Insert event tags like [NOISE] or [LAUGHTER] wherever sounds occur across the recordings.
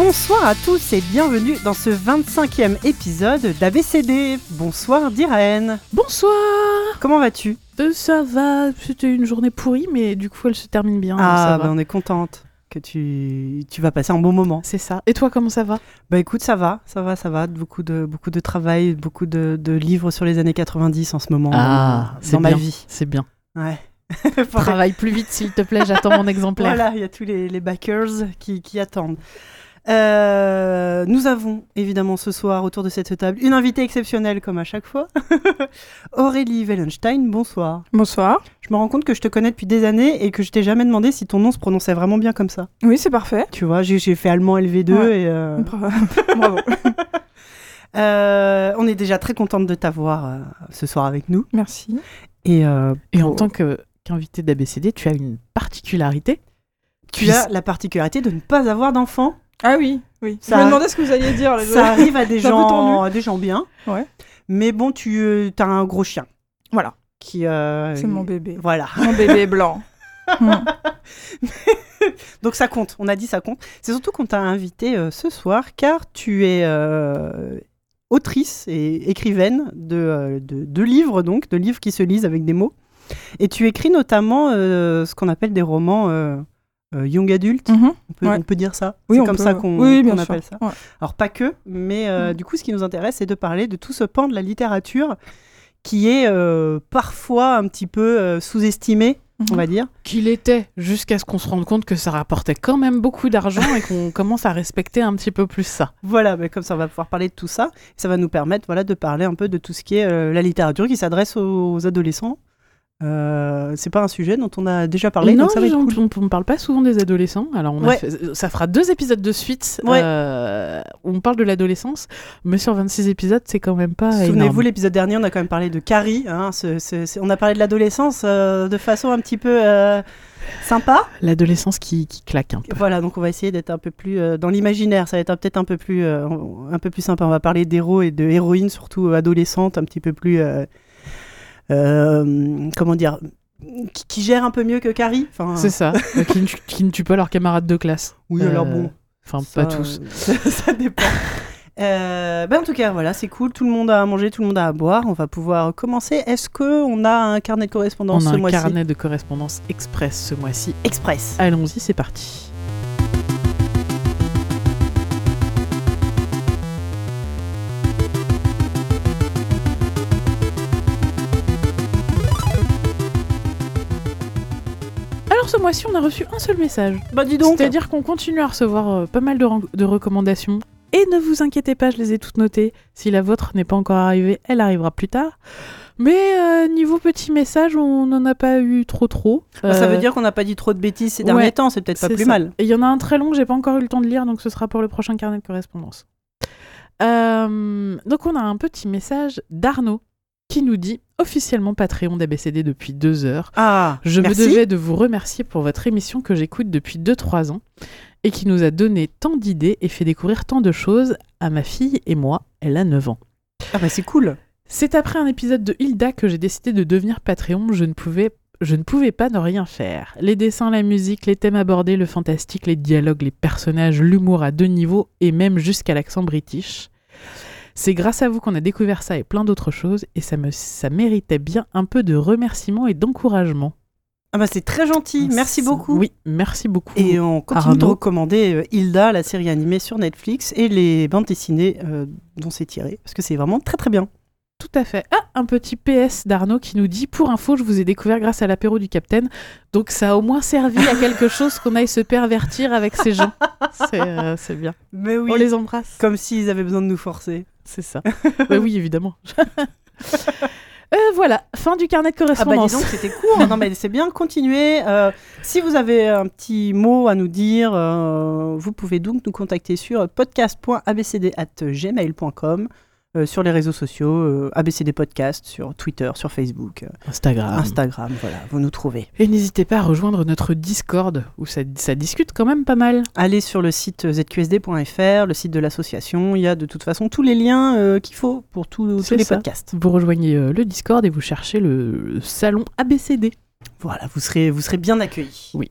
Bonsoir à tous et bienvenue dans ce 25e épisode d'ABCD. Bonsoir Diren. Bonsoir Comment vas-tu? Euh, Ça va, c'était une journée pourrie, mais du coup elle se termine bien. Ah, ça bah va. on est contente que tu, tu vas passer un bon moment. C'est ça. Et toi, comment ça va? Bah écoute, ça va, ça va, ça va. Beaucoup de, beaucoup de travail, beaucoup de, de livres sur les années 90 en ce moment Ah, dans, ma bien. vie. C'est bien. Ouais. Travaille plus vite, s'il te plaît, j'attends mon [LAUGHS] exemplaire. Voilà, il y a tous les, les backers qui, qui attendent. Euh, nous avons évidemment ce soir autour de cette table une invitée exceptionnelle comme à chaque fois. [LAUGHS] Aurélie Wellenstein, bonsoir. Bonsoir. Je me rends compte que je te connais depuis des années et que je t'ai jamais demandé si ton nom se prononçait vraiment bien comme ça. Oui, c'est parfait. Tu vois, j'ai fait allemand LV2 Ouais. et euh, [LAUGHS] Bravo. Bravo. [LAUGHS] euh, on est déjà très contente de t'avoir euh, ce soir avec nous. Merci. Et, euh, Et en tant que- qu'invité d'ABCD, tu as une particularité. tu as la particularité de ne pas avoir d'enfant. Ah oui, oui. Ça- Je me demandais ce que vous alliez dire. les Ça arrive à [LAUGHS] des gens, à des gens bien. Ouais. Mais bon, tu as un gros chien Voilà, qui. euh, c'est mon bébé. Voilà. Mon bébé blanc. [LAUGHS] Hmm. [LAUGHS] Donc ça compte. On a dit ça compte. C'est surtout qu'on t'a invité euh, ce soir car tu es euh, autrice et écrivaine de, euh, de, de livres, donc, de livres qui se lisent avec des mots. Et tu écris notamment euh, ce qu'on appelle des romans euh, young adult. Mhm. On peut, Ouais. on peut dire ça? Oui, c'est comme peut. ça qu'on Oui, appelle sûr. ça. Ouais. Alors pas que, mais euh, Mm. du coup ce qui nous intéresse c'est de parler de tout ce pan de la littérature qui est euh, parfois un petit peu sous-estimé, on Mhm. va dire. Qu'il était, jusqu'à ce qu'on se rende compte que ça rapportait quand même beaucoup d'argent et qu'on [LAUGHS] commence à respecter un petit peu plus ça. Voilà, mais comme ça on va pouvoir parler de tout ça. Ça va nous permettre voilà, de parler un peu de tout ce qui est la littérature qui s'adresse aux, aux adolescents. Euh, c'est pas un sujet dont on a déjà parlé, non, donc ça va être cool. on, on parle pas souvent des adolescents. Alors, on a Ouais. fait- ça fera deux épisodes de suite Ouais. euh, on parle de l'adolescence, mais sur 26 épisodes, c'est quand même pas Souvenez-vous, l'épisode dernier, on a quand même parlé de Carrie. hein, ce- ce- ce- on a parlé de l'adolescence euh, de façon un petit peu euh, sympa. L'adolescence qui, qui claque un peu. Voilà, donc on va essayer d'être un peu plus euh, dans l'imaginaire. Ça va être peut-être un peu plus, euh, un peu plus sympa. On va parler d'héros et de héroïnes, surtout euh, adolescentes, un petit peu plus, euh, euh, comment dire, qui, qui gèrent un peu mieux que Carrie. Enfin, C'est ça, euh, [LAUGHS] qui, ne, qui ne tuent pas leurs camarades de classe. Oui, Euh, alors bon, Enfin, pas tous. Ça, [LAUGHS] ça dépend. Euh, ben en tout cas, voilà, c'est cool. Tout le monde a à manger, tout le monde a à boire. On va pouvoir commencer. Est-ce que on a un carnet de correspondance On a ce un mois-ci? carnet de correspondance express ce mois-ci? Express. Allons-y, c'est parti. Ce mois-ci, on a reçu un seul message. Bah dis donc. C'est-à-dire qu'on continue à recevoir euh, pas mal de, recommandations. Et ne vous inquiétez pas, je les ai toutes notées. Si la vôtre n'est pas encore arrivée, elle arrivera plus tard. Mais euh, niveau petit message, on n'en a pas eu trop trop. Bah, ça Euh, veut dire qu'on n'a pas dit trop de bêtises ces derniers ouais, temps. C'est peut-être pas plus ça. mal. Il y en a un très long que j'ai pas encore eu le temps de lire, donc ce sera pour le prochain carnet de correspondance. Euh, donc on a un petit message d'Arnaud qui nous dit officiellement Patreon d'ABCD depuis deux heures. Ah, Je merci. me devais de vous remercier pour votre émission que j'écoute depuis 2-3 ans et qui nous a donné tant d'idées et fait découvrir tant de choses à ma fille et moi. Elle a 9 ans. Ah bah c'est cool. C'est après un épisode de Hilda que j'ai décidé de devenir Patreon. Je ne pouvais, je ne pouvais pas ne rien faire. Les dessins, la musique, les thèmes abordés, le fantastique, les dialogues, les personnages, l'humour à deux niveaux et même jusqu'à l'accent british. C'est grâce à vous qu'on a découvert ça et plein d'autres choses et ça, me, ça méritait bien un peu de remerciements et d'encouragement. Ah bah c'est très gentil. Merci beaucoup. Oui, merci beaucoup. Et on continue de recommander euh, Hilda, la série animée sur Netflix, et les bandes dessinées euh, dont c'est tiré, parce que c'est vraiment très très bien. Tout à fait. Ah, un petit PS d'Arnaud qui nous dit Pour info, je vous ai découvert grâce à l'apéro du Capitaine. Donc ça a au moins servi à quelque chose qu'on aille se pervertir avec ces gens. C'est euh, bien. Mais oui. On les embrasse. Comme s'ils avaient besoin de nous forcer. C'est ça. [LAUGHS] Bah oui, évidemment. [LAUGHS] Euh, voilà, fin du carnet de Ah bah dis correspondance. donc, c'était court. non mais c'est bien, continuez. Euh, si vous avez un petit mot à nous dire, euh, vous pouvez donc nous contacter sur podcast.abcd.gmail.com euh, sur les réseaux sociaux, euh, ABCD Podcast, sur Twitter, sur Facebook, euh, Instagram. Instagram, voilà, vous nous trouvez. Et n'hésitez pas à rejoindre notre Discord où ça, ça discute quand même pas mal. Allez sur le site zqsd.fr, le site de l'association, il y a de toute façon tous les liens qu'il faut pour tous tous les ça. podcasts. Vous rejoignez le Discord et vous cherchez le, le salon ABCD. Voilà, vous serez, vous serez bien accueillis. Oui.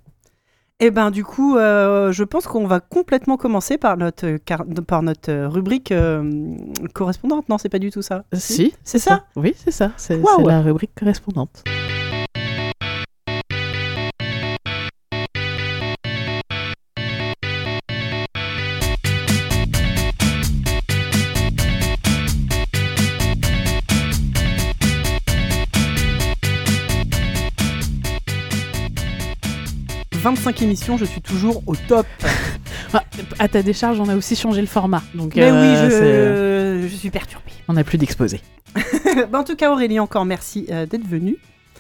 Eh ben du coup, euh, je pense qu'on va complètement commencer par notre, car- par notre euh, rubrique euh, correspondante. Non, c'est pas du tout ça. Si, C'est ça Oui, c'est ça. C'est la rubrique correspondante. – 25 émissions, je suis toujours au top. [LAUGHS] Ah, à ta décharge, on a aussi changé le format. Donc, Mais euh, oui, je, c'est- je suis perturbée. on n'a plus d'exposé. [LAUGHS] Bah, en tout cas, Aurélie, encore merci euh, d'être venue.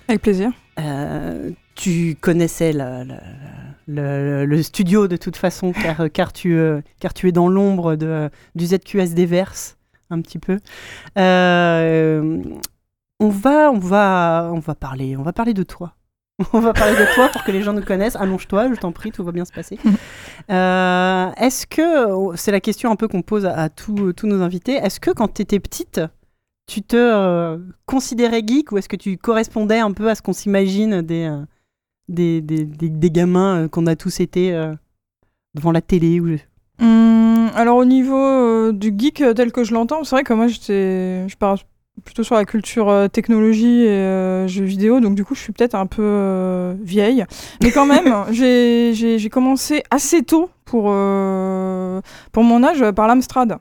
Avec plaisir. Euh, tu connaissais le, le studio de toute façon, car, car, tu, euh, car tu es dans l'ombre de, du ZQS des Verses, un petit peu. Euh, on, va, on, va, on, va parler, on va parler de toi. [LAUGHS] On va parler de toi pour que les gens nous connaissent. Allonge-toi, je t'en prie, tout va bien se passer. [LAUGHS] Euh, Est-ce que, c'est la question un peu qu'on pose à, à tous nos invités, est-ce que quand tu étais petite, tu te euh, considérais geek ou est-ce que tu correspondais un peu à ce qu'on s'imagine des, euh, des, des, des- des gamins euh, qu'on a tous été euh, devant la télé ou... Hum, alors au niveau euh, du geek euh, tel que je l'entends, c'est vrai que moi j'étais, je pars plutôt sur la culture euh, technologie et euh, jeux vidéo, donc du coup je suis peut-être un peu euh, vieille, mais quand même [LAUGHS] j'ai, commencé assez tôt pour euh, pour mon âge par l'Amstrad.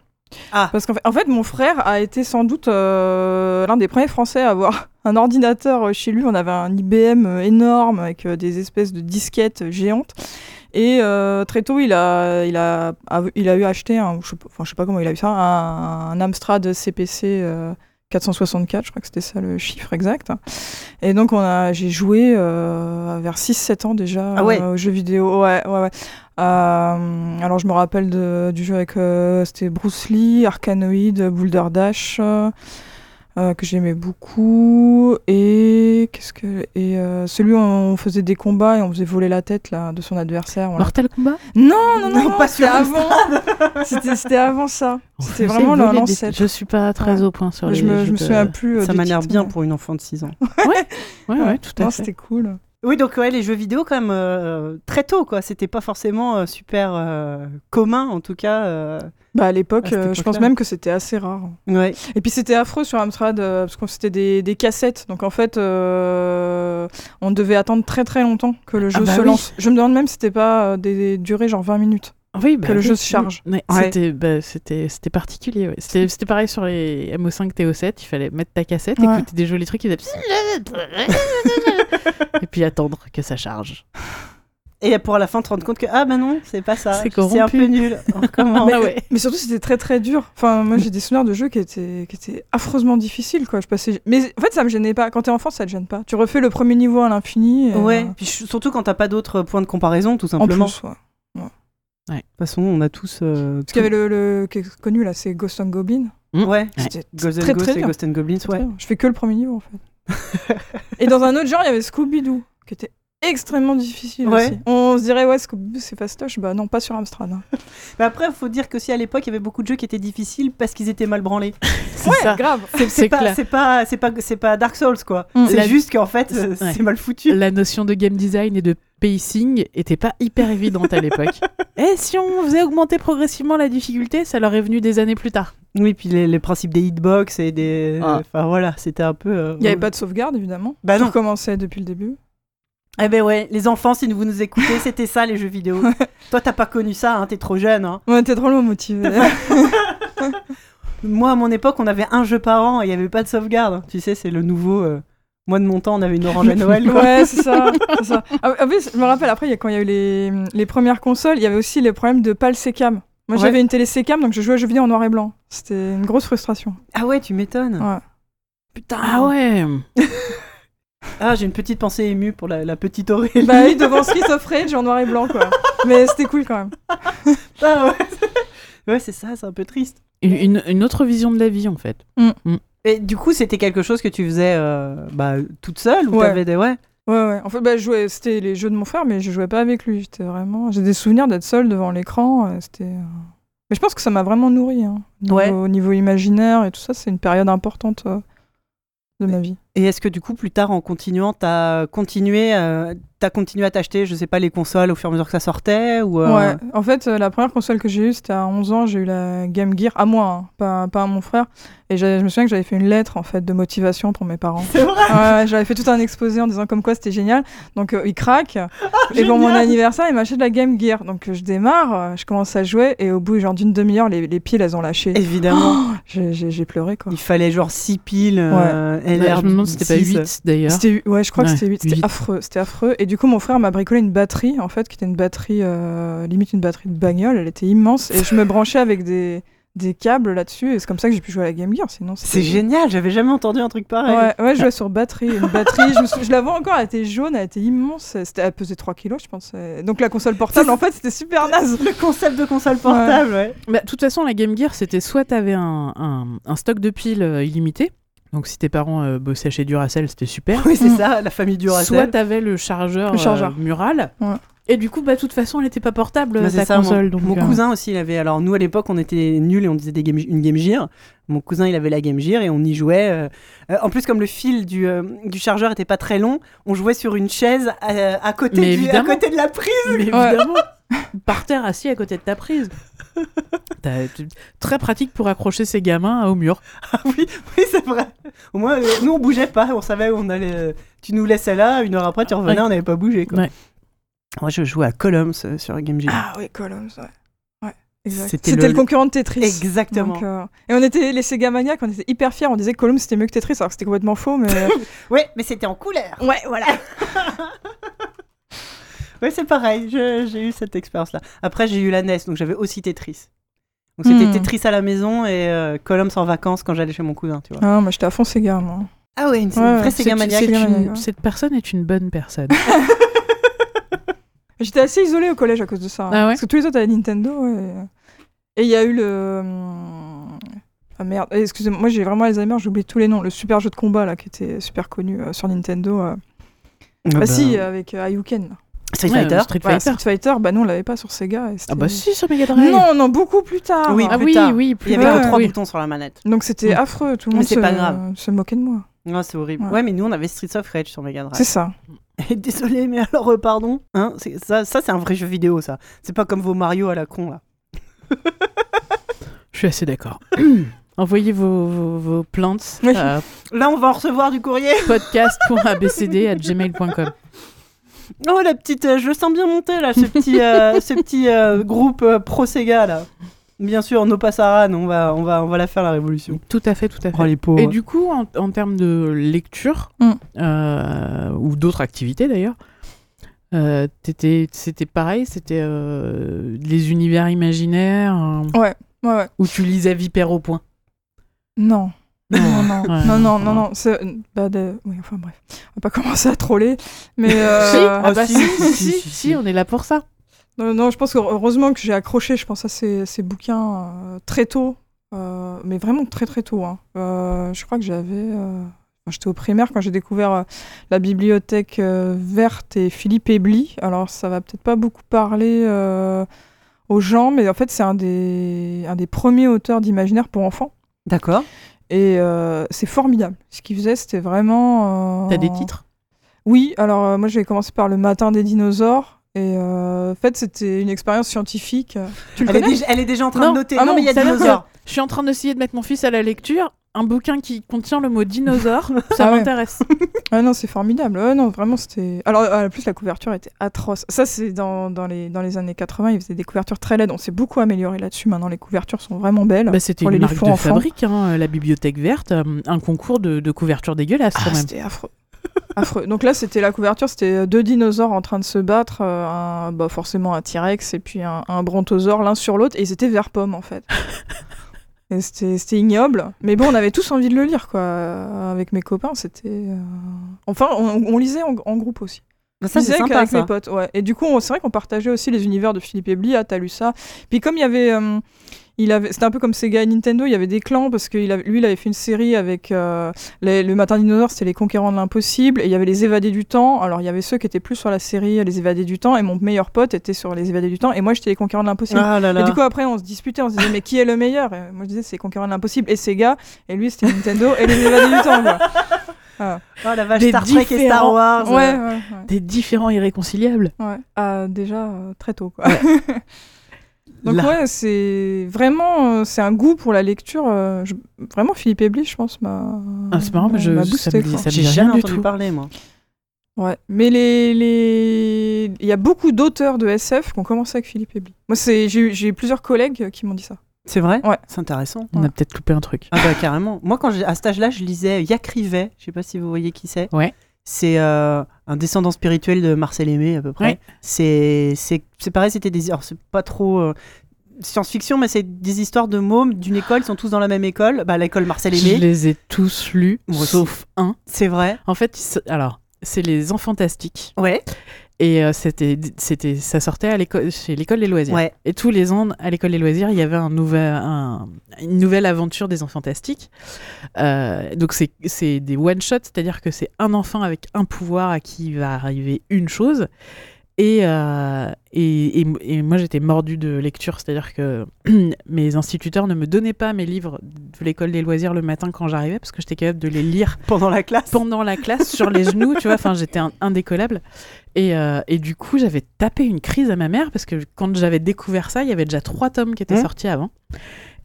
Ah. Parce qu'en fait, en fait, mon frère a été sans doute l'un des premiers Français à avoir [LAUGHS] un ordinateur chez lui. On avait un IBM énorme avec des espèces de disquettes géantes. Et euh, très tôt, il a, il, a, a- il a eu acheté, un, je sais pas, enfin, je sais pas comment il a eu ça, un, un Amstrad CPC euh, 464, je crois que c'était ça le chiffre exact. Et donc, on a, j'ai joué euh, vers 6-7 ans déjà Ah ouais. euh, aux jeux vidéo. Ouais, ouais, ouais. Euh, alors, je me rappelle de- du jeu avec. c'était Bruce Lee, Arkanoid, Boulder Dash. Euh, que j'aimais beaucoup et qu'est-ce que et euh, celui où on faisait des combats et on faisait voler la tête là de son adversaire voilà. Mortal Kombat? Non non non, Non, non, pas c'était sur avant c'était c'était avant ça c'était vraiment voler des- l'ancêtre Je suis pas très Ouais. au point sur les je me, je me de- souviens plus euh, Ça m'a l'air bien pour une enfant de 6 ans. [LAUGHS] Ouais, ouais, tout à non, fait. c'était cool Oui, donc ouais, les jeux vidéo quand même euh, très tôt, quoi. C'était pas forcément euh, super euh, commun, en tout cas. euh, bah à l'époque euh, je pense même que c'était assez rare Ouais. Et puis c'était affreux sur Amstrad euh, parce que c'était des, des cassettes. Donc en fait, euh, on devait attendre très très longtemps que le Ah jeu bah se oui. lance. Je me demande même si c'était pas euh, des, des durées genre 20 minutes. Oui, bah que le jeu se charge. Ouais, Ouais. C'était bah, c'était c'était particulier. ouais. C'était c'était pareil sur les MO5 TO7. Il fallait mettre ta cassette, Ouais. écouter des jolis trucs, ils faisaient [LAUGHS] [LAUGHS] et puis attendre que ça charge. Et pour à la fin te rendre compte que ah bah non, c'est pas ça. C'est un peu nul. On. [LAUGHS] Ah ouais. Mais surtout, c'était très très dur. Enfin, moi j'ai des souvenirs de jeux qui étaient, qui étaient affreusement difficiles. Quoi. Je passais... Mais en fait, ça me gênait pas. Quand t'es enfant, ça te gêne pas. Tu refais le premier niveau à l'infini. et, Ouais. euh, Puis ch- surtout quand t'as pas d'autres points de comparaison, tout en simplement. plus, ouais. De toute façon, on a tous. euh, Parce qu'il y avait le, le qui est connu là, c'est Ghost and Goblin. tout- Ouais. C'était Ghost and très Ghost très et dur. Ghost and Goblins, ouais. bien. Je fais que le premier niveau en fait. [LAUGHS] et dans un autre genre, il y avait Scooby-Doo, qui était extrêmement difficile Ouais. aussi. On se dirait, ouais, Scooby-Doo c'est fastoche. Bah non, pas sur Amstrad. hein. [LAUGHS] Mais après, il faut dire qu'aussi à l'époque, il y avait beaucoup de jeux qui étaient difficiles parce qu'ils étaient mal branlés. [LAUGHS] C'est Ouais, ça. grave. C'est pas, pas, pas, pas Dark Souls quoi. Mm. C'est juste qu'en fait, Ouais. c'est mal foutu. La notion de game design et de pacing était pas hyper évidente à l'époque. [LAUGHS] Et si on faisait augmenter progressivement la difficulté, ça leur est venu des années plus tard. Oui, puis les, les principes des hitbox et des. Ah. Enfin voilà, c'était un peu. euh, Il n'y avait pas de sauvegarde évidemment. Bah Tout non. recommençait depuis le début. Eh ben ouais, les enfants, si vous nous écoutez, c'était ça les jeux vidéo. [LAUGHS] Toi, t'as pas connu ça, hein, t'es trop jeune. Hein. Ouais, t'es drôlement motivé. [LAUGHS] Moi, à mon époque, on avait un jeu par an et il y avait pas de sauvegarde. Tu sais, c'est le nouveau. euh, Moi, de mon temps, on avait une orange à Noël. quoi. ouais, c'est ça. ça. Ah, ah oui, je me rappelle, après, il y a- quand il y a eu les, les premières consoles, il y avait aussi les problèmes de pas le Secam. Moi, Ouais. j'avais une télé Secam, donc je jouais à jeux vidéo en noir et blanc. C'était une grosse frustration. Ah ouais, tu m'étonnes. Ouais. Putain. Ah ouais [LAUGHS] Ah, j'ai une petite pensée émue pour la, la petite Aurélie. Bah oui, devant Street of Rage en noir et blanc, quoi. Mais c'était cool quand même. [LAUGHS] Ah ouais. ouais, c'est ça, c'est un peu triste. une, une autre vision de la vie en fait. Et du coup, c'était quelque chose que tu faisais euh, bah, toute seule ou Ouais. t'avais des ouais. Ouais, ouais. En fait, bah, je jouais, c'était les jeux de mon frère, mais je jouais pas avec lui. J'étais vraiment. J'ai des souvenirs d'être seule devant l'écran. euh, C'était. euh, Mais je pense que ça m'a vraiment nourri. Hein. Ouais. Au niveau imaginaire et tout ça, c'est une période importante euh, de ma vie. Et est-ce que du coup, plus tard, en continuant, t'as continué, euh, t'as continué à t'acheter, je sais pas, les consoles au fur et à mesure que ça sortait ou euh, Ouais, en fait, euh, la première console que j'ai eue, c'était à 11 ans, j'ai eu la Game Gear, à moi, hein, pas, pas à mon frère. Et je me souviens que j'avais fait une lettre, en fait, de motivation pour mes parents. C'est vrai Ouais, j'avais fait tout un exposé en disant comme quoi c'était génial. Donc euh, il craque. et pour mon anniversaire, il m'achète la Game Gear. Donc je démarre, je commence à jouer et au bout genre d'une demi-heure, les, les piles elles ont lâché. Évidemment. [GASPS] J'ai- J'ai j'ai pleuré quoi. Il fallait genre 6 piles, euh, Ouais, LR. je me c'était pas 6. 8 d'ailleurs. Ouais, je crois Ouais, que c'était 8. C'était affreux, c'était affreux. Et du coup, mon frère m'a bricolé une batterie en fait, qui était une batterie euh, limite une batterie de bagnole. Elle était immense et je me branchais avec des des câbles là-dessus et c'est comme ça que j'ai pu jouer à la Game Gear. Sinon, C'est génial, j'avais jamais entendu un truc pareil. Ouais, ouais, je jouais sur batterie. Une batterie, je, me sou- je la vois encore, elle était jaune, elle était immense. C'était, elle pesait 3 kilos, je pense. Donc la console portable, en fait, c'était super naze. [LAUGHS] Le concept de console portable, ouais. Bah, De toute façon, la Game Gear, c'était soit t'avais un, un, un stock de piles euh, illimité, donc si tes parents euh, bossaient chez Duracell, c'était super. Oui, c'est Mm. ça, la famille du Soit Duracell. t'avais le chargeur, Le chargeur. euh, mural. Ouais. Et du coup, bah, de toute façon, elle n'était pas portable, Bah, ta c'est ça, console. mon, donc, mon euh, cousin aussi, il avait. Alors, nous à l'époque, on était nuls et on disait des game, une Game Gear. Mon cousin, il avait la Game Gear et on y jouait. euh, en plus, comme le fil du, euh, du chargeur était pas très long, on jouait sur une chaise à, à côté, du- à côté de la prise. Mais évidemment, [LAUGHS] par terre, assis à côté de ta prise. Très pratique pour accrocher ses gamins au mur. [LAUGHS] Ah oui, oui c'est vrai. Au moins, euh, nous, on bougeait pas. On savait où on allait. euh, tu nous laissais là, une heure après, tu revenais, Ouais. on n'avait pas bougé. Quoi. Ouais. Moi, je jouais à Columns euh, sur Game Gear. Ah oui, Columns, ouais. C'était le- le... concurrent de Tetris. Exactement. Donc, euh, Et on était les Sega Maniacs, on était hyper fiers. On disait que Columns c'était mieux que Tetris, alors que c'était complètement faux. Mais [LAUGHS] Ouais, mais c'était en couleur. ouais, voilà. [LAUGHS] Ouais, c'est pareil, j'ai eu cette expérience-là. Après, j'ai eu la NES, donc j'avais aussi Tetris. Donc c'était Hmm. Tetris à la maison et euh, Columns en vacances quand j'allais chez mon cousin, tu vois. Ah, moi j'étais à fond Sega, moi. Ah ouais, une, Ouais, une vraie ouais, Sega maniaque. Une- ouais. Cette personne est une bonne personne. [LAUGHS] [LAUGHS] J'étais assez isolée au collège à cause de ça. hein. Ah ouais Parce que tous les autres avaient Nintendo. Et il y a eu le. hum, Ah merde, excusez-moi, moi j'ai vraiment Alzheimer, j'ai oublié tous les noms. Le super jeu de combat là qui était super connu euh, sur Nintendo. euh. Ah Ah bah, si, avec euh, Ayuken. Street Ouais, Fighter. Street Fighter. Street Fighter, bah nous on l'avait pas sur Sega. et Ah bah si, sur Mega Drive. Non, non, beaucoup plus tard. Oui, Ah oui, tard. oui, plus Il y avait que trois oui. boutons sur la manette. Donc c'était Mm. affreux, tout le Mais monde c'est se, pas grave. se moquait de moi. Non, c'est horrible. Ouais. Ouais. mais nous on avait Streets of Rage sur Mega Drive. C'est ça. [LAUGHS] Et Désolé, mais alors, euh, pardon. Hein, c'est- ça, ça c'est un vrai jeu vidéo, ça. C'est pas comme vos Mario à la con, là. Je suis assez d'accord. [COUGHS] Envoyez vos, vos, Oui. à Là, on va en recevoir du courrier. podcast.abcd.gmail.com. Oh, la petite. euh, je le sens bien monter, là, ce petit, euh, ce petit euh, groupe euh, pro Sega, là. Bien sûr, No Passaran, on va, on, va, on va la faire, la révolution. Tout à fait, tout à fait. Oh, les pauvres. Et du coup, en, en termes de lecture, Mm. euh, ou d'autres activités d'ailleurs, euh, c'était pareil, c'était euh, les univers imaginaires, euh, Ouais, ouais, ouais. où tu lisais Vipère au point? Non. Non, non, non, non, non, non, c'est- bah, de- oui, enfin bref, on va pas [LAUGHS] commencer à troller, mais Si, euh, ah bah si, si, si, si, si, on est là pour ça. non, non, je pense que heureusement que j'ai accroché, je pense à ces, ces bouquins euh, très tôt, euh, mais vraiment très très tôt. hein. Euh, je crois que j'avais, euh, j'étais au primaire quand j'ai découvert la bibliothèque verte et Philippe Ebli. Alors ça va peut-être pas beaucoup parler euh, aux gens, mais en fait c'est un des, un des premiers auteurs d'imaginaire pour enfants. D'accord. Et euh, c'est formidable. Ce qu'il faisait, c'était vraiment. euh, T'as des titres? Oui, alors euh, moi j'avais commencé par Le Matin des dinosaures. Et euh, en fait, c'était une expérience scientifique. Tu le Elle est, déjà, elle est déjà en train Non. de noter. Ah non, non, mais il y a des dinosaures. Je suis en train d'essayer de mettre mon fils à la lecture. Un bouquin qui contient le mot dinosaure, [LAUGHS] ça Ah ouais. m'intéresse. [LAUGHS] Ah non, c'est formidable. Ouais, non, vraiment, c'était. Alors, euh, en plus, la couverture était atroce. Ça, c'est dans, dans, les, dans les années 80, ils faisaient des couvertures très laides. On s'est beaucoup amélioré là-dessus. Maintenant, les couvertures sont vraiment belles. Bah, C'était une marque de enfants. fabrique, hein, la bibliothèque verte, euh, un concours de, de couverture dégueulasse Ah, quand même. c'était affreux. [LAUGHS] affreux. Donc là, c'était la couverture, c'était deux dinosaures en train de se battre, euh, un, bah, forcément un T-Rex et puis un, un brontosaure l'un sur l'autre, et ils étaient vert pomme en fait. Et c'était ignoble, mais bon, on avait tous envie de le lire quoi. Avec mes copains, c'était. euh, Enfin, on, on lisait en, en groupe aussi. Bah, Ça, c'est qu'avec ça. mes potes, ouais. Et du coup, c'est vrai qu'on partageait aussi les univers de Philippe Ebli, ah, t'as lu ça. Puis comme il y avait. euh, il avait, c'était un peu comme Sega et Nintendo, il y avait des clans parce que il avait- lui, il avait fait une série avec euh, les- le Matin dinosaure, c'était les Conquérants de l'impossible, et il y avait les Évadés du temps. Alors il y avait ceux qui étaient plus sur la série les Évadés du temps, et mon meilleur pote était sur les Évadés du temps, et moi j'étais les Conquérants de l'impossible. Ah là là. Et du coup après on se disputait, on se disait mais qui est le meilleur? Et Moi je disais c'est les Conquérants de l'impossible et Sega, et lui c'était Nintendo et les Évadés du temps. quoi. [LAUGHS] Ah. Oh la vache, Des Star Trek et Star Wars. Ouais, euh, ouais, ouais. Des différents irréconciliables. Ah, déjà euh, très tôt. Quoi. [LAUGHS] Donc là. ouais, c'est vraiment euh, c'est un goût pour la lecture. euh, je- Vraiment, Philippe Eblis, je pense, m'a. Ah, c'est marrant, mais je- boosté, ça me J'ai jamais rien du entendu tout. parler, moi. Ouais, mais les les il y a beaucoup d'auteurs de SF qui ont commencé avec Philippe Eblis. Moi, c'est j'ai eu- plusieurs collègues qui m'ont dit ça. C'est vrai? Ouais. C'est intéressant. On Ouais. a peut-être loupé un truc. Ah bah carrément. Moi, quand à cet âge-là, je lisais Yak Rivet. Je sais pas si vous voyez qui c'est. Ouais. C'est euh, un descendant spirituel de Marcel Aimé à peu près. Ouais. C'est c'est c'est pareil. C'était des alors c'est pas trop euh, science-fiction, mais c'est des histoires de mômes d'une école. Ils sont tous dans la même école. Bah l'école Marcel Je Aimé. les ai tous lus, sauf un. C'est vrai. En fait, alors, c'est les Enfants Fantastiques. Ouais. Et euh, c'était, c'était, ça sortait à l'école, chez l'école des loisirs. Ouais. Et tous les ans, à l'école des loisirs, il y avait un nouvel, un- une nouvelle aventure des enfants fantastiques. Euh, donc c'est, c'est des one-shots, c'est-à-dire que c'est un enfant avec un pouvoir à qui il va arriver une chose. Et, euh, et, et- et moi, j'étais mordue de lecture, c'est-à-dire que [CLEARS THROAT] mes instituteurs ne me donnaient pas mes livres de l'école des loisirs le matin quand j'arrivais, parce que j'étais capable de les lire [LAUGHS] Pendant la classe. pendant la classe sur les genoux, tu vois. Enfin, j'étais indécollable. Et, euh, et du coup, j'avais tapé une crise à ma mère parce que quand j'avais découvert ça, il y avait déjà trois tomes qui étaient Mmh. sortis avant.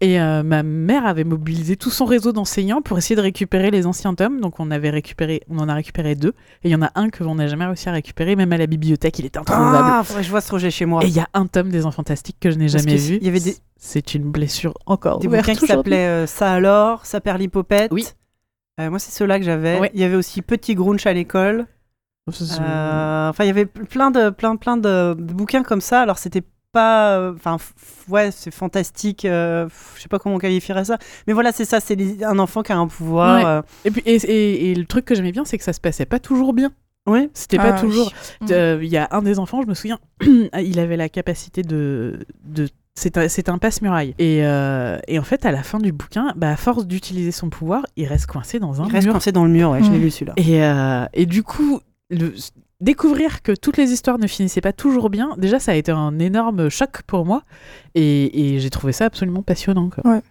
Et euh, ma mère avait mobilisé tout son réseau d'enseignants pour essayer de récupérer les anciens tomes. Donc on avait récupéré, on en a récupéré deux. Et il y en a un que on n'a jamais réussi à récupérer, même à la bibliothèque, il était introuvable. Ah, faudrait que je vois ce projet chez moi. Et il y a un tome des Enfants Fantastiques que je n'ai jamais vu. il y avait des- C'est une blessure encore Des bouquins qui s'appelaient euh, Ça alors, Ça perd l'hypopète. Oui. Euh, moi, c'est ceux-là que j'avais. Ouais. Il y avait aussi Petit Grunch à l'école. Euh, Enfin, il y avait plein de, plein, plein de, de bouquins comme ça. Alors, c'était pas. euh, Enfin, ouais, c'est fantastique. euh, je sais pas comment on qualifierait ça. Mais voilà, c'est ça. C'est un enfant qui a un pouvoir. Ouais. euh, Et, puis, et, et- et le truc que j'aimais bien, c'est que ça se passait pas toujours bien. ouais. C'était Ah, pas oui. toujours. Mm. Euh, Il y a un des enfants, je me souviens, [CLEARS THROAT] il avait la capacité de. de c'est un, c'est un passe-muraille. Et, euh, et en fait, à la fin du bouquin, bah, à force d'utiliser son pouvoir, il reste coincé dans un Il reste mur. coincé dans le mur. Ouais, je l'ai Mm. lu celui-là. Et, euh, et du coup, le- découvrir que toutes les histoires ne finissaient pas toujours bien, déjà, ça a été un énorme choc pour moi. Et, et j'ai trouvé ça absolument passionnant. Quoi.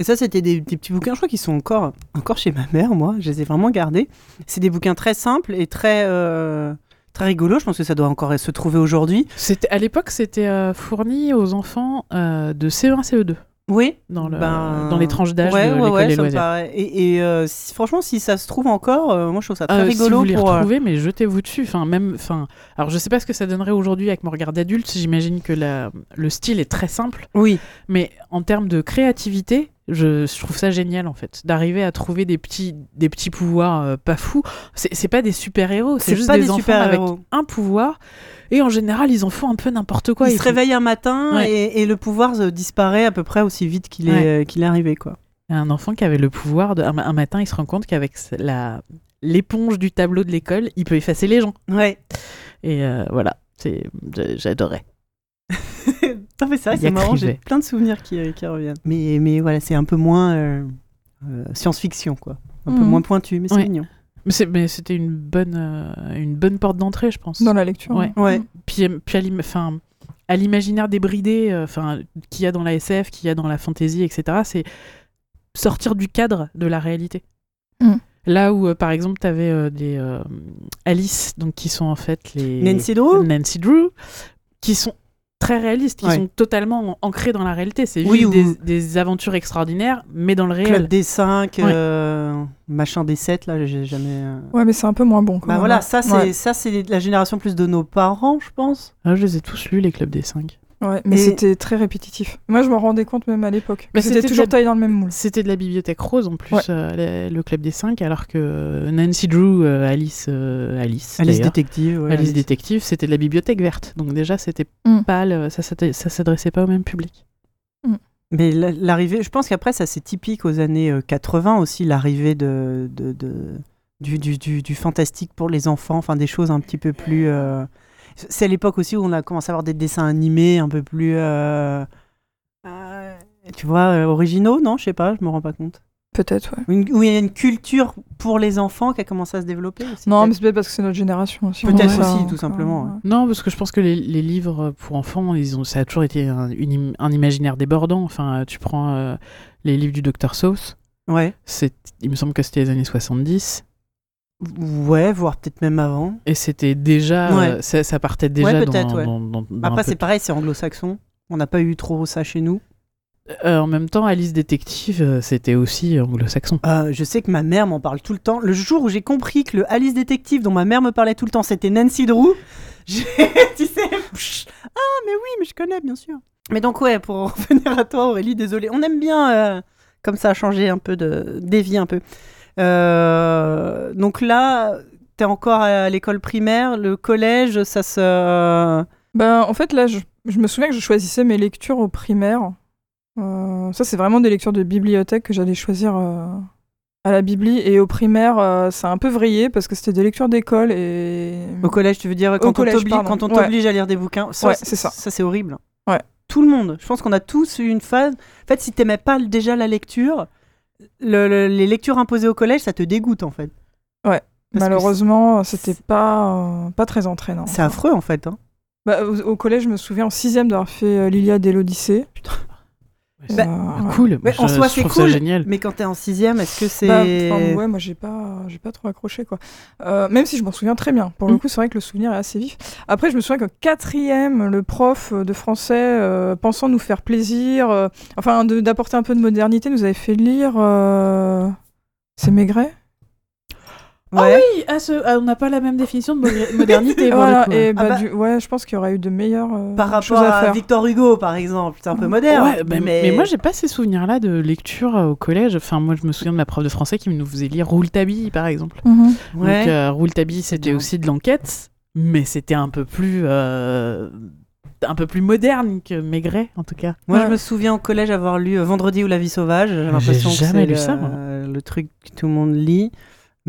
Et ça, c'était des, des petits bouquins, je crois qu'ils sont encore, encore chez ma mère, moi. Je les ai vraiment gardés. C'est des bouquins très simples et très, euh, très rigolos. Je pense que ça doit encore se trouver aujourd'hui. C'était, à l'époque, c'était euh, fourni aux enfants euh, de CE1, CE2, Oui. dans, le, Ben, dans les tranches d'âge ouais, de ouais, ouais, ça me loisirs. paraît. Et, et, euh, si- franchement, si ça se trouve encore, euh, moi je trouve ça très Euh, si rigolo vous les pour. euh, retrouvez, mais jetez-vous dessus. Enfin, même, enfin, alors je sais pas ce que ça donnerait aujourd'hui avec mon regard d'adulte. J'imagine que la, le style est très simple, Oui, mais en termes de créativité, je, je trouve ça génial en fait, d'arriver à trouver des petits, des petits pouvoirs euh, pas fous. C'est pas des super héros, c'est juste pas des, des, enfants avec un pouvoir. Et en général, ils en font un peu n'importe quoi. il Ils se font- réveille un matin Ouais. et, et le pouvoir disparaît à peu près aussi vite qu'il est, euh, qu'il est arrivé. quoi. Un enfant qui avait le pouvoir, de, un, un matin, il se rend compte qu'avec la l'éponge du tableau de l'école, il peut effacer les gens. Ouais. Et euh, voilà, c'est j'adorais. [LAUGHS] non, mais c'est vrai, c'est a marrant, j'ai plein de souvenirs qui, euh, qui reviennent. Mais, mais voilà, c'est un peu moins euh, euh, science-fiction, quoi. Un peu Mhm. moins pointu, mais c'est Ouais. mignon. Mais c'était une bonne, euh, une bonne porte d'entrée, je pense. Dans la lecture. Ouais. Ouais. Puis, euh, puis à l'im- enfin, à l'imaginaire débridé, euh, enfin, qu'il y a dans la SF, qu'il y a dans la fantasy, etc., c'est sortir du cadre de la réalité. Mm. Là où, euh, par exemple, tu avais des euh, Alice, donc qui sont en fait les Nancy Drew Nancy Drew, qui sont très réalistes, qui Ouais. sont totalement en- ancrés dans la réalité. C'est Oui, ou- des, des aventures extraordinaires, mais dans le réel. Club des 5, Ouais. euh, machin des 7, là, j'ai jamais. euh, Ouais, mais c'est un peu moins bon. quand Bah même, voilà, hein. ça c'est Ouais. ça c'est la génération plus de nos parents, je pense. Ah, je les ai tous lus, les clubs des 5. Ouais, mais Et- c'était très répétitif. Moi, je me rendais compte même à l'époque. Bah, C'était toujours de la- taillé dans le même moule. C'était de la bibliothèque rose en plus, Ouais. euh, le, le club des 5, alors que euh, Nancy Drew, euh, Alice, euh, Alice, Alice détective. ouais, Alice Alice. détective, c'était de la bibliothèque verte. Donc déjà, c'était Mm. pas le- ça, ça s'adressait pas au même public. Mais la- l'arrivée, je pense qu'après ça c'est typique aux années euh, 80 aussi l'arrivée de, de, de- du, du, du, du fantastique pour les enfants, enfin des choses un petit peu plus. C'est à l'époque aussi où on a commencé à avoir des dessins animés un peu plus. euh, euh, tu vois, euh, originaux, non? Je sais pas, je me rends pas compte. Peut-être, ouais. Une- où il y a une culture pour les enfants qui a commencé à se développer aussi. Non, mais c'est peut-être parce que c'est notre génération aussi. Peut-être aussi, tout simplement, ouais. Non, parce que je pense que les, les livres pour enfants, ils ont, ça a toujours été un, une im- un imaginaire débordant. Enfin, euh, tu prends euh, les livres du Dr Seuss, Ouais. c'est, il me semble que c'était les années 70. Ouais, voire peut-être même avant. Et c'était déjà. Ouais. ça, ça partait déjà Ouais, dans, ouais. dans- dans- dans un Après, c'est pareil, c'est anglo-saxon. On n'a pas eu trop ça chez nous. Euh, en même temps, Alice Détective, euh, c'était aussi anglo-saxon. Euh, je sais que ma mère m'en parle tout le temps. Le jour où j'ai compris que le Alice Détective dont ma mère me parlait tout le temps, c'était Nancy Drew, [LAUGHS] tu sais, psh, ah mais oui, mais je connais bien sûr. Mais donc ouais, pour [LAUGHS] revenir à toi Aurélie, désolé, on aime bien euh, comme ça changer un peu de dévier un peu. Euh, donc là, t'es encore à l'école primaire, le collège, ça se. Ben, en fait, là, je, je me souviens que je choisissais mes lectures au primaire. Euh, ça, c'est vraiment des lectures de bibliothèque que j'allais choisir euh, à la bibli. Et au primaire, euh, ça a un peu vrillé parce que c'était des lectures d'école et... Au collège, tu veux dire quand on collège, t'oblige, Ouais. à lire des bouquins. Ouais, c'est ça. Ça c'est horrible. Ouais. Tout le monde. Je pense qu'on a tous eu une phase. En fait, si t'aimais pas déjà la lecture, le- le- les lectures imposées au collège, ça te dégoûte en fait. Ouais. Parce Malheureusement, c'était pas, euh, pas très entraînant. C'est affreux en fait. hein. Bah, au, au collège, je me souviens en sixième d'avoir fait euh, l'Iliade et l'Odyssée. Ouais, Bah, c'est cool. mais en soi, c'est cool. génial. Mais quand t'es en sixième, est-ce que c'est. Bah, enfin, ouais, moi j'ai pas, j'ai pas trop accroché quoi. Euh, même si je m'en souviens très bien. Pour le Mm. coup, c'est vrai que le souvenir est assez vif. Après, je me souviens qu'en quatrième, le prof de français, euh, pensant nous faire plaisir, euh, enfin de- d'apporter un peu de modernité, nous avait fait lire. euh, C'est Maigret? Ouais. Oui, à ce- ah, on n'a pas la même définition de mo- [LAUGHS] modernité. Voilà, Ah bah, bah- du- ouais, je pense qu'il y aurait eu de meilleures euh, Par rapport choses à à, faire. Victor Hugo, par exemple, c'est un peu moderne. Ouais, bah, mais... moi, j'ai pas ces souvenirs-là de lecture euh, au collège. Enfin, moi, je me souviens de ma prof de français qui nous faisait lire Rouletabille, par exemple. Mhm. Ouais. Donc, euh, Rouletabille, c'était aussi de l'enquête, mais c'était un peu plus. euh, un peu plus moderne que Maigret, en tout cas. Moi, Ouais. je me souviens au collège avoir lu Vendredi ou la vie sauvage. J'ai l'impression que jamais c'est lu le, ça, moi. le truc que tout le monde lit.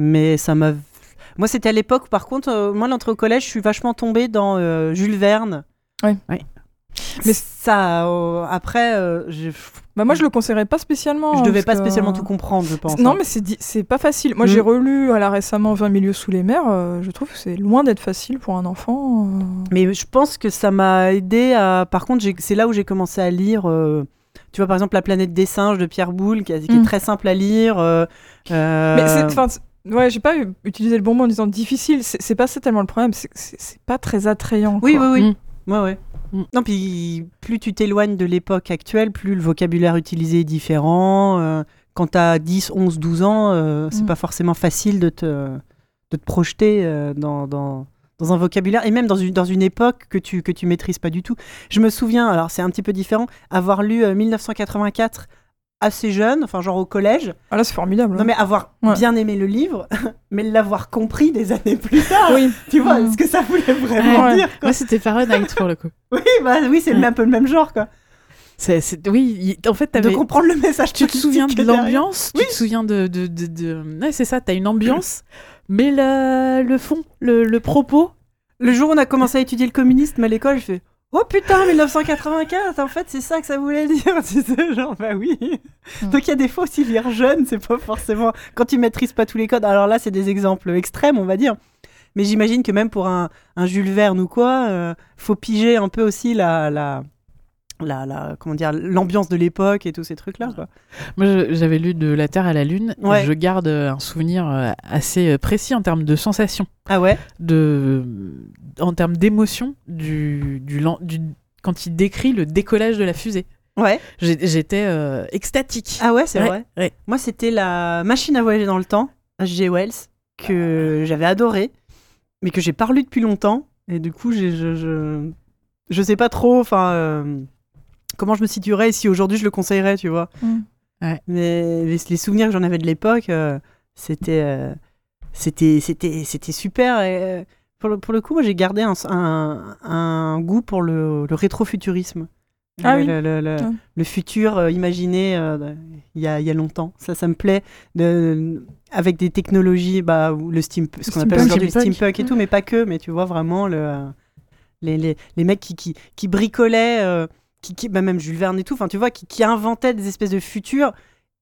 Mais ça m'a. Moi, c'était à l'époque, par contre, euh, moi, l'entrée au collège, je suis vachement tombée dans euh, Jules Verne. Ouais. Ouais. Mais ça, euh, après, je, Bah, moi, je le conseillerais pas spécialement. je hein, devais pas que- spécialement tout comprendre, je pense. Non, hein. mais c'est di- c'est pas facile. Moi, Mm. j'ai relu euh, là récemment 20 milieux sous les mers. je trouve que c'est loin d'être facile pour un enfant. Mais je pense que ça m'a aidé à. Par contre, c'est là où j'ai commencé à lire. Tu vois, par exemple, La planète des singes de Pierre Boulle, qui, est- Mm. très simple à lire. euh, Mais ouais, j'ai pas utilisé le bon mot en disant difficile. C'est pas ça tellement le problème. C'est pas très attrayant. Oui, quoi. oui, oui. Mm. Ouais, ouais. Mm. Non, puis plus tu t'éloignes de l'époque actuelle, plus le vocabulaire utilisé est différent. euh, quand t'as 10, 11, 12 ans, euh, c'est Mm. pas forcément facile de te, de te projeter euh, dans, dans, dans un vocabulaire et même dans une, dans une époque que tu, que tu maîtrises pas du tout. Je me souviens, alors c'est un petit peu différent, avoir lu euh, 1984 assez jeune, enfin genre au collège, Ah, là, c'est formidable. non mais avoir Ouais. bien aimé le livre, [LAUGHS] mais l'avoir compris des années plus tard. Oui. Tu vois, Mm. ce que ça voulait vraiment Ouais. dire. quoi. Moi, c'était Fahrenheit pour le coup. [LAUGHS] Oui, bah oui, c'est un peu le même genre, quoi. C'est, c'est- oui, en fait, De t'avais- comprendre le message. tu te souviens de l'ambiance, Oui. tu te souviens de... de, de, de- Ouais, c'est ça, t'as une ambiance, mais le, le fond, le, le propos... Le jour où on a commencé à étudier le communisme à l'école, je fais Oh putain, 1984, en fait, c'est ça que ça voulait dire. [LAUGHS] Tu sais, genre, bah oui. Mm. Donc il y a des fois aussi lire jeune, c'est pas forcément. Quand tu maîtrises pas tous les codes. Alors là, c'est des exemples extrêmes, on va dire. Mais j'imagine que même pour un, un Jules Verne ou quoi, euh, faut piger un peu aussi la. la... La, la- comment dire l'ambiance de l'époque et tous ces trucs là quoi. Moi, j'avais lu De la Terre à la Lune, Ouais. je garde euh, un souvenir euh, assez euh, précis en termes de sensations. ah ouais? De, en termes d'émotion du, du, quand il décrit le décollage de la fusée. ouais J'étais euh, extatique. ah ouais c'est Ouais, vrai ouais. Moi, c'était la machine à voyager dans le temps, H.G. Wells, que j'avais adoré, mais que j'ai pas lu depuis longtemps. Et du coup, je, je, je sais pas trop enfin, euh, comment je me situerais si aujourd'hui je le conseillerais, tu vois. Mm. Ouais. Mais les, les souvenirs que j'en avais de l'époque, euh, c'était, euh, c'était, c'était, c'était super. Et, euh, pour, le, pour le coup, moi, j'ai gardé un, un, un goût pour le, le rétrofuturisme. Ah Le- oui. le- le- le- Ouais. le futur euh, imaginé euh, il y, a, y a longtemps. Ça, ça me plaît. De- avec des technologies, bah, le steam, ce qu'on appelle Steampunk. aujourd'hui le Steampunk. steampunk et tout, mais pas que. Mais tu vois vraiment le, les, les, les mecs qui, qui, qui bricolaient, euh, qui, qui- bah, même Jules Verne et tout, enfin tu vois, qui, qui inventaient des espèces de futurs.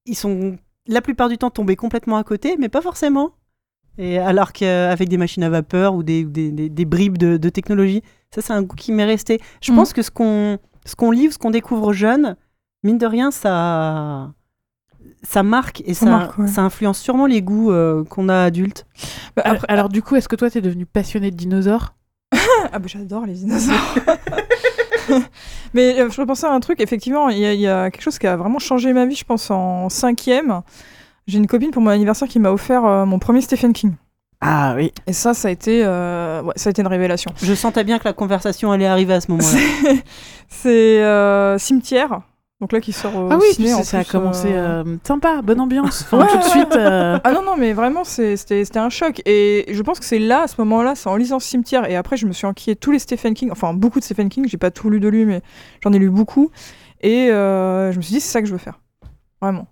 Ils sont la plupart du temps tombés complètement à côté, mais pas forcément. Et alors qu'avec des machines à vapeur ou des, des, des- des bribes de, de technologie, ça c'est un goût qui m'est resté. Je Mhm. pense que ce qu'on ce qu'on livre, ce qu'on découvre jeune, mine de rien, ça ça marque et Ça ça, marque, ouais. ça influence sûrement les goûts euh, qu'on a adultes. Bah, Alors, alors, du coup, est-ce que toi, t'es devenu passionné de dinosaures? [LAUGHS] Ah bah j'adore les dinosaures. [LAUGHS] [LAUGHS] Mais euh, je repensais à un truc, effectivement, il y, a- il y a quelque chose qui a vraiment changé ma vie, je pense, en cinquième. J'ai une copine pour mon anniversaire qui m'a offert euh, mon premier Stephen King. Ah oui. Et ça, ça a été, euh, ouais, ça a été une révélation. Je sentais bien que la conversation allait arriver à ce moment-là. C'est- [LAUGHS] C'est euh, Cimetière, donc là qui sort au Ah oui, ciné. puis en ça, a commencé euh, euh, sympa, bonne ambiance. Enfin, Ouais, tout de suite. euh, [LAUGHS] Ah non, non, mais vraiment, c'était un choc. Et je pense que c'est là, à ce moment-là, c'est en lisant Cimetière. Et après, je me suis enquillé tous les Stephen King, enfin beaucoup de Stephen King. J'ai pas tout lu de lui, mais j'en ai lu beaucoup. Et je me suis dit, c'est ça que je veux faire. Vraiment.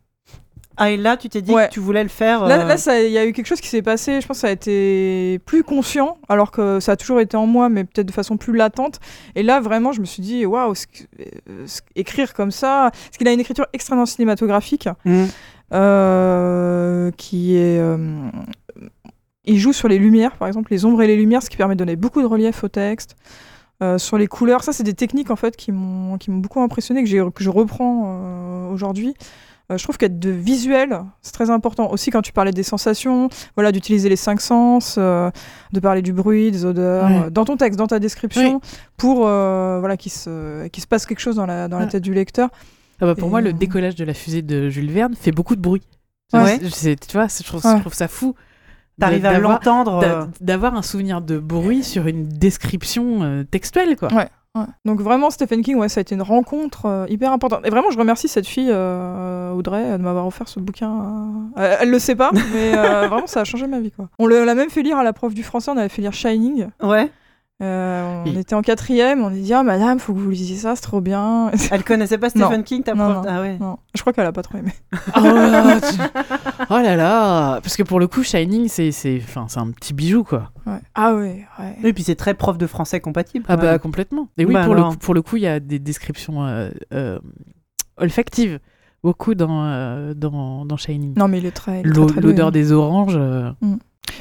Ah, et là, tu t'es dit Ouais. que tu voulais le faire. Là, euh, là, ça- il y a eu quelque chose qui s'est passé. Je pense que ça a été plus conscient, alors que ça a toujours été en moi, mais peut-être de façon plus latente. Et là, vraiment, je me suis dit, waouh, euh, écrire comme ça. Parce qu'il a une écriture extrêmement cinématographique. hmm. euh, qui est. euh, il joue sur les lumières, par exemple, les ombres et les lumières, ce qui permet de donner beaucoup de relief au texte. Euh, sur les couleurs, ça, c'est des techniques en fait qui m'ont qui m'ont beaucoup impressionné, que, j'ai- que je reprends euh, aujourd'hui. Euh, je trouve qu'être de visuel, c'est très important. Aussi, quand tu parlais des sensations, voilà, d'utiliser les cinq sens, euh, de parler du bruit, des odeurs, Ouais. euh, dans ton texte, dans ta description, pour euh, voilà, qu'il se, passe quelque chose dans la, dans la Ouais. tête du lecteur. ah bah, pour Et, moi, le décollage de la fusée de Jules Verne fait beaucoup de bruit. Ouais. Tu vois, je trouve, Ouais. je trouve ça fou. T'arrives à d'avoir- l'entendre. d'a- D'avoir un souvenir de bruit sur une description euh, textuelle, quoi. Ouais. Ouais. Donc vraiment Stephen King, ouais, ça a été une rencontre euh, hyper importante. Et vraiment, je remercie cette fille, euh, Audrey, de m'avoir offert ce bouquin. euh, Elle, le sait pas, mais euh, [LAUGHS] vraiment, ça a changé ma vie. Quoi. On le- l'a même fait lire à la prof du français. On avait fait lire Shining. Ouais. Euh, on Oui. était en quatrième. On a dit ah madame, faut que vous lisiez ça, c'est trop bien. [LAUGHS] Elle connaissait pas Non. Stephen King, ta prof? non. Ah ouais. je crois qu'elle a pas trop aimé. [LAUGHS] Oh, là, tu- [LAUGHS] oh là là Parce que pour le coup, Shining, c'est c'est- enfin, c'est un petit bijou, quoi. Ouais. Ah ouais, ouais. Et puis c'est très prof de français compatible. Ah bah même. complètement. Et oui, Bah pour, le coup, pour le coup, il y a des descriptions euh, euh, olfactives, beaucoup dans, dans, dans Shining. Non mais très doué, L'odeur des oranges. euh,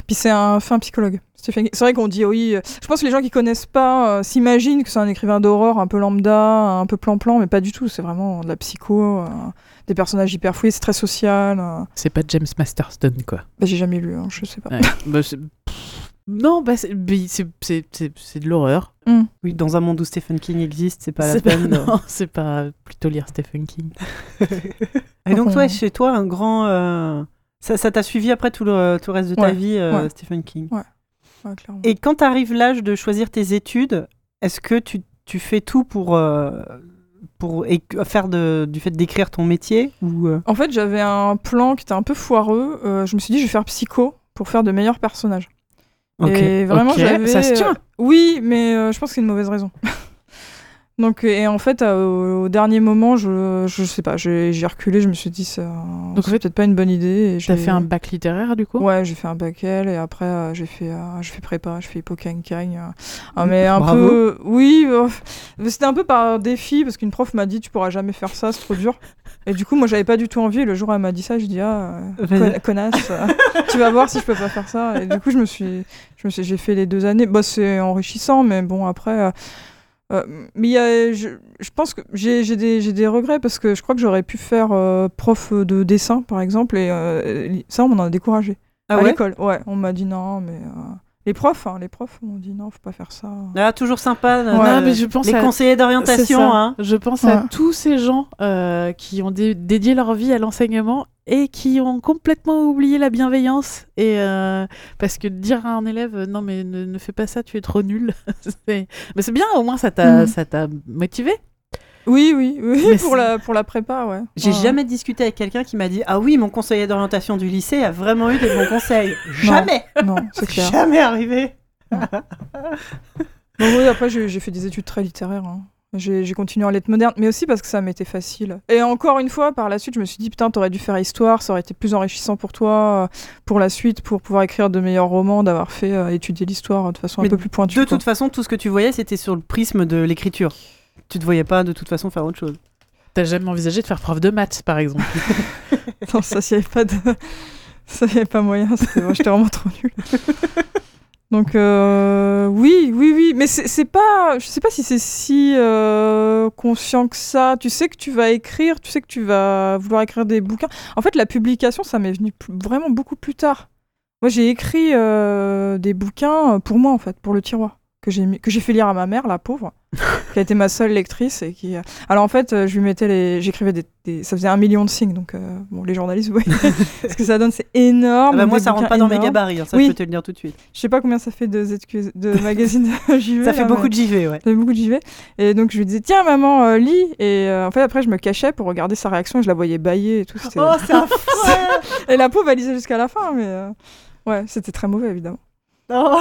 Puis c'est un fin psychologue. Stephen King. C'est vrai qu'on dit oui. euh, Je pense que les gens qui connaissent pas euh, s'imaginent que c'est un écrivain d'horreur un peu lambda, un peu plan-plan, mais pas du tout. C'est vraiment de la psycho, euh, des personnages hyper fouillés, c'est très social. euh. c'est pas James Masterston, quoi. Bah, j'ai jamais lu, hein, je sais pas. Ouais. [LAUGHS] Bah, non, bah, c'est mais c'est- c'est- c'est- c'est de l'horreur. Oui, dans un monde où Stephen King existe, c'est pas la pas, peine. [LAUGHS] non, c'est pas plutôt lire Stephen King. [LAUGHS] Et donc, toi, chez toi, un grand. Euh, Ça ça t'a suivi après tout le, tout le reste de ta Ouais, vie, euh, ouais. Stephen King? Ouais, clairement. Et quand t'arrives l'âge de choisir tes études, est-ce que tu, tu fais tout pour, euh, pour faire de, du fait d'écrire ton métier ou euh, En fait, j'avais un plan qui était un peu foireux. euh, je me suis dit, je vais faire psycho pour faire de meilleurs personnages. Ok. Et vraiment, j'avais. ça se tient. euh, oui, mais euh, je pense que c'est une mauvaise raison. [LAUGHS] Donc, et en fait, euh, au, dernier moment, je, je sais pas, j'ai reculé, je me suis dit, ça- Donc, en c'est fait, peut-être pas une bonne idée. T'as fait un bac littéraire, du coup? Ouais, j'ai fait un bac L et après euh, j'ai fait euh, fait prépa, j'ai fait hippocagne. Euh, ah, mais un Bravo. peu oui, c'était un peu par défi parce qu'une prof m'a dit tu pourras jamais faire ça, c'est trop dur. Et du coup, moi j'avais pas du tout envie et le jour où elle m'a dit ça, je dis ah con- connasse, [LAUGHS] tu vas voir si je peux pas faire ça. Et du coup, je me suis je me suis j'ai fait les deux années. Bah c'est enrichissant mais bon après mais il y a, je, je pense que j'ai des, des regrets parce que je crois que j'aurais pu faire euh, prof de dessin par exemple et euh, ça on m'en a découragé Ah à ouais? l'école, ouais. On m'a dit non, mais euh, les profs, hein, les profs m'ont dit non, faut pas faire ça. Ah, toujours sympa. euh, Ouais, Non, mais je pense les à... conseillers d'orientation. Hein. Je pense à tous ces gens euh, qui ont dé- dédié leur vie à l'enseignement et qui ont complètement oublié la bienveillance. Et euh, parce que dire à un élève non mais ne, ne fais pas ça, tu es trop nul. [LAUGHS] c'est... Mais c'est bien, au moins ça t'a, Mhm. ça t'a motivé. Oui, oui, oui, Mais [LAUGHS] pour la pour la prépa, ouais. J'ai Ouais. jamais discuté avec quelqu'un qui m'a dit Ah oui, mon conseiller d'orientation du lycée a vraiment eu des bons conseils. [LAUGHS] Jamais Non, [LAUGHS] c'est clair. Jamais arrivé Donc, oui, après j'ai fait des études très littéraires. hein. J'ai continué en lettres modernes, mais aussi parce que ça m'était facile. Et encore une fois, par la suite, je me suis dit putain, t'aurais dû faire histoire, ça aurait été plus enrichissant pour toi, euh, pour la suite, pour pouvoir écrire de meilleurs romans, d'avoir fait euh, étudier l'histoire de façon Mais un peu plus pointue. De quoi. toute façon, tout ce que tu voyais, c'était sur le prisme de l'écriture. Tu te voyais pas de toute façon faire autre chose. T'as jamais envisagé de faire prof de maths, par exemple [LAUGHS] Non, ça, s'il y avait pas de. [LAUGHS] Ça, y avait pas moyen, moi, j'étais vraiment trop nulle. [LAUGHS] Donc euh, oui, oui, oui, mais c'est pas, je sais pas si c'est si euh, conscient que ça. Tu sais que tu vas écrire, tu sais que tu vas vouloir écrire des bouquins. En fait, la publication, ça m'est venu vraiment beaucoup plus tard. Moi, j'ai écrit euh, des bouquins pour moi, en fait, pour le tiroir que j'ai mis- que j'ai fait lire à ma mère, la pauvre, [LAUGHS] qui a été ma seule lectrice et qui. Alors en fait, euh, je lui mettais les, j'écrivais des, des- ça faisait un million de signes, donc euh, bon, les journalistes, voyez [LAUGHS] ce que ça donne, c'est énorme. Ah bah, moi, ça rentre pas dans mes gabarits, hein, ça Oui. je peux te le dire tout de suite. Je sais pas combien ça fait de, ZQ de [LAUGHS] magazines JV. Ça fait là, beaucoup mais- de JV, ouais. ça fait beaucoup de JV. Et donc je lui disais, tiens maman, euh, lis. Et euh, en fait, après, je me cachais pour regarder sa réaction. Je la voyais bailler et tout. Oh, c'est et la pauvre, elle lisait jusqu'à la fin. Mais euh, ouais, c'était très mauvais, évidemment. Oh,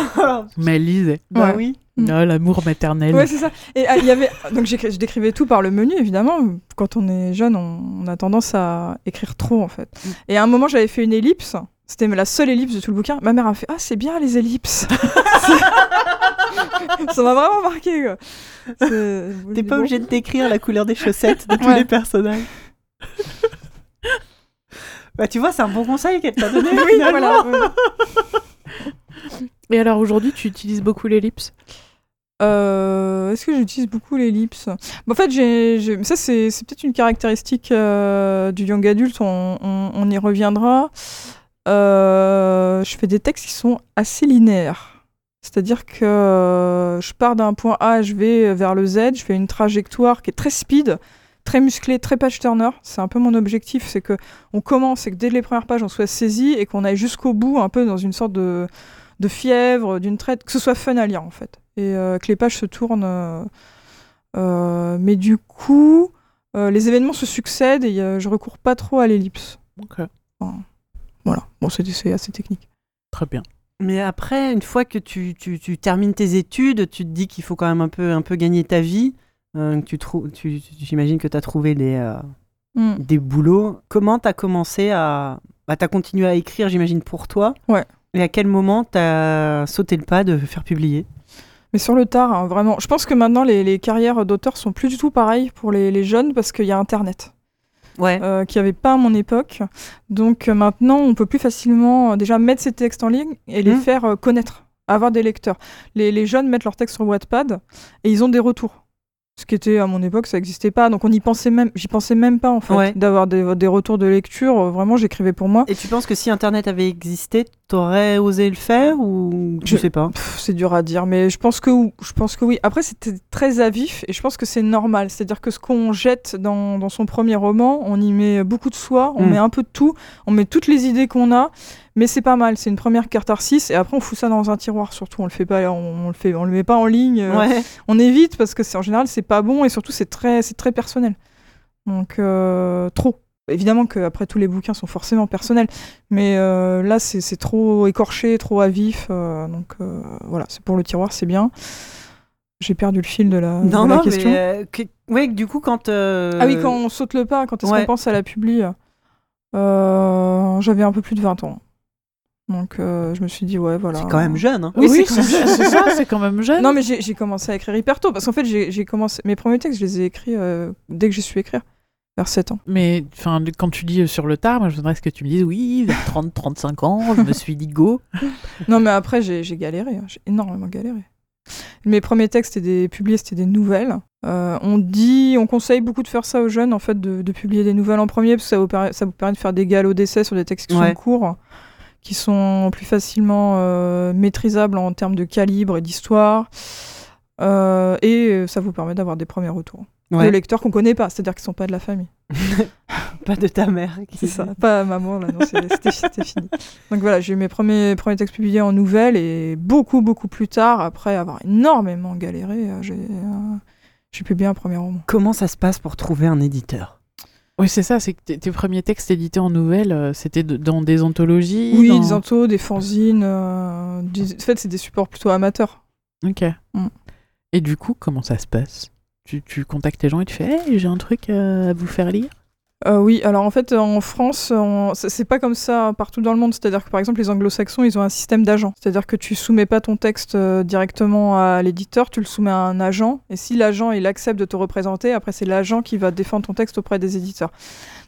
Mais elle lisait. bah Ouais. oui. Ah, L'amour maternel. Ouais, c'est ça. Et ah, il y avait. Donc j'écris- je décrivais tout par le menu, évidemment. Quand on est jeune, on, on a tendance à écrire trop, en fait. Mm. Et à un moment, j'avais fait une ellipse. C'était la seule ellipse de tout le bouquin. Ma mère a fait Ah, c'est bien les ellipses. [LAUGHS] ça m'a vraiment marqué. quoi. C'est- T'es pas bon. obligé de décrire la couleur des chaussettes de tous Ouais. les personnages. [LAUGHS] bah tu vois, c'est un bon conseil qu'elle t'a donné. Oui, voilà. ouais. [LAUGHS] Et alors aujourd'hui, tu utilises beaucoup l'ellipse Euh, Est-ce que j'utilise beaucoup l'ellipse Bah, En fait, ça c'est, peut-être une caractéristique euh, du young adulte, on y reviendra. Euh, je fais des textes qui sont assez linéaires. C'est-à-dire que euh, je pars d'un point A, je vais vers le Z, je fais une trajectoire qui est très speed, très musclée, très page turner. C'est un peu mon objectif, c'est que on commence et que dès les premières pages on soit saisi et qu'on aille jusqu'au bout, un peu dans une sorte de, de fièvre, d'une traite, que ce soit fun à lire en fait. Et euh, que les pages se tournent. euh, euh, mais du coup, euh, les événements se succèdent et euh, je recours pas trop à l'ellipse. Ok. Voilà, bon, c'est assez technique. Très bien. Mais après, une fois que tu, tu, tu termines tes études, tu te dis qu'il faut quand même un peu, un peu gagner ta vie. Euh, tu, tu- J'imagine que tu as trouvé des, euh, Mm. des boulots. Comment tu as commencé à... Bah, tu as continué à écrire, j'imagine, pour toi? Ouais. Et à quel moment tu as sauté le pas de faire publier? Mais sur le tard, hein, vraiment. Je pense que maintenant, les, les carrières d'auteur sont plus du tout pareilles pour les, les jeunes parce qu'il y a Internet. Ouais. euh, qu'il n'y avait pas à mon époque. Donc euh, maintenant, on peut plus facilement euh, déjà mettre ces textes en ligne et les Mhm. faire euh, connaître, avoir des lecteurs. Les, les jeunes mettent leurs textes sur Wattpad et ils ont des retours. Ce qui était à mon époque, ça n'existait pas. Donc on y pensait même, j'y pensais même pas en fait, Ouais. d'avoir des, des retours de lecture. Vraiment, j'écrivais pour moi. Et tu penses que si Internet avait existé, t'aurais osé le faire ou je Je- sais pas? C'est dur à dire, mais je pense que je pense que oui. Après, c'était très à vif et je pense que c'est normal. C'est-à-dire que ce qu'on jette dans, dans son premier roman, on y met beaucoup de soi, on Mm. met un peu de tout, on met toutes les idées qu'on a, mais c'est pas mal. C'est une première catharsis et après on fout ça dans un tiroir. Surtout, on le fait pas, on, on le fait, on le met pas en ligne. euh. On évite parce que en général c'est pas bon et surtout c'est très, c'est très personnel. Donc euh, trop. Évidemment qu'après tous les bouquins sont forcément personnels, mais euh, là c'est trop écorché, trop à vif. euh, donc euh, voilà, c'est pour le tiroir, c'est bien. J'ai perdu le fil de la, de Non, la non, question. mais euh, que- ouais, du coup, quand. euh, Ah oui, quand on saute le pas, quand est-ce ouais. qu'on pense à la publi euh, J'avais un peu plus de 20 ans. Donc euh, je me suis dit, ouais, voilà. C'est quand même jeune. Hein. Oui, Oui, c'est ça, [LAUGHS] c'est quand même jeune. Non, mais j'ai commencé à écrire hyper tôt, parce qu'en fait, j'ai j'ai commencé. Mes premiers textes, je les ai écrits euh, dès que j'ai su écrire, vers 7 ans. Mais enfin, quand tu dis euh, sur le tard, moi, je voudrais que tu me dises oui, vers 30-35 ans, je me suis dit go. [LAUGHS] Non, mais après, j'ai galéré. hein. J'ai énormément galéré. Mes premiers textes des, publiés, c'était des nouvelles. Euh, on dit, on conseille beaucoup de faire ça aux jeunes, en fait, de, de publier des nouvelles en premier, parce que ça vous, permet, ça vous permet de faire des galops d'essai sur des textes qui Ouais. sont courts, qui sont plus facilement euh, maîtrisables en termes de calibre et d'histoire. Euh, et ça vous permet d'avoir des premiers retours. Ouais. De lecteurs qu'on connaît pas, c'est-à-dire qui sont pas de la famille. [LAUGHS] Pas de ta mère. qui- C'est ça, pas maman, là, non, [LAUGHS] c'était fini. Donc voilà, j'ai eu mes premiers, premiers textes publiés en nouvelles et beaucoup, beaucoup plus tard, après avoir énormément galéré, euh, j'ai euh, j'ai publié un premier roman. Comment ça se passe pour trouver un éditeur? Oui, c'est ça, c'est que tes- premiers textes édités en nouvelles, euh, c'était de- dans des anthologies Oui, dans- des anthos, des fanzines, euh, des- en fait, c'est des supports plutôt amateurs. Ok. Mm. Et du coup, comment ça se passe? Tu, contactes les gens et tu fais j'ai un truc euh, à vous faire lire Euh, oui, alors en fait, en France, on- c'est c'est pas comme ça partout dans le monde. C'est-à-dire que par exemple, les anglo-saxons, ils ont un système d'agent. C'est-à-dire que tu soumets pas ton texte euh, directement à l'éditeur, tu le soumets à un agent. Et si l'agent, il accepte de te représenter, après, c'est l'agent qui va défendre ton texte auprès des éditeurs.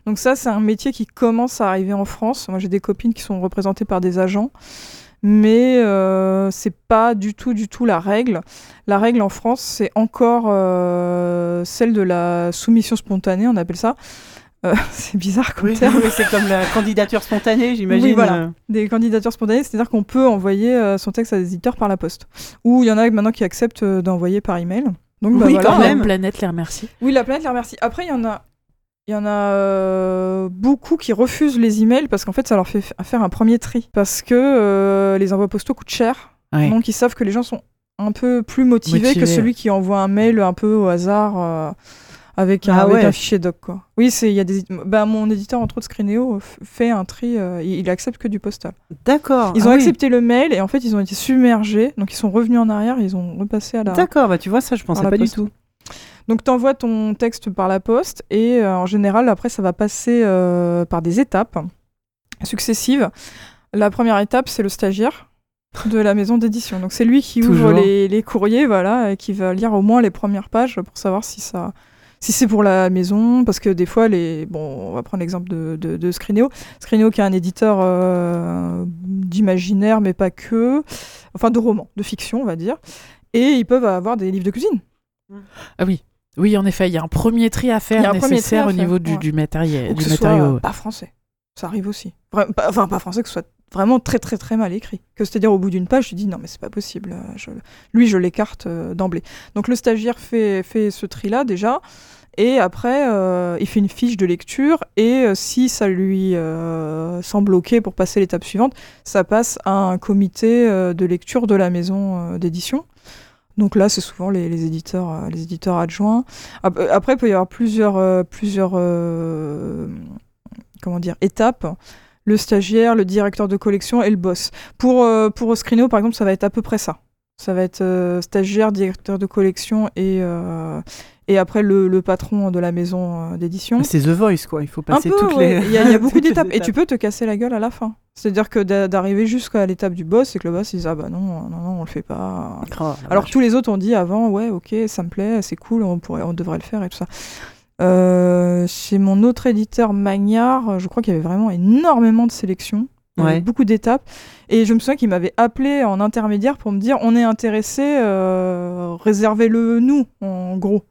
Donc ça, c'est un métier qui commence à arriver en France. Moi, j'ai des copines qui sont représentées par des agents. Mais euh, c'est pas du tout, du tout la règle. La règle en France, c'est encore euh, celle de la soumission spontanée, on appelle ça. Euh, [LAUGHS] c'est bizarre comme Oui, terme. c'est comme la candidature spontanée, j'imagine. Oui, voilà. Des candidatures spontanées, c'est-à-dire qu'on peut envoyer euh, son texte à des éditeurs par la poste. Ou il y en a maintenant qui acceptent euh, d'envoyer par email. Donc, bah, Oui, voilà. quand même. La planète les remercie. Oui, la planète les remercie. Après, il y en a, il y en a euh, beaucoup qui refusent les emails parce qu'en fait, ça leur fait faire un premier tri. Parce que euh, les envois postaux coûtent cher. Ouais. Donc, ils savent que les gens sont un peu plus motivés Motivés, que celui qui envoie un mail un peu au hasard euh, avec, un, Ah avec ouais. un fichier doc. Quoi. Oui, il y a des, bah, mon éditeur, entre autres, Screeneo, f- fait un tri. il, il accepte que du postal. D'accord. Ils ah ont oui. accepté le mail et en fait, ils ont été submergés. Donc, ils sont revenus en arrière. Ils ont repassé à la. D'accord, bah tu vois, ça, je pensais pas du tout. Donc tu envoies ton texte par la poste et euh, en général après ça va passer euh, par des étapes successives. La première étape c'est le stagiaire de la maison d'édition. Donc c'est lui qui ouvre les, les courriers voilà et qui va lire au moins les premières pages pour savoir si ça si c'est pour la maison parce que des fois les bon on va prendre l'exemple de, de, de qui est un éditeur euh, d'imaginaire mais pas que enfin de romans, de fiction on va dire et ils peuvent avoir des livres de cuisine. Ah oui. Oui, en effet, il y a un premier tri à faire nécessaire à au niveau du, ouais. du matériel. ou que Du ce soit matériau. pas français. Ça arrive aussi. Enfin, pas français, que ce soit vraiment très très très mal écrit. Que c'est-à-dire au bout d'une page, tu dis non mais c'est pas possible. euh, je- Lui, je l'écarte euh, d'emblée. Donc le stagiaire fait, fait ce tri-là déjà. Et après, euh, il fait une fiche de lecture et euh, si ça lui semble ok pour passer l'étape suivante, ça passe à un comité de lecture de la maison d'édition. Donc là, c'est souvent les, euh, éditeurs adjoints. Ap- Après, il peut y avoir plusieurs, euh, plusieurs euh, comment dire, étapes. Le stagiaire, le directeur de collection et le boss. Pour, euh, par exemple, ça va être à peu près ça. Ça va être stagiaire, directeur de collection et, et après le, le patron de la maison euh, d'édition. C'est The Voice, quoi. Il faut passer peu, toutes ouais. les. Il y a, il y a [LAUGHS] beaucoup d'étapes. Et tu peux te casser la gueule à la fin. C'est-à-dire que d'a- d'arriver jusqu'à l'étape du boss et que le boss il dit Ah bah non, non, non, on le fait pas. Oh, Alors vache. tous les autres ont dit avant, ouais, ok, ça me plaît, c'est cool, on, pourrait, on devrait le faire et tout ça. Euh, chez mon autre éditeur Magnard, je crois qu'il y avait vraiment énormément de sélections, Ouais. beaucoup d'étapes, et je me souviens qu'il m'avait appelé en intermédiaire pour me dire on est intéressé, euh, réservez-le nous, en gros.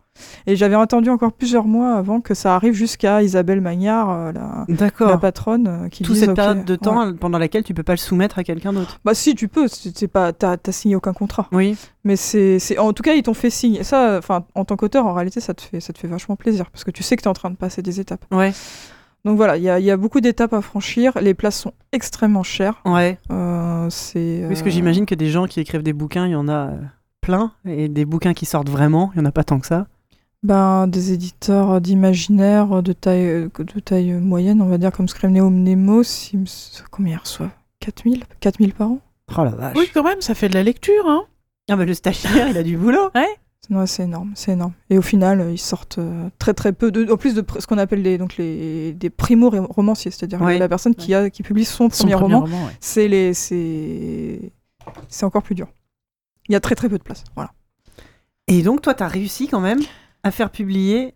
Et j'avais attendu encore plusieurs mois avant que ça arrive jusqu'à Isabelle Magnard, euh, la, la patronne, euh, qui Toute dise, cette période de ouais. temps pendant laquelle tu peux pas le soumettre à quelqu'un d'autre. Bah si, tu peux, c'est pas, t'as t'as signé aucun contrat. Oui. Mais c'est, c'est- en tout cas, ils t'ont fait signe. Ça, enfin, en tant qu'auteur, en réalité, ça te fait, ça te fait vachement plaisir parce que tu sais que tu es en train de passer des étapes. Ouais. Donc voilà, il y y a beaucoup d'étapes à franchir. Les places sont extrêmement chères. Ouais. Euh, c'est. Parce que j'imagine que des gens qui écrivent des bouquins, il y en a euh, plein. Et des bouquins qui sortent vraiment, il y en a pas tant que ça. Ben, des éditeurs d'imaginaire de taille, de taille moyenne, on va dire, comme Scribner Nemo, si, combien ils reçoivent? 4000 4000 par an? Oh la vache. Oui, quand même, ça fait de la lecture. Hein. Ah bah le stagiaire, il a du boulot. [LAUGHS] Ouais, c'est énorme, c'est énorme. Et au final, ils sortent euh, très très peu, de, en plus de ce qu'on appelle les, donc les, des primo-romanciers, c'est-à-dire Oui. la personne qui, a, qui publie son Son premier roman. ouais. c'est les c'est c'est encore plus dur. Il y a très très peu de place. Voilà. Et donc toi, t'as réussi quand même? À faire publier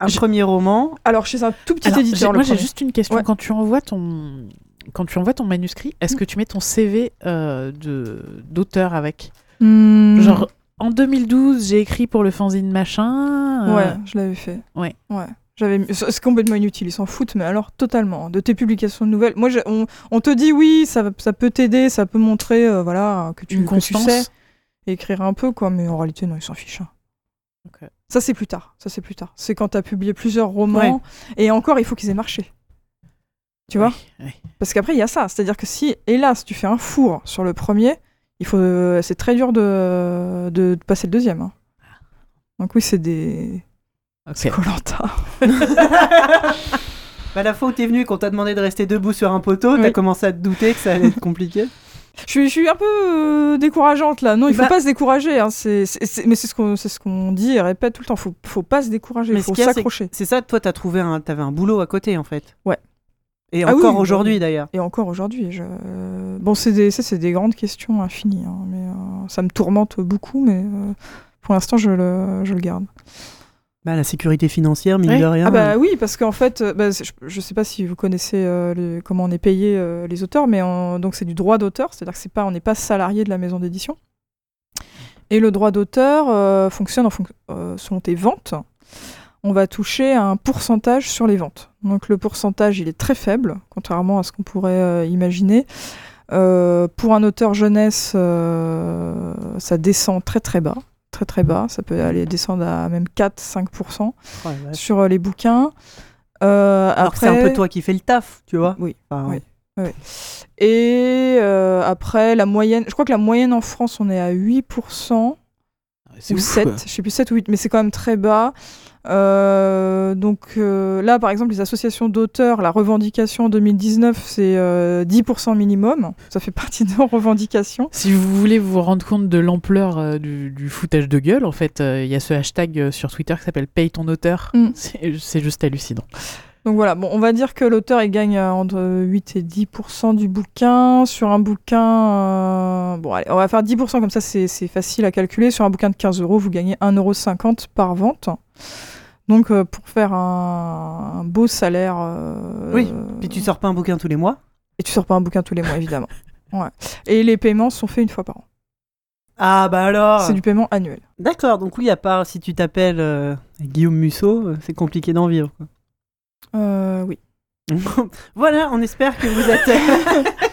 un Je- premier roman. Alors chez un tout petit Alors, éditeur, le moi, j'ai juste une question. Ouais. Quand tu envoies ton quand tu envoies ton manuscrit, est-ce que tu mets ton CV euh, de d'auteur avec? Hmm, Genre en 2012, j'ai écrit pour le fanzine machin. euh, ouais, je l'avais fait. ouais. Ouais. J'avais c'est complètement inutile, ils s'en foutent, mais alors totalement. De tes publications de nouvelles. Moi, j'ai- on, on te dit oui, ça, ça peut t'aider, ça peut montrer euh, voilà, que tu, une que tu constance. sais écrire un peu, quoi, mais en réalité, non, ils s'en fichent. hein. Ok. Ça, c'est plus tard. Ça, c'est plus tard. C'est quand tu as publié plusieurs romans, et encore, il faut qu'ils aient marché. Tu vois? Oui, oui. Parce qu'après, il y a ça. C'est-à-dire que si, hélas, tu fais un four sur le premier, il faut, c'est très dur de, de, de passer le deuxième. hein. Donc oui, c'est des... Ok. Colanta. [LAUGHS] Bah la fois où t'es venu, qu'on t'a demandé de rester debout sur un poteau, t'as Oui. commencé à te douter que ça allait être compliqué. Je suis, je suis un peu euh, décourageante là. Non, il faut Bah- pas se décourager. hein. C'est- mais c'est ce qu'on c'est ce qu'on dit et répète tout le temps. Faut, faut pas se décourager. Mais faut s'accrocher. C'est ça, toi, t'as trouvé un, t'avais un boulot à côté en fait. Ouais. Et Ah encore aujourd'hui d'ailleurs. Et encore aujourd'hui, je... bon, c'est des, ça, c'est des grandes questions infinies. hein, mais euh, ça me tourmente beaucoup, mais euh, pour l'instant, je le, je le garde. Bah, la sécurité financière, mine Ouais. de rien. Ah bah oui, parce qu'en fait, euh, bah, je, je sais pas si vous connaissez euh, le- comment on est payé euh, les auteurs, mais on- donc c'est du droit d'auteur, c'est-à-dire que c'est pas, on n'est pas salarié de la maison d'édition. Et le droit d'auteur euh, fonctionne en selon tes ventes. On va toucher un pourcentage sur les ventes. Donc le pourcentage, il est très faible, contrairement à ce qu'on pourrait imaginer. Pour un auteur jeunesse, ça descend très très bas, très très bas. Ça peut aller descendre à même 4-5% Oh, la vache. sur euh, les bouquins. Euh, Alors que c'est après, un peu toi qui fais le taf, tu vois. Oui, Enfin, oui. Et euh, après, la moyenne, je crois que la moyenne en France, on est à 8% C'est ou ouf, 7, quoi. je sais plus 7 ou 8, mais c'est quand même très bas. Euh, donc euh, là, par exemple, les associations d'auteurs, la revendication en 2019, c'est euh, 10% minimum. Ça fait partie de nos revendications. Si vous voulez vous rendre compte de l'ampleur euh, du, du foutage de gueule, en fait, euh, il y a ce hashtag euh, sur Twitter qui s'appelle Paye ton auteur. Mm. C'est juste hallucinant. Donc voilà, bon, on va dire que l'auteur il gagne euh, entre 8 et 10% du bouquin. Sur un bouquin, euh, bon, allez, on va faire 10% comme ça, c'est c'est facile à calculer. Sur un bouquin de 15 euros, vous gagnez 1,50€ par vente. Donc euh, pour faire un, un beau salaire. euh, Oui, Puis tu sors pas un bouquin tous les mois Et tu sors pas un bouquin tous les mois, évidemment. [LAUGHS] Ouais. Et les paiements sont faits une fois par an. Ah bah alors C'est du paiement annuel. D'accord, donc oui, à part si tu t'appelles Guillaume Musso, c'est compliqué d'en vivre. quoi. Euh, oui. voilà, on espère que vous êtes... [LAUGHS]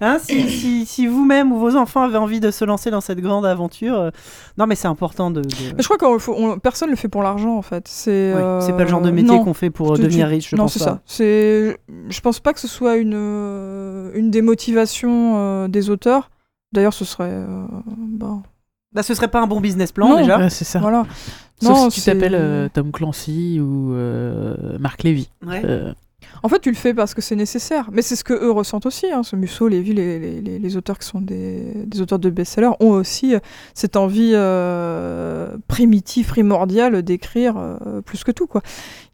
Hein, si si, si vous-même ou vos enfants avaient envie de se lancer dans cette grande aventure, euh, non mais c'est important de... de- Mais je crois que personne le fait pour l'argent en fait. C'est Oui, euh, C'est pas le genre de métier non. qu'on fait pour euh, Tu- devenir riche, je non, pense c'est ça. C'est, je pense pas que ce soit une euh, une des motivations euh, des auteurs. D'ailleurs, ce serait, euh, bah, Bah, ce serait pas un bon business plan Non. déjà Ouais, c'est ça. voilà. Sauf Non, si tu t'appelles euh, Tom Clancy ou euh, Marc Lévy. Ouais. Euh, En fait, tu le fais parce que c'est nécessaire. Mais c'est ce que eux ressentent aussi. Hein. Ce Musso, Lévy, les, les, les, les auteurs qui sont des, auteurs de best-sellers ont aussi euh, cette envie euh, primitive, primordiale d'écrire euh, plus que tout. Quoi.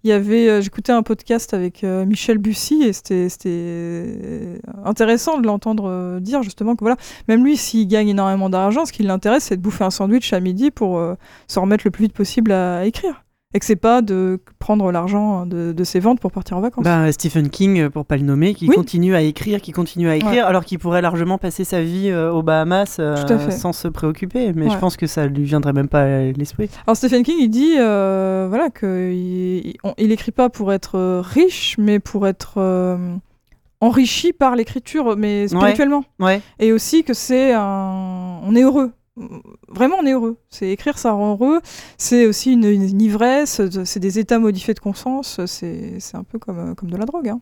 Il y avait, euh, j'écoutais un podcast avec Michel Bussy et c'était, intéressant de l'entendre dire justement que voilà, même lui, s'il gagne énormément d'argent, ce qui l'intéresse, c'est de bouffer un sandwich à midi pour se remettre le plus vite possible à écrire. Et que c'est pas de prendre l'argent de, de ses ventes pour partir en vacances. Bah, Stephen King, euh, pour pas le nommer, qui Oui. continue à écrire, qui continue à écrire, alors qu'il pourrait largement passer sa vie euh, aux Bahamas euh, sans se préoccuper. Mais je pense que ça lui viendrait même pas à l'esprit. Alors Stephen King, il dit euh, voilà que il, il- on- il écrit pas pour être euh, riche, mais pour être enrichi par l'écriture, mais spirituellement. Ouais. Et aussi que c'est un, on est heureux. Vraiment, on est heureux. C'est écrire, ça rend heureux. C'est aussi une, une ivresse. C'est des états modifiés de conscience. C'est un peu comme, comme de la drogue. hein.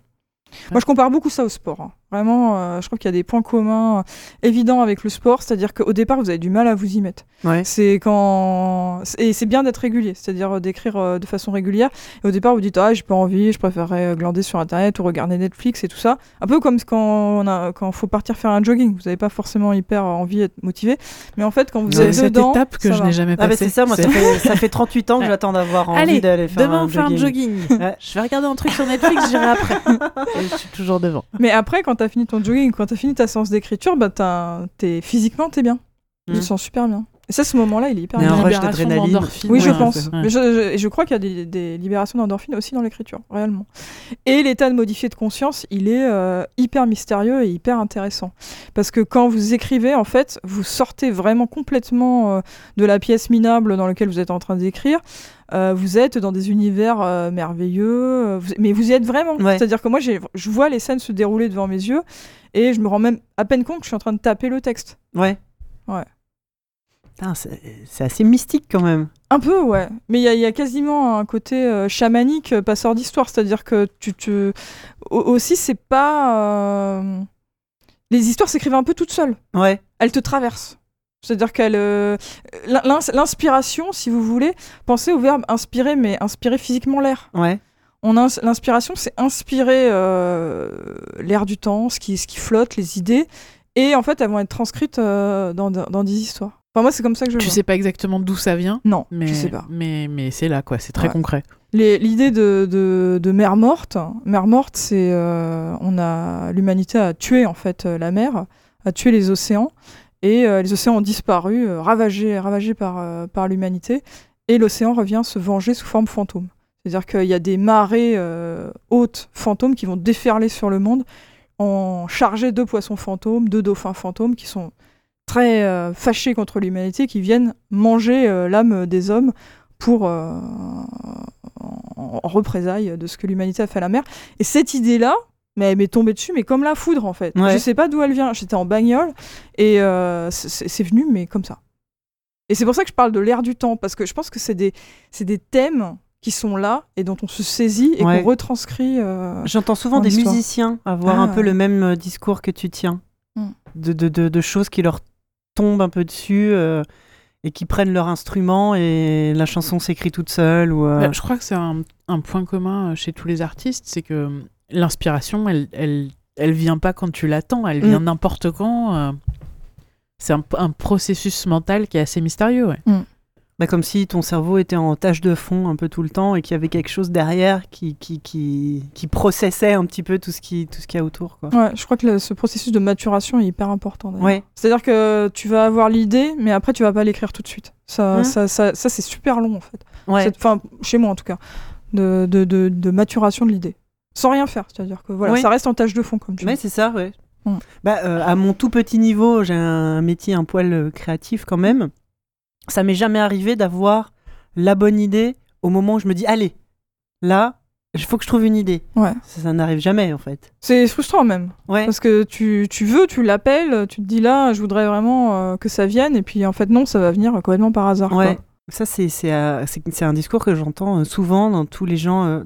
Moi, je compare beaucoup ça au sport. hein. Vraiment, euh, je trouve qu'il y a des points communs euh, évidents avec le sport. C'est-à-dire qu'au départ, vous avez du mal à vous y mettre. Ouais. C'est quand et c'est bien d'être régulier, c'est-à-dire euh, d'écrire euh, de façon régulière. Et au départ, vous dites ah j'ai pas envie, je préférerais glander sur internet ou regarder Netflix et tout ça. Un peu comme quand on a quand faut partir faire un jogging, vous n'avez pas forcément hyper envie d'être motivé, mais en fait quand vous Ouais. C'est êtes cette dedans, étape que je n'ai jamais Ah bah passée. c'est ça, moi ça fait, [LAUGHS] ça fait 38 ans que Ouais. j'attends d'avoir envie Allez, d'aller faire demain un on fait un jogging. jogging. Ouais. Je vais regarder un truc sur Netflix, j'irai après. [LAUGHS] Et je suis toujours devant. Mais après, quand t'as fini ton jogging, quand t'as fini ta séance d'écriture, bah t'es physiquement t'es bien, tu Mm. te sens super bien. Et ça, ce moment-là, il est hyper Mais bien. un rush libération d'adrénaline. Oui, je Ouais, pense. Mais je, je- et je crois qu'il y a des, des libérations d'endorphines aussi dans l'écriture, réellement. Et l'état de modifié de conscience, il est euh, hyper mystérieux et hyper intéressant. Parce que quand vous écrivez, en fait, vous sortez vraiment complètement euh, de la pièce minable dans laquelle vous êtes en train d'écrire. Euh, vous êtes dans des univers euh, merveilleux, euh, vous- mais vous y êtes vraiment. Ouais. C'est-à-dire que moi, je vois les scènes se dérouler devant mes yeux et je me rends même à peine compte que je suis en train de taper le texte. Ouais. Ouais. C'est assez mystique quand même. Un peu, ouais. Mais il y, a- il y a quasiment un côté euh, chamanique, passeur d'histoire. C'est-à-dire que tu te. Au- Aussi, c'est pas. Les histoires s'écrivent un peu toutes seules. Ouais. Elles te traversent. C'est-à-dire qu'elle. euh, l'in- l'ins- L'inspiration, si vous voulez, pensez au verbe inspirer, mais inspirer physiquement l'air. Ouais. L'inspiration, c'est inspirer euh, l'air du temps, ce qui, ce qui flotte, les idées. Et en fait, elles vont être transcrites euh, dans, dans des histoires. Enfin, moi, c'est comme ça que je Tu vois. sais pas exactement d'où ça vient, Non, mais, je sais pas. mais, mais c'est là, quoi. C'est très Ouais. concret. L'idée de, de, de mer morte, mer morte, c'est euh, on a l'humanité a tué en fait la mer, a tué les océans et euh, les océans ont disparu, euh, ravagés, ravagés par, euh, par l'humanité. et l'océan revient se venger sous forme fantôme. C'est-à-dire qu'il y a des marées hautes fantômes qui vont déferler sur le monde en chargés de poissons fantômes, de dauphins fantômes qui sont très fâchés contre l'humanité, qui viennent manger l'âme des hommes pour en représailles de ce que l'humanité a fait à la mer. Et cette idée-là, mais elle m'est tombée dessus, mais comme la foudre en fait. Ouais. Je sais pas d'où elle vient. J'étais en bagnole et euh, c'est venu, mais comme ça. Et c'est pour ça que je parle de l'ère du temps, parce que je pense que c'est des, c'est des thèmes qui sont là et dont on se saisit et Ouais. qu'on retranscrit. euh, J'entends souvent en des histoire. musiciens avoir Ah, un peu le même euh, discours que tu tiens. Mm. De, de, de, de choses qui leur tombent un peu dessus euh, et qui prennent leur instrument et la chanson s'écrit toute seule. Ou, euh, Bah, je crois que c'est un, un point commun chez tous les artistes, c'est que l'inspiration, elle, elle, elle vient pas quand tu l'attends, elle vient Mm. n'importe quand. euh. C'est un, un processus mental qui est assez mystérieux. Ouais. bah, comme si ton cerveau était en tâche de fond un peu tout le temps et qu'il y avait quelque chose derrière qui, qui, qui, qui processait un petit peu tout ce qui tout ce qu'il y a autour. Quoi. Ouais, je crois que le- ce processus de maturation est hyper important. Ouais. C'est-à-dire que tu vas avoir l'idée, mais après tu vas pas l'écrire tout de suite. Ça, Hein ça, ça, ça, c'est super long en fait. Ouais. Cette- Enfin, chez moi en tout cas, de, de, de, de maturation de l'idée. Sans rien faire, c'est-à-dire que voilà, Oui. ça reste en tâche de fond comme tu dis. c'est ça, ouais. Mm. Bah, euh, à mon tout petit niveau, j'ai un métier un poil euh, créatif quand même. Ça m'est jamais arrivé d'avoir la bonne idée au moment où je me dis allez, là, il faut que je trouve une idée. Ouais. Ça, ça n'arrive jamais en fait. C'est frustrant même. Ouais. Parce que tu, tu veux, tu l'appelles, tu te dis là, je voudrais vraiment euh, que ça vienne, et puis en fait non, ça va venir complètement par hasard. Ouais. quoi. Ça, c'est c'est, euh, c'est- un discours que j'entends euh, souvent dans tous les gens euh,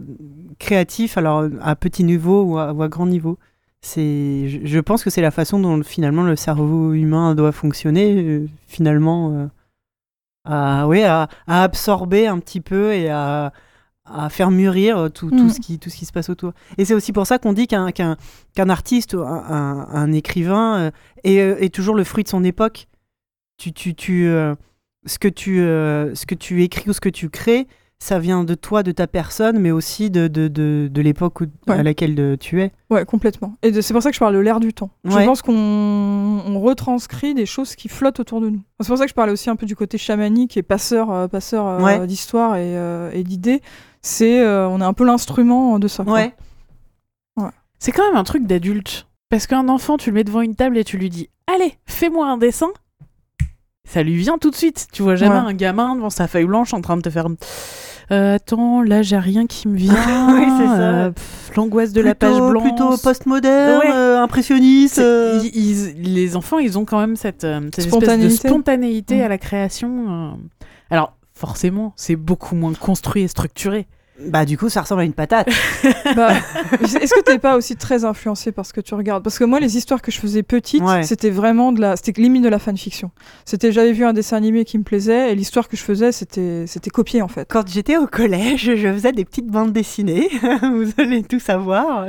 créatifs, alors à petit niveau ou à, ou à grand niveau. C'est, je, je pense que c'est la façon dont finalement le cerveau humain doit fonctionner, finalement, à, ouais, à, à absorber un petit peu et à, à faire mûrir tout, tout Mm. ce qui, tout ce qui se passe autour. Et c'est aussi pour ça qu'on dit qu'un qu'un qu'un artiste, ou un, un- un écrivain euh, est, est toujours le fruit de son époque. Tu, tu, tu, euh, ce, que tu, euh, ce que tu écris ou ce que tu crées, ça vient de toi, de ta personne, mais aussi de, de, de, de l'époque à laquelle de- tu es. Ouais, complètement. Et c'est pour ça que je parle de l'ère du temps. Ouais. Je pense qu'on on retranscrit des choses qui flottent autour de nous. C'est pour ça que je parlais aussi un peu du côté chamanique et passeur, euh, passeur euh, Ouais. d'histoire et, euh, et d'idées. C'est, euh, on est un peu l'instrument de ça. Ouais. C'est quand même un truc d'adulte. Parce qu'un enfant, tu le mets devant une table et tu lui dis Allez, fais-moi un dessin. Ça lui vient tout de suite. Tu vois jamais Ouais. un gamin devant sa feuille blanche en train de te faire. Euh, attends, là j'ai rien qui me vient. [LAUGHS] Oui, c'est ça. Euh, pff, L'angoisse de la page blanche. Plutôt postmoderne, Ouais. euh, impressionniste. C'est- ils- ils- les enfants, ils ont quand même cette, cette espèce de Spontanéité. spontanéité Mm. à la création. Alors, forcément, c'est beaucoup moins construit et structuré. Bah, du coup, ça ressemble à une patate. [LAUGHS] Bah, Est-ce que t'es pas aussi très influencé par ce que tu regardes? Parce que moi, les histoires que je faisais petite, Ouais. c'était vraiment de la, c'était limite de la fanfiction. C'était, j'avais vu un dessin animé qui me plaisait et l'histoire que je faisais, c'était, c'était copié en fait. Quand j'étais au collège, je faisais des petites bandes dessinées, [LAUGHS] vous allez tout savoir,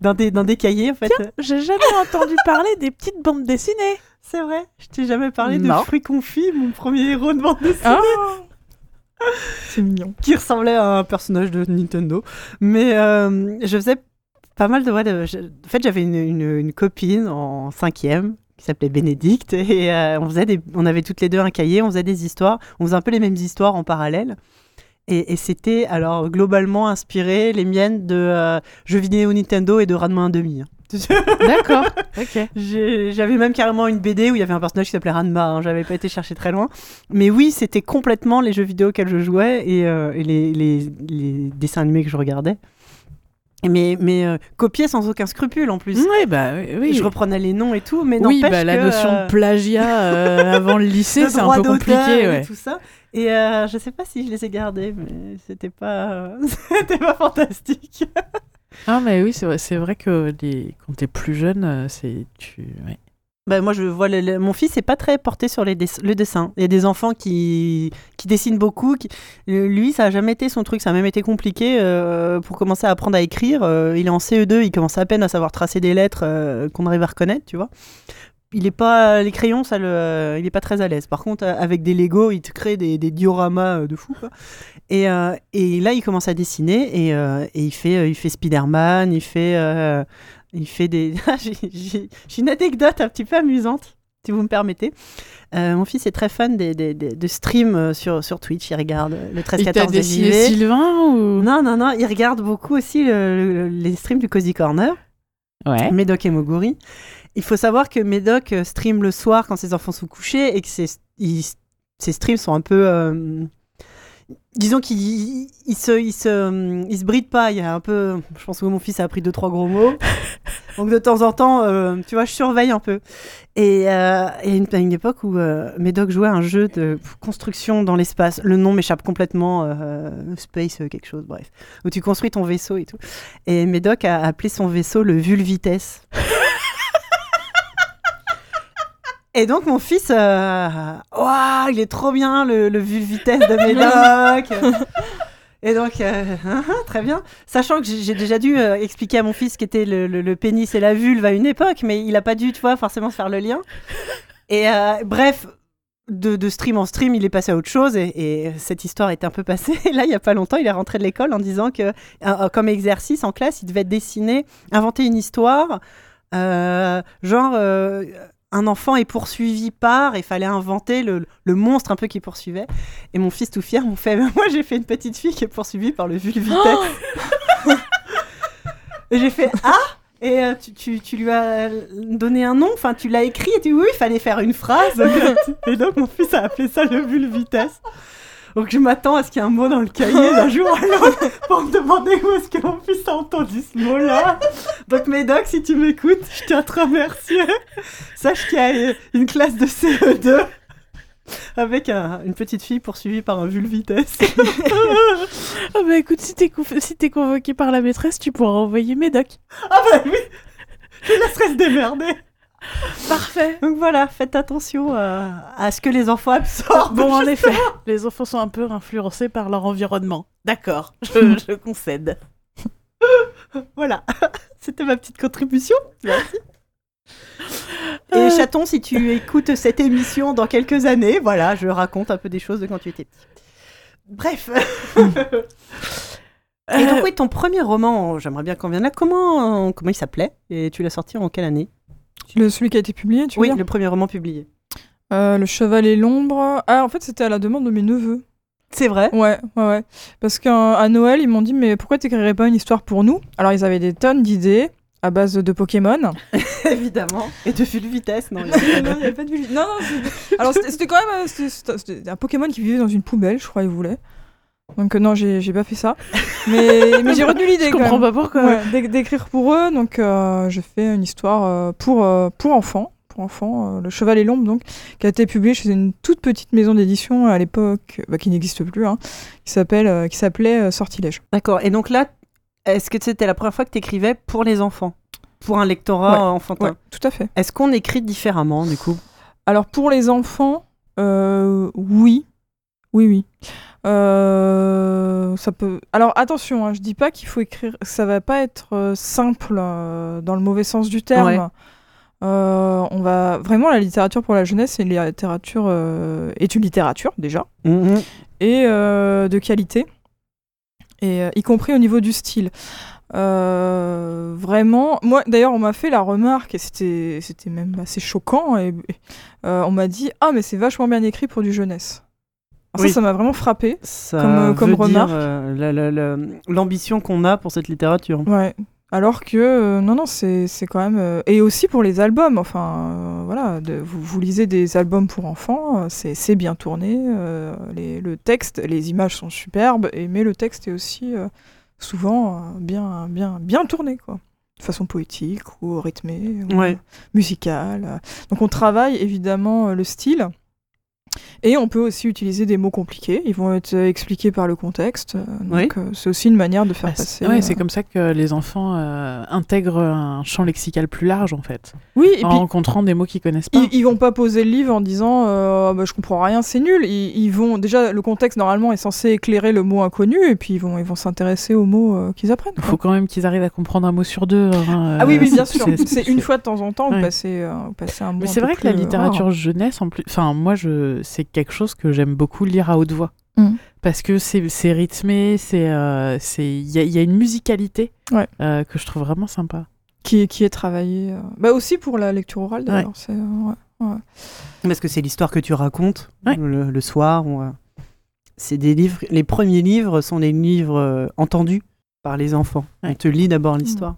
dans des, dans des cahiers en fait. J'ai jamais entendu parler des petites bandes dessinées. C'est vrai, je t'ai jamais parlé de. Fruits Confits, mon premier héros de bande dessinée, Ah [LAUGHS] C'est mignon. qui ressemblait à un personnage de Nintendo. Mais euh, je faisais pas mal de... en fait, j'avais une, copine en cinquième qui s'appelait Bénédicte et euh, on, faisait on avait toutes les deux un cahier, on faisait des histoires, on faisait un peu les mêmes histoires en parallèle. Et, c'était alors globalement inspiré, les miennes, de euh, jeux vidéo Nintendo et de Ranma 1,5. hein. [LAUGHS] D'accord. ok. J'avais même carrément une BD où il y avait un personnage qui s'appelait Ranma. hein, J'avais pas été chercher très loin. Mais oui, c'était complètement les jeux vidéo auxquels je jouais et, euh, et les, les- les dessins animés que je regardais. Mais, mais euh, copié sans aucun scrupule en plus. Oui, bah oui. Je reprenais les noms et tout, mais oui, bah, la que, notion euh, de plagiat euh, avant le lycée, [LAUGHS] c'est un peu compliqué. et Ouais. tout ça. Et je sais pas si je les ai gardés, mais c'était pas, [LAUGHS] c'était pas fantastique. Ah, mais oui, c'est vrai, c'est vrai que les... quand t'es plus jeune, euh, c'est. Tu... Bah, moi, je vois le- mon fils n'est pas très porté sur les dess- le dessin. Il y a des enfants qui, qui dessinent beaucoup. qui- euh, Lui, ça a jamais été son truc. Ça a même été compliqué euh, pour commencer à apprendre à écrire. Il est en CE2, il commence à peine à savoir tracer des lettres qu'on arrive à reconnaître, tu vois. Il est pas les crayons, ça le, il est pas très à l'aise. Par contre, euh, avec des Lego, il te crée des, des dioramas euh, de fou. Quoi. Et, euh, et là, il commence à dessiner et, euh, et il fait, il fait Spider-Man, il fait, euh, il fait des. [LAUGHS] j'ai- j'ai une anecdote un petit peu amusante. si vous me permettez. Euh, mon fils est très fan des, des, des- de streams sur, sur Twitch. Il regarde le Il t'a 13-14 dessiné des JV. Sylvain ou? Non, non, non, il regarde beaucoup aussi le- le- les streams du Cozy Corner, Ouais. Médoc et Moguri. Il faut savoir que Médoc euh, stream le soir quand ses enfants sont couchés et que ses, il- ses streams sont un peu. euh, disons qu'il il- il se, il, se, il se bride pas. Il y a un peu. Je pense que mon fils a appris deux, trois gros mots. [LAUGHS] Donc de temps en temps, euh, tu vois, je surveille un peu. Et et une, à une époque où euh, Médoc jouait à un jeu de construction dans l'espace. Le nom m'échappe complètement. euh, space, quelque chose, bref. Où tu construis ton vaisseau et tout. Et Médoc a appelé son vaisseau le Vulvitesse. [LAUGHS] Et donc mon fils, euh, Ouah, il est trop bien le, le Vulvitesse de Médoc. [LAUGHS] Et donc, euh, [LAUGHS] hein, hein, très bien. Sachant que j'ai déjà dû euh, expliquer à mon fils qu'était le, le- le pénis et la vulve à une époque, mais il n'a pas dû, tu vois, forcément faire le lien. Et euh, bref, de, de stream en stream, il est passé à autre chose et, et cette histoire est un peu passée. [LAUGHS] Et là, il y a pas longtemps, il est rentré de l'école en disant que, comme exercice en classe, il devait dessiner, inventer une histoire, genre. Un enfant est poursuivi par, et fallait inventer le, le monstre un peu qui poursuivait. Et mon fils tout fier m'ont fait, [LAUGHS] moi j'ai fait une petite fille qui est poursuivie par le vulvitesse. [LAUGHS] et j'ai fait, ah Et euh, tu, tu, tu lui as donné un nom, enfin tu l'as écrit, et tu oui, il fallait faire une phrase. [LAUGHS] et donc mon fils a appelé ça le vulvitesse. Donc je m'attends à ce qu'il y ait un mot dans le cahier d'un jour à [LAUGHS] l'autre pour me demander où est-ce que mon fils a entendu ce mot-là. Donc Médoc, si tu m'écoutes, je tiens à te remercier. Sache qu'il y a une classe de CE2 avec un- une petite fille poursuivie par un vulvitesse. [LAUGHS] Ah bah écoute, si t'es conf- si t'es convoqué par la maîtresse, tu pourras envoyer Médoc. ah bah oui Je laisserai se démerder. Parfait. Donc voilà, faites attention euh, à ce que les enfants absorbent. Bon, en effet, [LAUGHS] les enfants sont un peu influencés par leur environnement. D'accord, [LAUGHS] je, je concède. [LAUGHS] Voilà, c'était ma petite contribution. Merci. Et Euh. chaton, si tu écoutes cette émission dans quelques années, voilà, je raconte un peu des choses de quand tu étais petit. Bref. Et donc Euh, oui, ton premier roman, j'aimerais bien qu'on vienne là. Comment, comment il s'appelait? Et tu l'as sorti en quelle année? Le, celui qui a été publié, tu veux Oui, dire le premier roman publié. Euh, Le cheval et l'ombre. Ah, en fait, c'était à la demande de mes neveux. C'est vrai Ouais, ouais, ouais. Parce qu'à Noël, ils m'ont dit, mais pourquoi t'écrirais pas une histoire pour nous? Alors, ils avaient des tonnes d'idées à base de Pokémon. [LAUGHS] Évidemment. Et de full vitesse, non [LAUGHS] il non, de- il y avait pas de vulve. Non, non, Alors, c'était quand même euh, c'était- un Pokémon qui vivait dans une poubelle, je crois, ils voulaient. Donc, euh, non, j'ai j'ai pas fait ça. Mais, [LAUGHS] mais j'ai retenu l'idée je quand comprends même. pas pourquoi. Ouais, d'écrire pour eux. Donc, euh, j'ai fait une histoire euh, pour, euh, pour enfants. Pour enfants, euh, Le Cheval et l'Ombre, donc, qui a été publié chez une toute petite maison d'édition à l'époque, bah, qui n'existe plus, hein, qui s'appelle, euh, qui s'appelait euh, Sortilège. D'accord. Et donc là, est-ce que c'était la première fois que tu écrivais pour les enfants? Pour un lectorat Ouais, enfantin? Ouais, tout à fait. Est-ce qu'on écrit différemment, du coup? Alors, pour les enfants, euh, oui. Oui, oui. Euh, ça peut. Alors attention, hein, je dis pas qu'il faut écrire. Ça va pas être euh, simple euh, dans le mauvais sens du terme. Ouais. On va vraiment la littérature pour la jeunesse, c'est une littérature est une littérature déjà Mhm. et de qualité et y compris au niveau du style. Euh, vraiment, moi d'ailleurs on m'a fait la remarque et c'était c'était même assez choquant et, et, euh, on m'a dit ah mais c'est vachement bien écrit pour du jeunesse. Alors Oui. Ça ça m'a vraiment frappé. Ça Comme, euh, comme veut remarque. euh, la- la- la- l'ambition qu'on a pour cette littérature. Ouais. Alors que euh, non non c'est quand même euh, et aussi pour les albums enfin voilà de- vous, vous lisez des albums pour enfants c'est bien tourné les, le texte les images sont superbes et mais le texte est aussi souvent bien bien bien tourné quoi de façon poétique ou rythmée ou Ouais. musicale donc on travaille évidemment le style et on peut aussi utiliser des mots compliqués ils vont être expliqués par le contexte donc Oui. euh, c'est aussi une manière de faire Bah, passer c'est ouais, euh, c'est comme ça que les enfants euh, intègrent un champ lexical plus large en fait, oui et en puis rencontrant des mots qu'ils connaissent pas. Ils, ils vont pas poser le livre en disant euh, bah, je comprends rien, c'est nul. Ils, ils vont déjà le contexte normalement est censé éclairer le mot inconnu et puis ils vont ils vont s'intéresser aux mots euh, qu'ils apprennent. Il faut quand même qu'ils arrivent à comprendre un mot sur deux. hein, Ah oui oui bien sûr. c'est- une fois de temps en temps Ouais. vous passez vous passez un mot. Mais c'est vrai que la littérature rare. jeunesse, en plus, enfin moi, je, c'est quelque chose que j'aime beaucoup lire à haute voix. Mm. Parce que c'est, c'est rythmé, c'est, euh, c'est, il y, a- il y a une musicalité Ouais. euh, que je trouve vraiment sympa. qui est qui est travaillé. euh, Bah aussi pour la lecture orale d'ailleurs. c'est, euh, ouais, Parce que c'est l'histoire que tu racontes Ouais. le, le soir. ou, euh, C'est des livres. Les premiers livres sont des livres euh, entendus par les enfants. Ouais. On te lit d'abord l'histoire.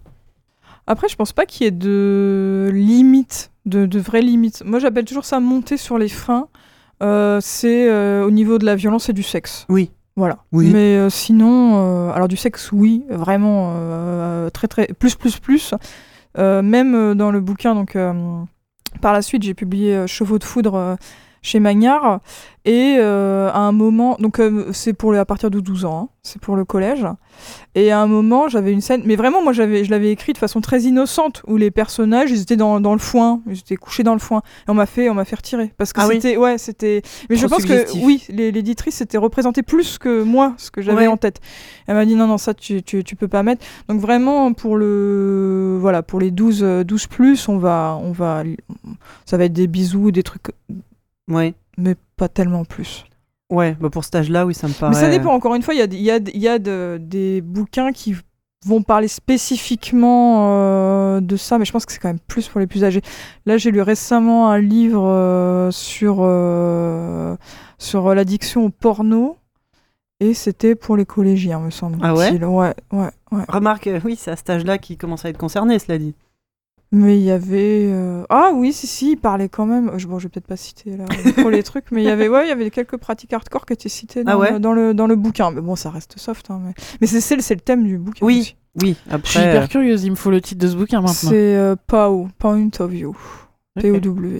Après, je pense pas qu'il y ait de limites, de, de vraies limites. Moi, j'appelle toujours ça monter sur les freins. Euh, c'est euh, au niveau de la violence et du sexe. Oui. Voilà. Oui. Mais euh, sinon, alors du sexe, oui, vraiment très très plus plus plus. Même dans le bouquin, donc par la suite, j'ai publié Chevaux de foudre chez Magnard et euh, à un moment, donc euh, c'est pour à partir de 12 ans, hein, c'est pour le collège. Et à un moment, j'avais une scène, mais vraiment, moi, j'avais, je l'avais écrit de façon très innocente, où les personnages, ils étaient dans, dans le foin, ils étaient couchés dans le foin, et on m'a fait, on m'a fait retirer, parce que Ah oui. c'était, ouais, c'était. Mais je pense que oui, les- l'éditrice c'était représenté plus que moi, ce que j'avais Ouais. en tête. Elle m'a dit non, non, ça tu, tu, tu peux pas mettre. Donc vraiment pour le, voilà, pour les 12, euh, 12 plus, on va, on va, ça va être des bisous, des trucs, Ouais. mais pas tellement plus. Ouais, bah pour cet âge-là, oui, ça me paraît. Mais ça dépend, encore une fois, il y a, des- il y a, il y a de- des bouquins qui vont parler spécifiquement euh, de ça, mais je pense que c'est quand même plus pour les plus âgés. Là, j'ai lu récemment un livre euh, sur, euh, sur l'addiction au porno, et c'était pour les collégiens, me semble. Ah ouais? Ouais, ouais, ouais. Remarque, euh, oui, c'est à cet âge-là qu'il commence à être concerné, cela dit. Mais il y avait... euh, Ah oui, si, si, il parlait quand même... Je- Bon, je vais peut-être pas citer là [LAUGHS] pour les trucs, mais il y avait, ouais, il y avait quelques pratiques hardcore qui étaient citées dans, Ah ouais le, dans, le, dans le bouquin. Mais bon, ça reste soft. Hein, mais mais c'est c'est le c'est le thème du bouquin Oui. aussi. Oui, Je suis après. hyper curieuse, il me faut le titre de ce bouquin maintenant. C'est euh, POW, Point of View. Ok. P-O-W.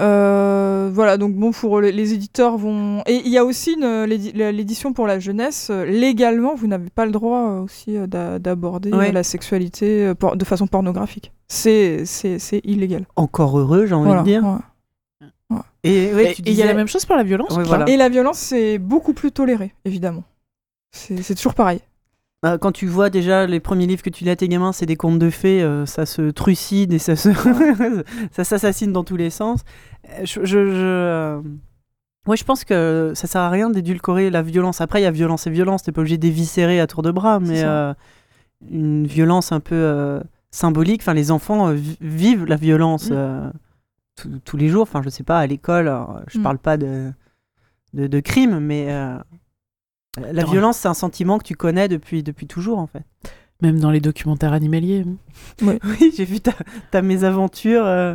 Euh, voilà, donc bon, pour les, les éditeurs vont. Et il y a aussi l'édition pour la jeunesse. euh, Légalement, vous n'avez pas le droit euh, aussi d'a- d'aborder Ouais. la sexualité de façon pornographique. C'est c'est- c'est illégal. Encore heureux, j'ai envie Voilà, de dire. ouais. Et ouais, il y a la même chose pour la violence voilà. Et la violence, c'est beaucoup plus toléré, évidemment. C'est toujours pareil. Bah, quand tu vois déjà les premiers livres que tu lis à tes gamins, c'est des contes de fées, euh, ça se trucide et ça se [LAUGHS] ça s'assassine dans tous les sens. Euh, Je, je, je, euh, ouais, je pense que ça sert à rien d'édulcorer la violence. Après, il y a violence et violence, t'es pas obligé d'éviscérer à tour de bras, mais euh, une violence un peu euh, symbolique. Enfin, les enfants euh, vi- vivent la violence Mm. euh, tous- les jours. Enfin, je sais pas, à l'école, je Mm. parle pas de, de, de crime, mais euh, la Attends. violence, c'est un sentiment que tu connais depuis, depuis toujours, en fait. Même dans les documentaires animaliers. [LAUGHS] hein. Oui, j'ai vu ta, ta mésaventure. euh.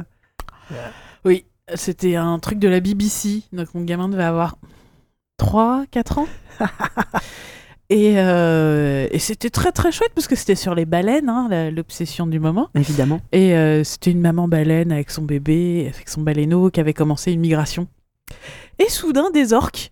Oui, c'était un truc de la BBC. Donc mon gamin devait avoir 3, 4 ans. [LAUGHS] et euh, et c'était très très chouette parce que c'était sur les baleines, hein, la- l'obsession du moment. Évidemment. Et euh, c'était une maman baleine avec son bébé, avec son baleineau qui avait commencé une migration. Et soudain, des orques.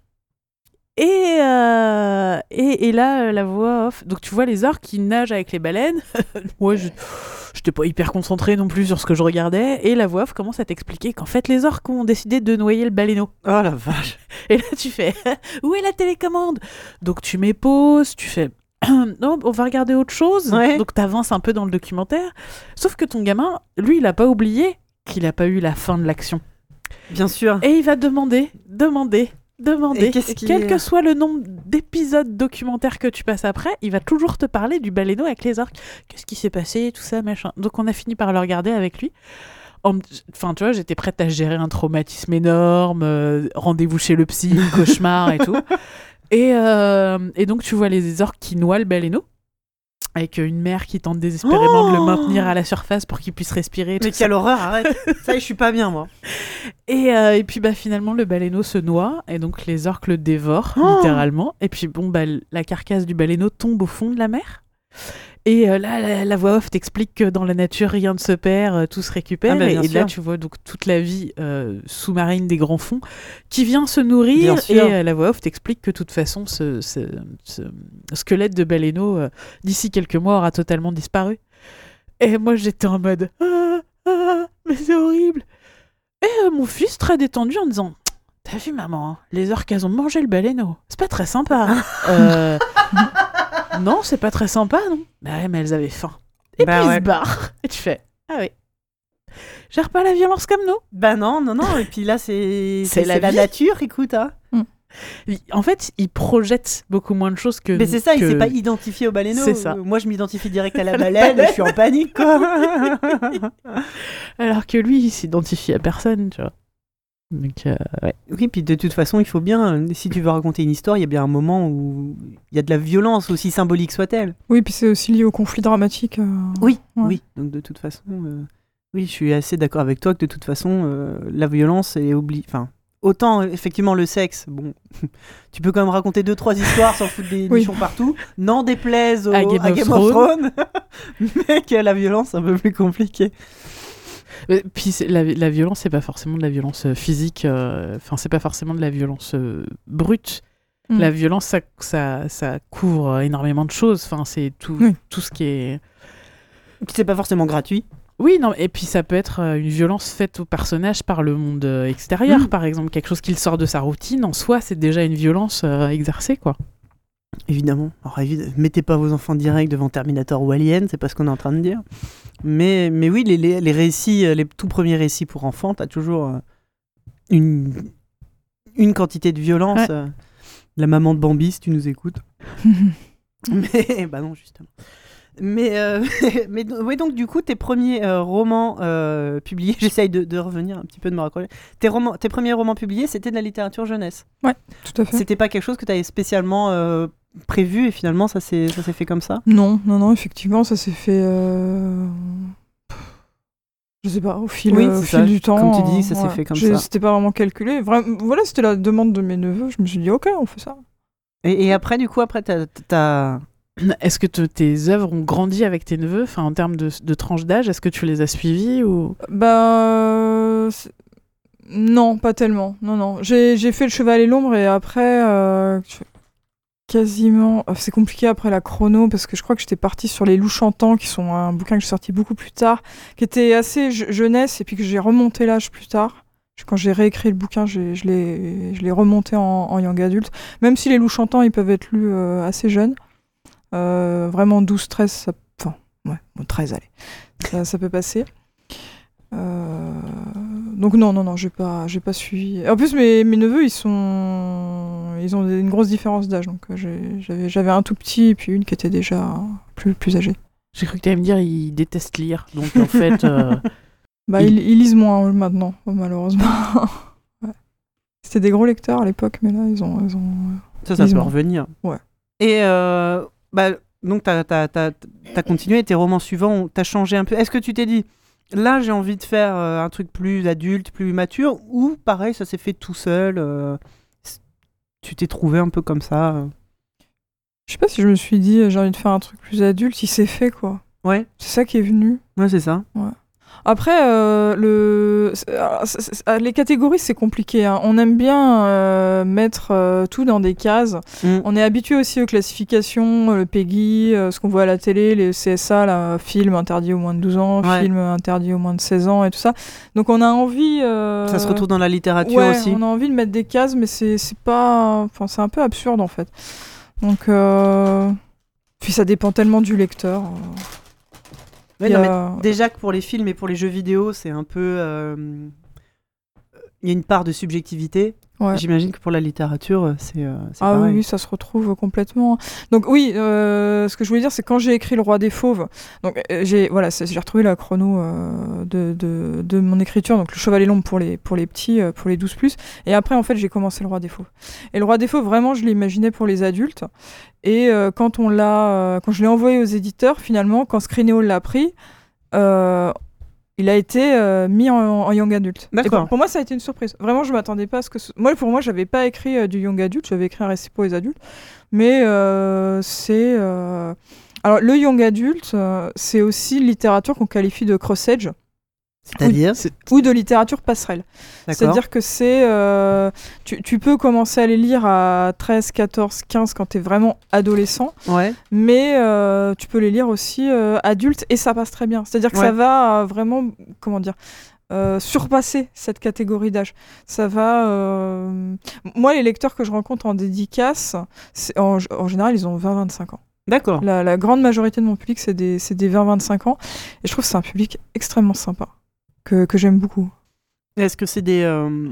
Et, euh, et, et là, euh, la voix off. Donc tu vois les orques qui nagent avec les baleines. [LAUGHS] Moi, je n'étais pas hyper concentré non plus sur ce que je regardais. Et la voix off commence à t'expliquer qu'en fait, les orques ont décidé de noyer le baleineau. Oh la vache. [LAUGHS] Et là, tu fais [LAUGHS] Où est la télécommande? Donc, tu mets pause, tu fais [CLEARS THROAT] Non, on va regarder autre chose. Ouais. Donc, tu avances un peu dans le documentaire. Sauf que ton gamin, lui, il a pas oublié qu'il a pas eu la fin de l'action. Bien sûr. Et il va demander, demander, demander. Quel que soit le nombre d'épisodes documentaires que tu passes après, il va toujours te parler du baleineau avec les orques. Qu'est-ce qui s'est passé, tout ça, machin. Donc, on a fini par le regarder avec lui. Enfin, tu vois, j'étais prête à gérer un traumatisme énorme, euh, rendez-vous chez le psy, [LAUGHS] cauchemar et tout. Et, euh, et donc, tu vois les orques qui noient le baleineau, avec une mère qui tente désespérément de le Oh maintenir à la surface pour qu'il puisse respirer. Mais quelle horreur, arrête. [LAUGHS] ça je suis pas bien, moi. Et, euh, et puis bah, finalement, le baleineau se noie, et donc les orques le dévorent, Oh littéralement. Et puis bon, bah, la carcasse du baleineau tombe au fond de la mer. Et euh, là, la, la voix off t'explique que dans la nature, rien ne se perd, euh, tout se récupère. Ah bah, et là, tu vois donc toute la vie euh, sous-marine des grands fonds qui vient se nourrir. Et la voix off t'explique que de toute façon, ce, ce- ce squelette de baleineau, d'ici quelques mois, aura totalement disparu. Et moi, j'étais en mode ah, ah, mais c'est horrible. Et euh, mon fils, très détendu, en disant T'as vu, maman, hein, les orques, elles ont mangé le baleineau. C'est pas très sympa. hein. [LAUGHS] Euh, non, c'est pas très sympa, non Bah ouais, mais elles avaient faim. Et Bah puis ils ouais. se barrent. [LAUGHS] Et tu fais Ah oui. Gère pas la violence comme nous. Bah non, non, non. Et puis là, c'est la la nature, écoute. Hein. Mm. Il- En fait, il projette beaucoup moins de choses que. Mais c'est ça, il que- s'est pas identifié au baleineau. C'est ça. Moi, je m'identifie direct à la [LAUGHS] baleine et je suis en panique, quoi. [LAUGHS] Alors que lui, il s'identifie à personne, tu vois. Donc, euh, ouais. oui, puis de toute façon, il faut bien, si tu veux raconter une histoire, il y a bien un moment où il y a de la violence, aussi symbolique soit-elle. Oui, puis c'est aussi lié au conflit dramatique. euh. Oui, Ouais. oui. Donc de toute façon, euh, oui, je suis assez d'accord avec toi que de toute façon, euh, la violence est oubliée. Enfin, autant effectivement le sexe, bon, [LAUGHS] tu peux quand même raconter deux trois histoires sans foutre des Oui. nichons partout, n'en déplaise au, À Game of Thrones. [LAUGHS] mais que la violence c'est un peu plus compliqué. Puis la, la violence, c'est pas forcément de la violence euh, physique. euh, Enfin, c'est pas forcément de la violence euh, brute. Mm. La violence, ça, ça, ça couvre énormément de choses. Enfin, c'est tout, Oui. tout ce qui est. C'est pas forcément gratuit. Oui, non, et puis ça peut être une violence faite au personnage par le monde extérieur, Mm. par exemple, quelque chose qui le sort de sa routine. En soi, c'est déjà une violence euh, exercée, quoi. Évidemment. Alors, évid- mettez pas vos enfants direct devant Terminator ou Alien, c'est pas ce qu'on est en train de dire. Mais, mais oui, les, les, les récits, euh, les tout premiers récits pour enfants, t'as toujours euh, une, une quantité de violence. Ouais. euh, la maman de Bambi, si tu nous écoutes. [LAUGHS] [LAUGHS] Mais, bah non, justement. Mais, euh, [LAUGHS] mais oui, donc du coup, tes premiers euh, romans euh, publiés, j'essaye de, de revenir un petit peu de me raccrocher. Tes, romans, tes premiers romans publiés, c'était de la littérature jeunesse. Tout à fait. C'était pas quelque chose que tu avais spécialement prévu et finalement ça s'est ça s'est fait comme ça. Non, non, non, effectivement, ça s'est fait. euh, Je sais pas, au fil, Oui, euh, au fil du temps. Comme tu dis, euh, ça s'est ouais. fait comme ça. C'était pas vraiment calculé. Vraiment, voilà, c'était la demande de mes neveux. Je me suis dit, ok, on fait ça. Et, et après du coup après t'as [CLEARS THROAT] Est-ce que te- tes œuvres ont grandi avec tes neveux, enfin en termes de, de tranche d'âge? Est-ce que tu les as suivis ou? Bah. Non, pas tellement. Non, non. J'ai j'ai fait le cheval et l'ombre et après. euh, Quasiment. euh, C'est compliqué après la chrono parce que je crois que j'étais partie sur Les Loups Chantants, qui sont un bouquin que j'ai sorti beaucoup plus tard, qui était assez je- jeunesse et puis que j'ai remonté l'âge plus tard. Quand j'ai réécrit le bouquin, je l'ai remonté en, en young adulte. Même si Les Loups Chantants, ils peuvent être lus euh, assez jeunes. Euh, vraiment 12, 13, ça... enfin, ouais, bon, 13, allez. Ça, peut passer. Donc non, non, non, j'ai pas, pas suivi. En plus, mes neveux, ils sont, ils ont une grosse différence d'âge. Donc euh, j'avais, j'avais un tout petit et puis une qui était déjà plus, plus âgée. J'ai cru que tu allais me dire ils détestent lire. Donc en fait, euh, [LAUGHS] Bah, Il- ils, ils lisent moins euh, maintenant, malheureusement. [LAUGHS] Ouais. C'était des gros lecteurs à l'époque, mais là, ils ont, ils ont. ça ça peut revenir. Ouais. Et euh, bah donc t'as t'as t'as t'as continué tes romans suivants t'as changé un peu? Est-ce que tu t'es dit là j'ai envie de faire euh, un truc plus adulte plus mature ou pareil ça s'est fait tout seul euh, tu t'es trouvé un peu comme ça. euh. Je sais pas si je me suis dit, euh, j'ai envie de faire un truc plus adulte, il s'est fait quoi. Ouais C'est ça qui est venu. ouais c'est ça. Après, euh, le... c'est- ah, les catégories, c'est compliqué. hein. On aime bien euh, mettre euh, tout dans des cases. Mm. On est habitué aussi aux classifications, euh, le PEGI, euh, ce qu'on voit à la télé, les CSA, là, film interdit au moins de 12 ans, Ouais. film interdit au moins de 16 ans et tout ça. Donc on a envie... euh, Ça se retrouve dans la littérature ouais, aussi. on a envie de mettre des cases, mais c'est pas... Enfin, c'est un peu absurde, en fait. Donc... euh, Puis ça dépend tellement du lecteur. Euh. Ouais, non, mais Déjà que pour les films et pour les jeux vidéo, c'est un peu. Il y a une part de subjectivité. Ouais. J'imagine que pour la littérature, euh, c'est euh, c'est Ah oui, pareil. oui, ça se retrouve complètement. Donc oui, euh, ce que je voulais dire, c'est quand j'ai écrit Le Roi des Fauves, donc j'ai voilà, j'ai retrouvé la chrono euh, de, de, de mon écriture, donc Le Chevalier Long pour les, pour les petits, pour les 12+, plus. et après, en fait, j'ai commencé Le Roi des Fauves. Et Le Roi des Fauves, vraiment, je l'imaginais pour les adultes, et euh, quand on l'a, quand je l'ai envoyé aux éditeurs, finalement, quand Screenéo l'a pris, euh, il a été euh, mis en, en young adulte. D'accord. pour, pour moi, ça a été une surprise. Vraiment, je m'attendais pas à ce que. ce- Moi, pour moi, j'avais pas écrit euh, du young adulte, j'avais écrit un récit pour les adultes. Mais euh, c'est. euh, Alors, le young adulte, euh, c'est aussi littérature qu'on qualifie de cross-edge C'est-à-dire c'est- ou de littérature passerelle. C'est-à-dire que c'est. euh, tu, tu peux commencer à les lire à 13, 14, 15 quand tu es vraiment adolescent, Ouais. mais euh, tu peux les lire aussi euh, adulte et ça passe très bien. C'est-à-dire que Ouais. ça va euh, vraiment. Comment dire euh, surpasser cette catégorie d'âge. Ça va. euh, Moi, les lecteurs que je rencontre en dédicace, en, en général, ils ont 20-25 ans. D'accord. La, la grande majorité de mon public, c'est des, c'est des 20-25 ans. Et je trouve que c'est un public extrêmement sympa, que, que j'aime beaucoup. Est-ce que c'est des. euh,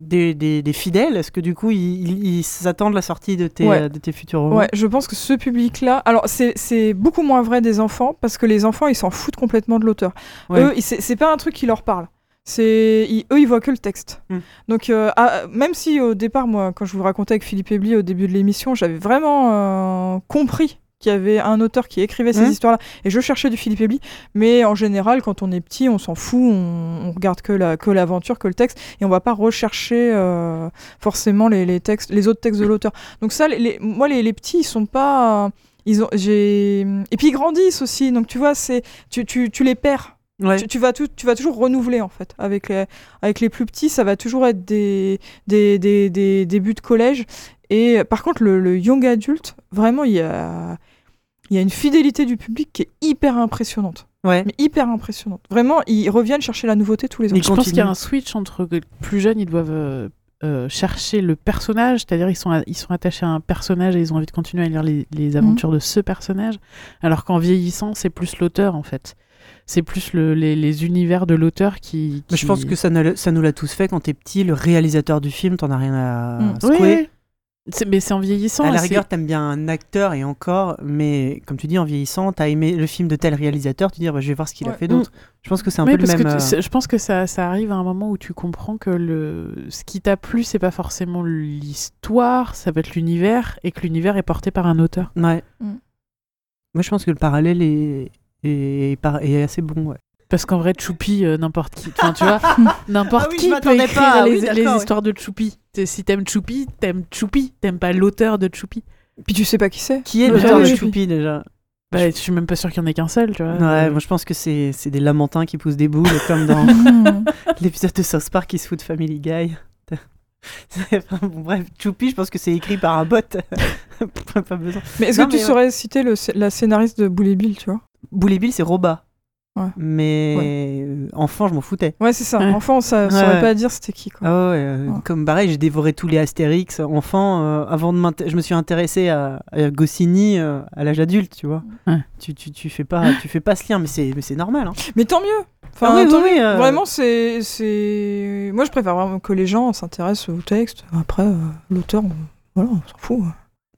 des, des- des fidèles? Est-ce que du coup, ils, s'attendent la sortie de tes, Ouais. de tes futurs romans? Ouais, je pense que ce public-là. Alors, c'est c'est beaucoup moins vrai des enfants parce que les enfants, ils s'en foutent complètement de l'auteur. Ouais. Eux, c'est pas un truc qui leur parle. C'est ils- eux, ils voient que le texte. Hmm. Donc, euh, ah, même si au départ, moi, quand je vous racontais avec Philippe Ebli au début de l'émission, j'avais vraiment euh, compris qu'il y avait un auteur qui écrivait ces Hmm. histoires-là, et je cherchais du Philippe Ebli. Mais en général, quand on est petit, on s'en fout, on, on regarde que la que l'aventure, que le texte, et on va pas rechercher euh, forcément les, les textes, les autres textes de l'auteur. Donc ça, les, les- moi, les, les petits, ils sont pas. Ils ont, j'ai... Et puis ils grandissent aussi, donc tu vois, c'est, tu, tu, tu les perds. Ouais. Tu, tu vas tout, tu vas toujours renouveler en fait. Avec les, avec les plus petits, ça va toujours être des, des, des, des débuts de collège. Et par contre, le, le young adulte, vraiment, il y a, il y a une fidélité du public qui est hyper impressionnante. Ouais. Mais hyper impressionnante. Vraiment, ils reviennent chercher la nouveauté tous les ans. Je pense qu'il y a un switch entre que plus jeunes, ils doivent euh, euh, chercher le personnage, c'est-à-dire ils sont, à- ils sont attachés à un personnage et ils ont envie de continuer à lire les, les aventures de ce personnage, alors qu'en vieillissant, c'est plus l'auteur en fait. C'est plus le- les, les univers de l'auteur qui, Mais je qui- pense que ça, ne- ça nous l'a tous fait quand t'es petit. Le réalisateur du film, t'en as rien à Mm. Oui, secouer. oui. C'est- mais c'est en vieillissant. À la rigueur, t'aimes bien un acteur et encore, mais comme tu dis, en vieillissant, t'as aimé le film de tel réalisateur, tu dis, bah, je vais voir ce qu'il a fait d'autre. Je pense que c'est un Oui, peu le même. que tu- euh, c'est- je pense que ça, ça arrive à un moment où tu comprends que le, ce qui t'a plu, c'est pas forcément l'histoire, ça va être l'univers, et que l'univers est porté par un auteur. Ouais. Mm. Moi, je pense que le parallèle est, est, est assez bon. Ouais. Parce qu'en vrai, Choupi, euh, n'importe qui, enfin, tu vois, n'importe [LAUGHS] Ah oui, je qui peut écrire pas, les, oui, d'accord, les ouais. histoires de Choupi. Si t'aimes Choupi, t'aimes Choupi, t'aimes pas l'auteur de Choupi. Puis tu sais pas qui c'est. Qui est Le l'auteur de Choupi. Déjà Bah, je suis même pas sûr qu'il y en ait qu'un seul, tu vois. Ouais, moi je pense que c'est c'est des lamentins qui poussent des boules, comme dans [LAUGHS] l'épisode de South Park qui se fout de Family Guy. [LAUGHS] Bon, bref, Choupi, je pense que c'est écrit par un bot. pas besoin. Mais est-ce que tu saurais citer le, la scénariste de Bully Bill, tu vois? Bully Bill, c'est Roba. Ouais. Mais euh, enfant, je m'en foutais. Ouais, c'est ça. Ouais. Enfant, ça Ouais, saurait ouais. pas dire c'était qui, quoi. Ah ouais, euh, Ouais. comme pareil, j'ai dévoré tous les Astérix. Enfant, euh, avant de je me suis intéressé à, à Goscinny euh, à l'âge adulte, tu vois. Ouais. Tu, tu, tu fais pas, tu fais pas ce lien, mais c'est, mais c'est normal. Hein. Mais tant mieux. Enfin, Ah oui, tant oui, mieux. euh. Vraiment, c'est, c'est. Moi, je préfère vraiment que les gens s'intéressent au texte. Après, euh, l'auteur, on- voilà, on s'en fout.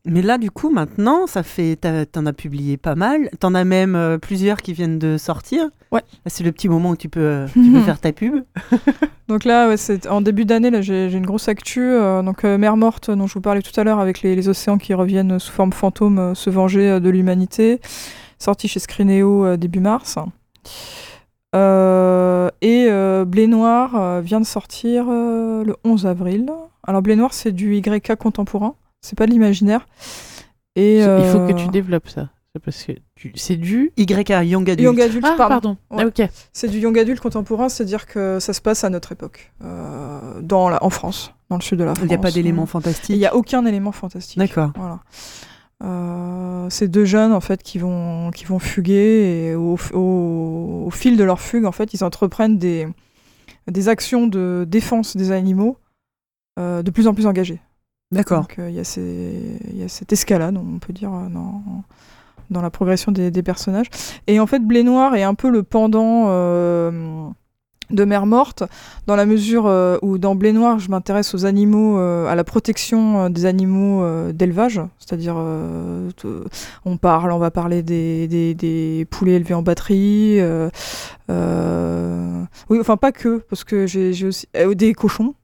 Mais là, du coup, maintenant, ça fait, t'en as publié pas mal. T'en as même euh, plusieurs qui viennent de sortir. Ouais. C'est le petit moment où tu peux, euh, tu peux [LAUGHS] faire ta pub. [LAUGHS] Donc là, ouais, c'est en début d'année, là, j'ai, j'ai une grosse actu. euh, donc, Mer morte, dont je vous parlais tout à l'heure, avec les, les océans qui reviennent sous forme fantôme, se venger de l'humanité. Sorti chez Scrineo début mars. Et Blé Noir vient de sortir le 11 avril. Alors, Blé Noir, c'est du YK contemporain. C'est pas de l'imaginaire. Et, Il faut euh, que tu développes ça. C'est parce que tu- c'est du. YK Young Adult. Young Adult, Ah, pardon. pardon. Ah, ok. C'est du young adulte contemporain, c'est-à-dire que ça se passe à notre époque, euh, dans la, en France, dans le sud de la France. Il n'y a pas d'éléments Il fantastiques. n'y a aucun élément fantastique. D'accord. Voilà. Euh, c'est deux jeunes en fait qui vont qui vont fuguer et au, au- au fil de leur fugue en fait ils entreprennent des des actions de défense des animaux euh, de plus en plus engagées. D'accord. Donc euh, il y a cette escalade on peut dire euh, dans dans la progression des, personnages. Et en fait Blé Noir est un peu le pendant euh, de Mer Morte, dans la mesure où dans Blé Noir, je m'intéresse aux animaux, à la protection des animaux d'élevage, c'est-à-dire on parle, on va parler des, des, poulets élevés en batterie, oui, enfin pas que, parce que j'ai aussi des cochons,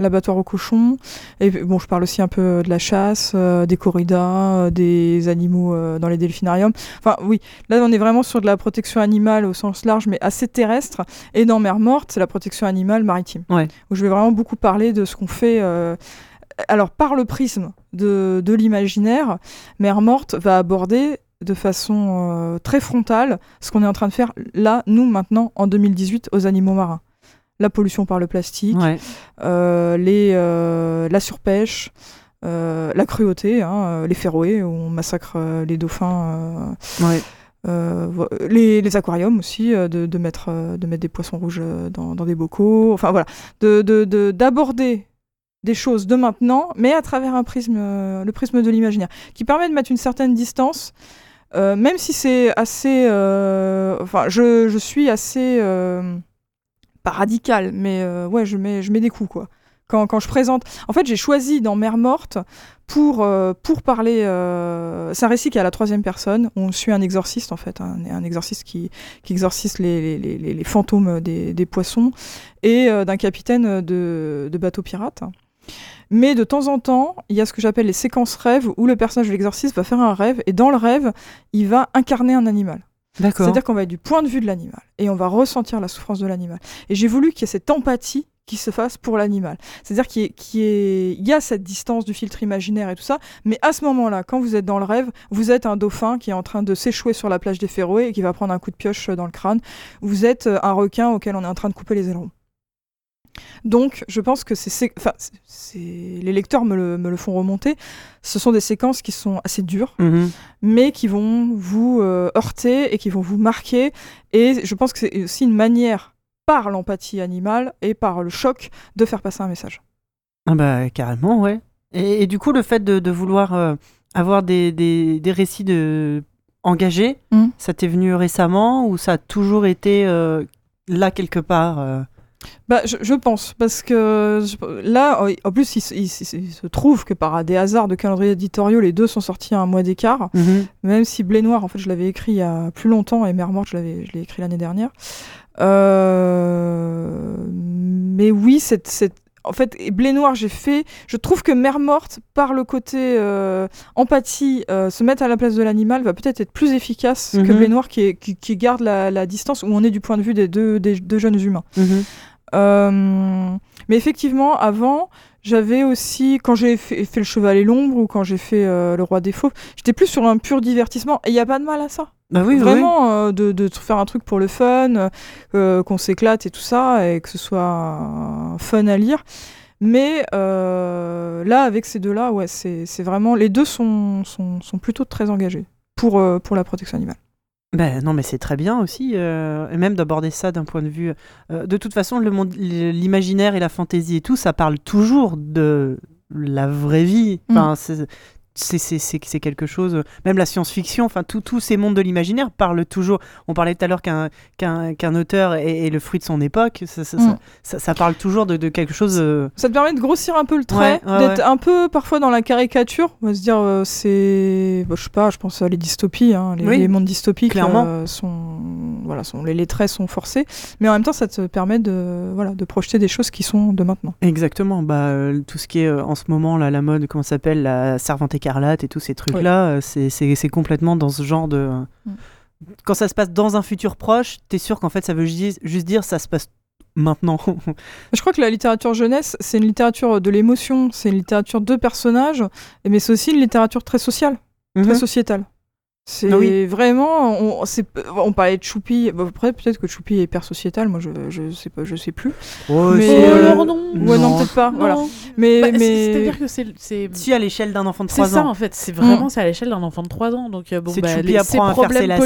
l'abattoir aux cochons, et bon, je parle aussi un peu de la chasse, euh, des corridas, euh, des animaux euh, dans les delphinariums. Enfin oui, là on est vraiment sur de la protection animale au sens large, mais assez terrestre. Et dans Mer Morte, c'est la protection animale maritime. Ouais. Où je vais vraiment beaucoup parler de ce qu'on fait. euh, Alors, par le prisme de, de l'imaginaire, Mer Morte va aborder de façon euh, très frontale ce qu'on est en train de faire là, nous, maintenant, en 2018, aux animaux marins. La pollution par le plastique, Ouais. euh, les, euh, la surpêche, euh, la cruauté, hein, les féroé, où on massacre les dauphins. Ouais. euh, les, les aquariums aussi, euh, de, de mettre, euh, de mettre des poissons rouges dans, dans des bocaux. Enfin voilà, de- de- de- d'aborder des choses de maintenant, mais à travers un prisme, le prisme de l'imaginaire, qui permet de mettre une certaine distance, même si c'est assez. Enfin, je, je suis assez. Pas radical, mais euh, ouais, je mets, je mets des coups quoi. quand, quand je présente. En fait, j'ai choisi dans Mère morte pour, euh, pour parler. euh, c'est un récit qui est à la troisième personne. On suit un exorciste, en fait, un, exorciste qui, qui exorcise les, les, les, fantômes des, des poissons et d'un capitaine de, de bateau pirate. Mais de temps en temps, il y a ce que j'appelle les séquences rêves où le personnage de l'exorciste va faire un rêve et dans le rêve, il va incarner un animal. C'est-à-dire qu'on va être du point de vue de l'animal et on va ressentir la souffrance de l'animal. Et j'ai voulu qu'il y ait cette empathie qui se fasse pour l'animal. C'est-à-dire qu'il y, y, y a cette distance du filtre imaginaire et tout ça, mais à ce moment-là, quand vous êtes dans le rêve, vous êtes un dauphin qui est en train de s'échouer sur la plage des Féroé et qui va prendre un coup de pioche dans le crâne. Vous êtes euh, un requin auquel on est en train de couper les ailerons. Donc, je pense que c'est, enfin, les lecteurs me le, me le font remonter. Ce sont des séquences qui sont assez dures, Mhm. mais qui vont vous euh, heurter et qui vont vous marquer. Et je pense que c'est aussi une manière, par l'empathie animale et par le choc, de faire passer un message. Ah bah carrément, ouais. Et, et du coup, le fait de, de vouloir euh, avoir des, des, des récits de... engagés, Mm. ça t'est venu récemment ou ça a toujours été euh, là quelque part Bah, je, je pense, parce que je- là, euh, en plus, il, se- il se- il se trouve que par des hasards de calendrier éditoriaux, les deux sont sortis à un mois d'écart. Mhm. Même si Blé Noir, en fait, je l'avais écrit il y a plus longtemps et Mère Morte, je l'ai écrit l'année dernière. Euh, Mais oui, cette, cette... en fait, et Blé Noir, j'ai fait. Je trouve que Mère Morte, par le côté euh, empathie, euh, se mettre à la place de l'animal, va peut-être être plus efficace que Mhm. Blé Noir qui, est- qui, qui garde la, la distance où on est du point de vue des deux, des deux jeunes humains. Mhm. Mais effectivement, avant, j'avais aussi, quand j'ai fait, fait le Cheval et l'Ombre ou quand j'ai fait euh, Le Roi des Fauves, j'étais plus sur un pur divertissement. Et il n'y a pas de mal à ça. Bah oui, oui. Vraiment, euh, de, de faire un truc pour le fun, euh, qu'on s'éclate et tout ça, et que ce soit un fun à lire. Mais euh, là, avec ces deux-là, ouais, c'est vraiment. Les deux sont, sont, sont plutôt très engagés pour, euh, pour la protection animale. Ben non, mais c'est très bien aussi, euh, et même d'aborder ça d'un point de vue. euh, de toute façon, le monde, l'imaginaire et la fantaisie et tout, ça parle toujours de la vraie vie. Enfin, c'est- c'est quelque chose. Même la science-fiction, enfin, tout- tous ces mondes de l'imaginaire parlent toujours. On parlait tout à l'heure qu'un qu'un qu'un auteur est, est le fruit de son époque. Ça, ça, ça- Mm. ça- ça parle toujours de, de quelque chose. euh, Ça te permet de grossir un peu le trait, Ouais, ouais, d'être ouais. un peu parfois dans la caricature. On va se dire, euh, c'est. bah, je sais pas, je pense à les dystopies. hein, les, Oui, les mondes dystopiques clairement. euh, sont. Voilà, sont, les, les traits sont forcés. Mais en même temps, ça te permet de, voilà, de projeter des choses qui sont de maintenant. Exactement, bah, tout ce qui est en ce moment là, la mode, comment ça s'appelle, la servante écarlate et tous ces trucs-là, euh, c'est- complètement dans ce genre de... Mm. Quand ça se passe dans un futur proche, t'es sûr qu'en fait ça veut ju- juste dire ça se passe maintenant. [LAUGHS] Je crois que la littérature jeunesse, c'est une littérature de l'émotion, c'est une littérature de personnages, mais c'est aussi une littérature très sociale, très Mhm. sociétale. C'est Ah oui. vraiment, on, c'est- on parlait de Choupi, après peut-être que Choupi est hyper sociétal, moi je, je sais pas, je sais plus. Oh, Mais, euh, alors non. Ouais, non, Non. peut-être pas. Non. Voilà. Mais, Bah, c'est- mais... C'est-à-dire que c'est. c'est- Si à l'échelle d'un enfant de C'est 3 ça ans. en fait, c'est vraiment Mm. c'est à l'échelle d'un enfant de 3 ans. Donc euh, bon, C'est bah, Choupi les, apprend à faire ses problèmes lacets,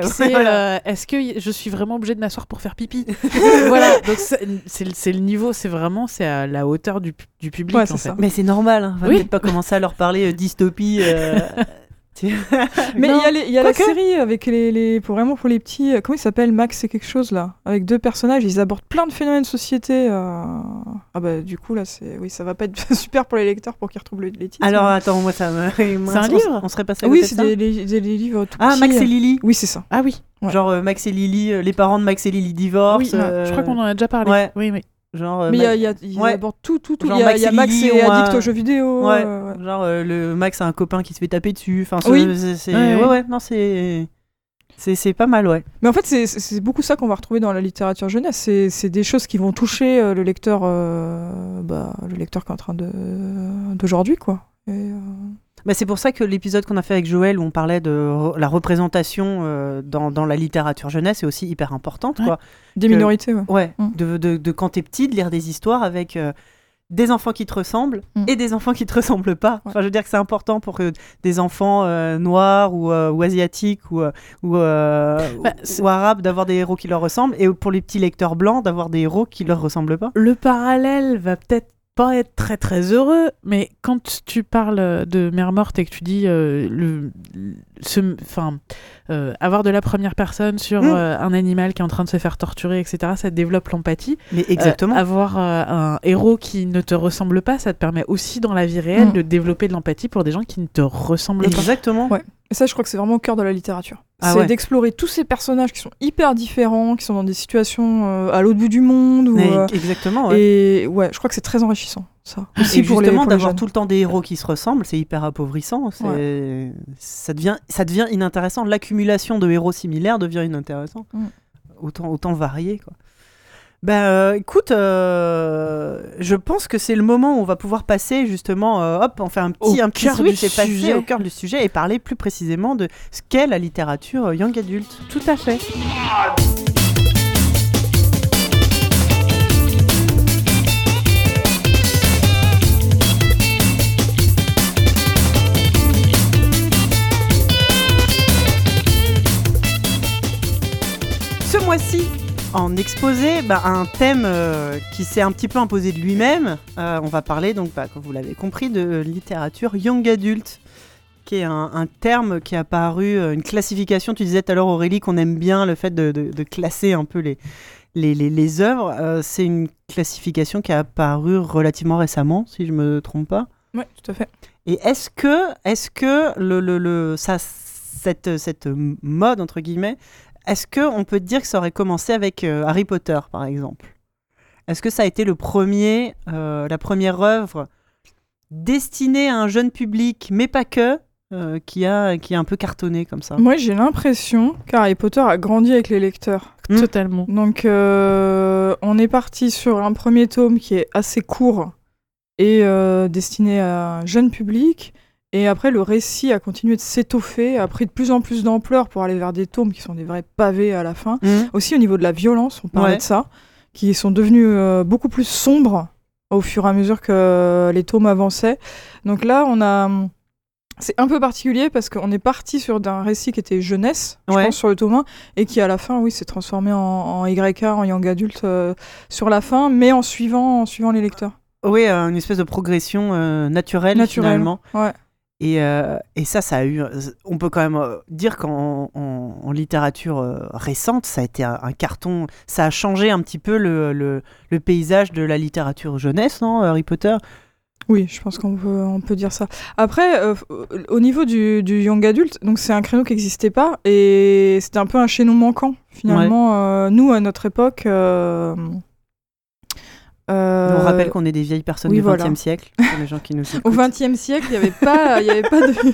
politiques, c'est voilà. euh, est-ce que y- je suis vraiment obligée de m'asseoir pour faire pipi [LAUGHS] Voilà, donc c'est c'est- c'est le niveau, c'est vraiment c'est à la hauteur du, du public Ouais, en c'est fait. ça. Mais c'est normal, hein. on va Oui. peut-être pas commencer à leur parler euh, dystopie. [LAUGHS] euh, [LAUGHS] Mais il y a, les- il y a la série avec les, les pour vraiment pour les petits. euh, Comment il s'appelle Max c'est quelque chose là Avec deux personnages, ils abordent plein de phénomènes de société. euh. Ah bah du coup là c'est oui ça va pas être [LAUGHS] super pour les lecteurs pour qu'ils retrouvent le- les titres. Alors mais- attends, moi ça me. moi, un livre On serait passé à oui c'est des, les- des- des livres tout Ah, petits. Max et Lily. Oui c'est ça. Ah oui, Ouais. Genre euh, Max et Lily, euh, les parents de Max et Lily divorcent. oui euh, je crois qu'on en a déjà parlé. ouais. Oui, oui. Genre, euh, Mais il y a- Ma- il y a- ils Ouais. abordent tout tout tout. Il y a, y a Max et ont addict aux jeux vidéo. Ouais. euh, ouais. genre euh, le Max a un copain qui se fait taper dessus. Enfin, ce- Oui. c'est, Ouais, ouais, non, c'est, c'est, pas mal, ouais. Mais en fait, c'est- beaucoup ça qu'on va retrouver dans la littérature jeunesse. C'est c'est des choses qui vont toucher euh, le lecteur, euh, bah, le lecteur qui est en train de d'aujourd'hui, quoi. Et, euh, Bah, c'est pour ça que l'épisode qu'on a fait avec Joël, où on parlait de re- la représentation euh, dans, dans la littérature jeunesse, est aussi hyper importante, Ouais. quoi. des Que- minorités, ouais. Ouais, Mm. de, de, de quand t'es petit, de lire des histoires avec euh, des enfants qui te ressemblent Mm. et des enfants qui te [LAUGHS] ressemblent pas. Ouais. Enfin, je veux dire que c'est important pour que des enfants euh, noirs ou, ou asiatiques ou, ou, Bah, ou arabes d'avoir des héros qui leur ressemblent et pour les petits lecteurs blancs d'avoir des héros qui leur ressemblent pas. Le parallèle va peut-être pas être très très heureux, mais quand tu parles de mère morte et que tu dis euh, le, ce, enfin, euh, avoir de la première personne sur Mm. euh, un animal qui est en train de se faire torturer, etc., ça développe l'empathie. Mais Euh, exactement. avoir euh, un héros qui ne te ressemble pas, ça te permet aussi dans la vie réelle Mm. de développer de l'empathie pour des gens qui ne te ressemblent pas. Exactement. Ouais. Et ça, je crois que c'est vraiment au cœur de la littérature. Ah c'est ouais. d'explorer tous ces personnages qui sont hyper différents, qui sont dans des situations euh, à l'autre bout du monde. Ou, euh, exactement. ouais. Et ouais, je crois que c'est très enrichissant, ça. Aussi Et pour justement, d'avoir tout le temps des héros qui se ressemblent, c'est hyper appauvrissant. c'est- Ça, devient, ça devient inintéressant. L'accumulation de héros similaires devient inintéressant. Mm. Autant, autant varier. Quoi. Ben, euh, écoute, euh, je pense que c'est le moment où on va pouvoir passer justement, euh, hop, on fait un petit, Au un petit cœur switch du et passer sujet. au cœur du sujet et parler plus précisément de ce qu'est la littérature young adulte. Tout à fait. Ce mois-ci, en exposé, bah, un thème euh, qui s'est un petit peu imposé de lui-même. Euh, on va parler donc, bah, comme vous l'avez compris, de littérature young adult, qui est un, un terme qui est apparu, euh, une classification. Tu disais tout à l'heure, Aurélie, qu'on aime bien le fait de, de- de classer un peu les, les, les, les œuvres. C'est une classification qui est apparue relativement récemment, si je me trompe pas. Ouais, tout à fait. Et est-ce que, est-ce que le, le, le- ça, cette, cette mode, entre guillemets, est-ce qu'on peut dire que ça aurait commencé avec euh, Harry Potter, par exemple? Est-ce que ça a été le premier, euh, la première œuvre destinée à un jeune public, mais pas que, euh, qui, a, qui a un peu cartonné comme ça? Moi, j'ai l'impression qu'Harry Potter a grandi avec les lecteurs. Mm. Totalement. Donc, euh, on est parti sur un premier tome qui est assez court et euh, destiné à un jeune public. Et après, le récit a continué de s'étoffer, a pris de plus en plus d'ampleur pour aller vers des tomes qui sont des vrais pavés à la fin. Hmm. Aussi au niveau de la violence, on parlait Ouais. de ça, qui sont devenus euh, beaucoup plus sombres au fur et à mesure que les tomes avançaient. Donc là, on a. C'est un peu particulier parce qu'on est parti sur d'un récit qui était jeunesse, je Ouais. pense, sur le tome 1, et qui à la fin, oui, s'est transformé en, en YK, en young adulte euh, sur la fin, mais en suivant, en suivant les lecteurs. Oui, euh, une espèce de progression naturelle, Naturelle. finalement. Ouais. Et, euh, et ça, ça a eu. On peut quand même euh, dire qu'en en, en littérature euh, récente, ça a été un, un carton. Ça a changé un petit peu le, le, le paysage de la littérature jeunesse, non, Harry Potter? Oui, je pense qu'on peut, on peut dire ça. Après, euh, au niveau du, du young adulte, donc c'est un créneau qui n'existait pas et c'était un peu un chaînon manquant finalement. Euh, nous, à notre époque. Euh, On rappelle qu'on est des vieilles personnes oui, du XXe voilà. siècle, [LAUGHS] pour les gens qui nous écoutent. Au XXe siècle, il n'y avait pas, y avait pas, de, [LAUGHS] il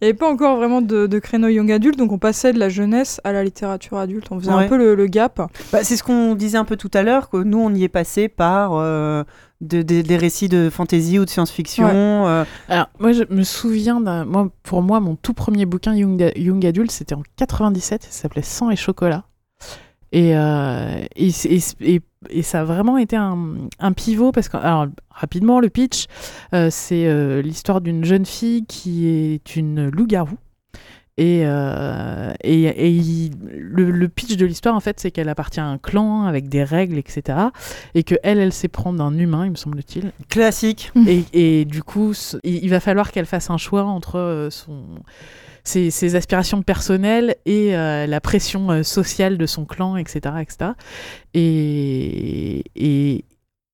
y avait pas encore vraiment de, de créneau young adulte, donc on passait de la jeunesse à la littérature adulte. On faisait Ouais. un peu le, le gap. Bah, c'est ce qu'on disait un peu tout à l'heure, que nous, on y est passé par euh, de- de- des récits de fantasy ou de science-fiction. Ouais. euh, Alors, moi, je me souviens d'un. Moi, pour moi, mon tout premier bouquin Young, Young Adult, c'était en 97. Ça s'appelait Sang et chocolat. Et, euh, et, c'est- et, et- et ça a vraiment été un, pivot parce que, alors, rapidement, le pitch, euh, c'est euh, l'histoire d'une jeune fille qui est une loup-garou. Et, euh, et, et il- le, le pitch de l'histoire, en fait, c'est qu'elle appartient à un clan avec des règles, etc. Et que elle, elle sait prendre un humain, il me semble-t-il. classique. [LAUGHS] Et, et du coup, il, va falloir qu'elle fasse un choix entre euh, son, ses, ses aspirations personnelles et euh, la pression sociale de son clan, etc. etc. Et,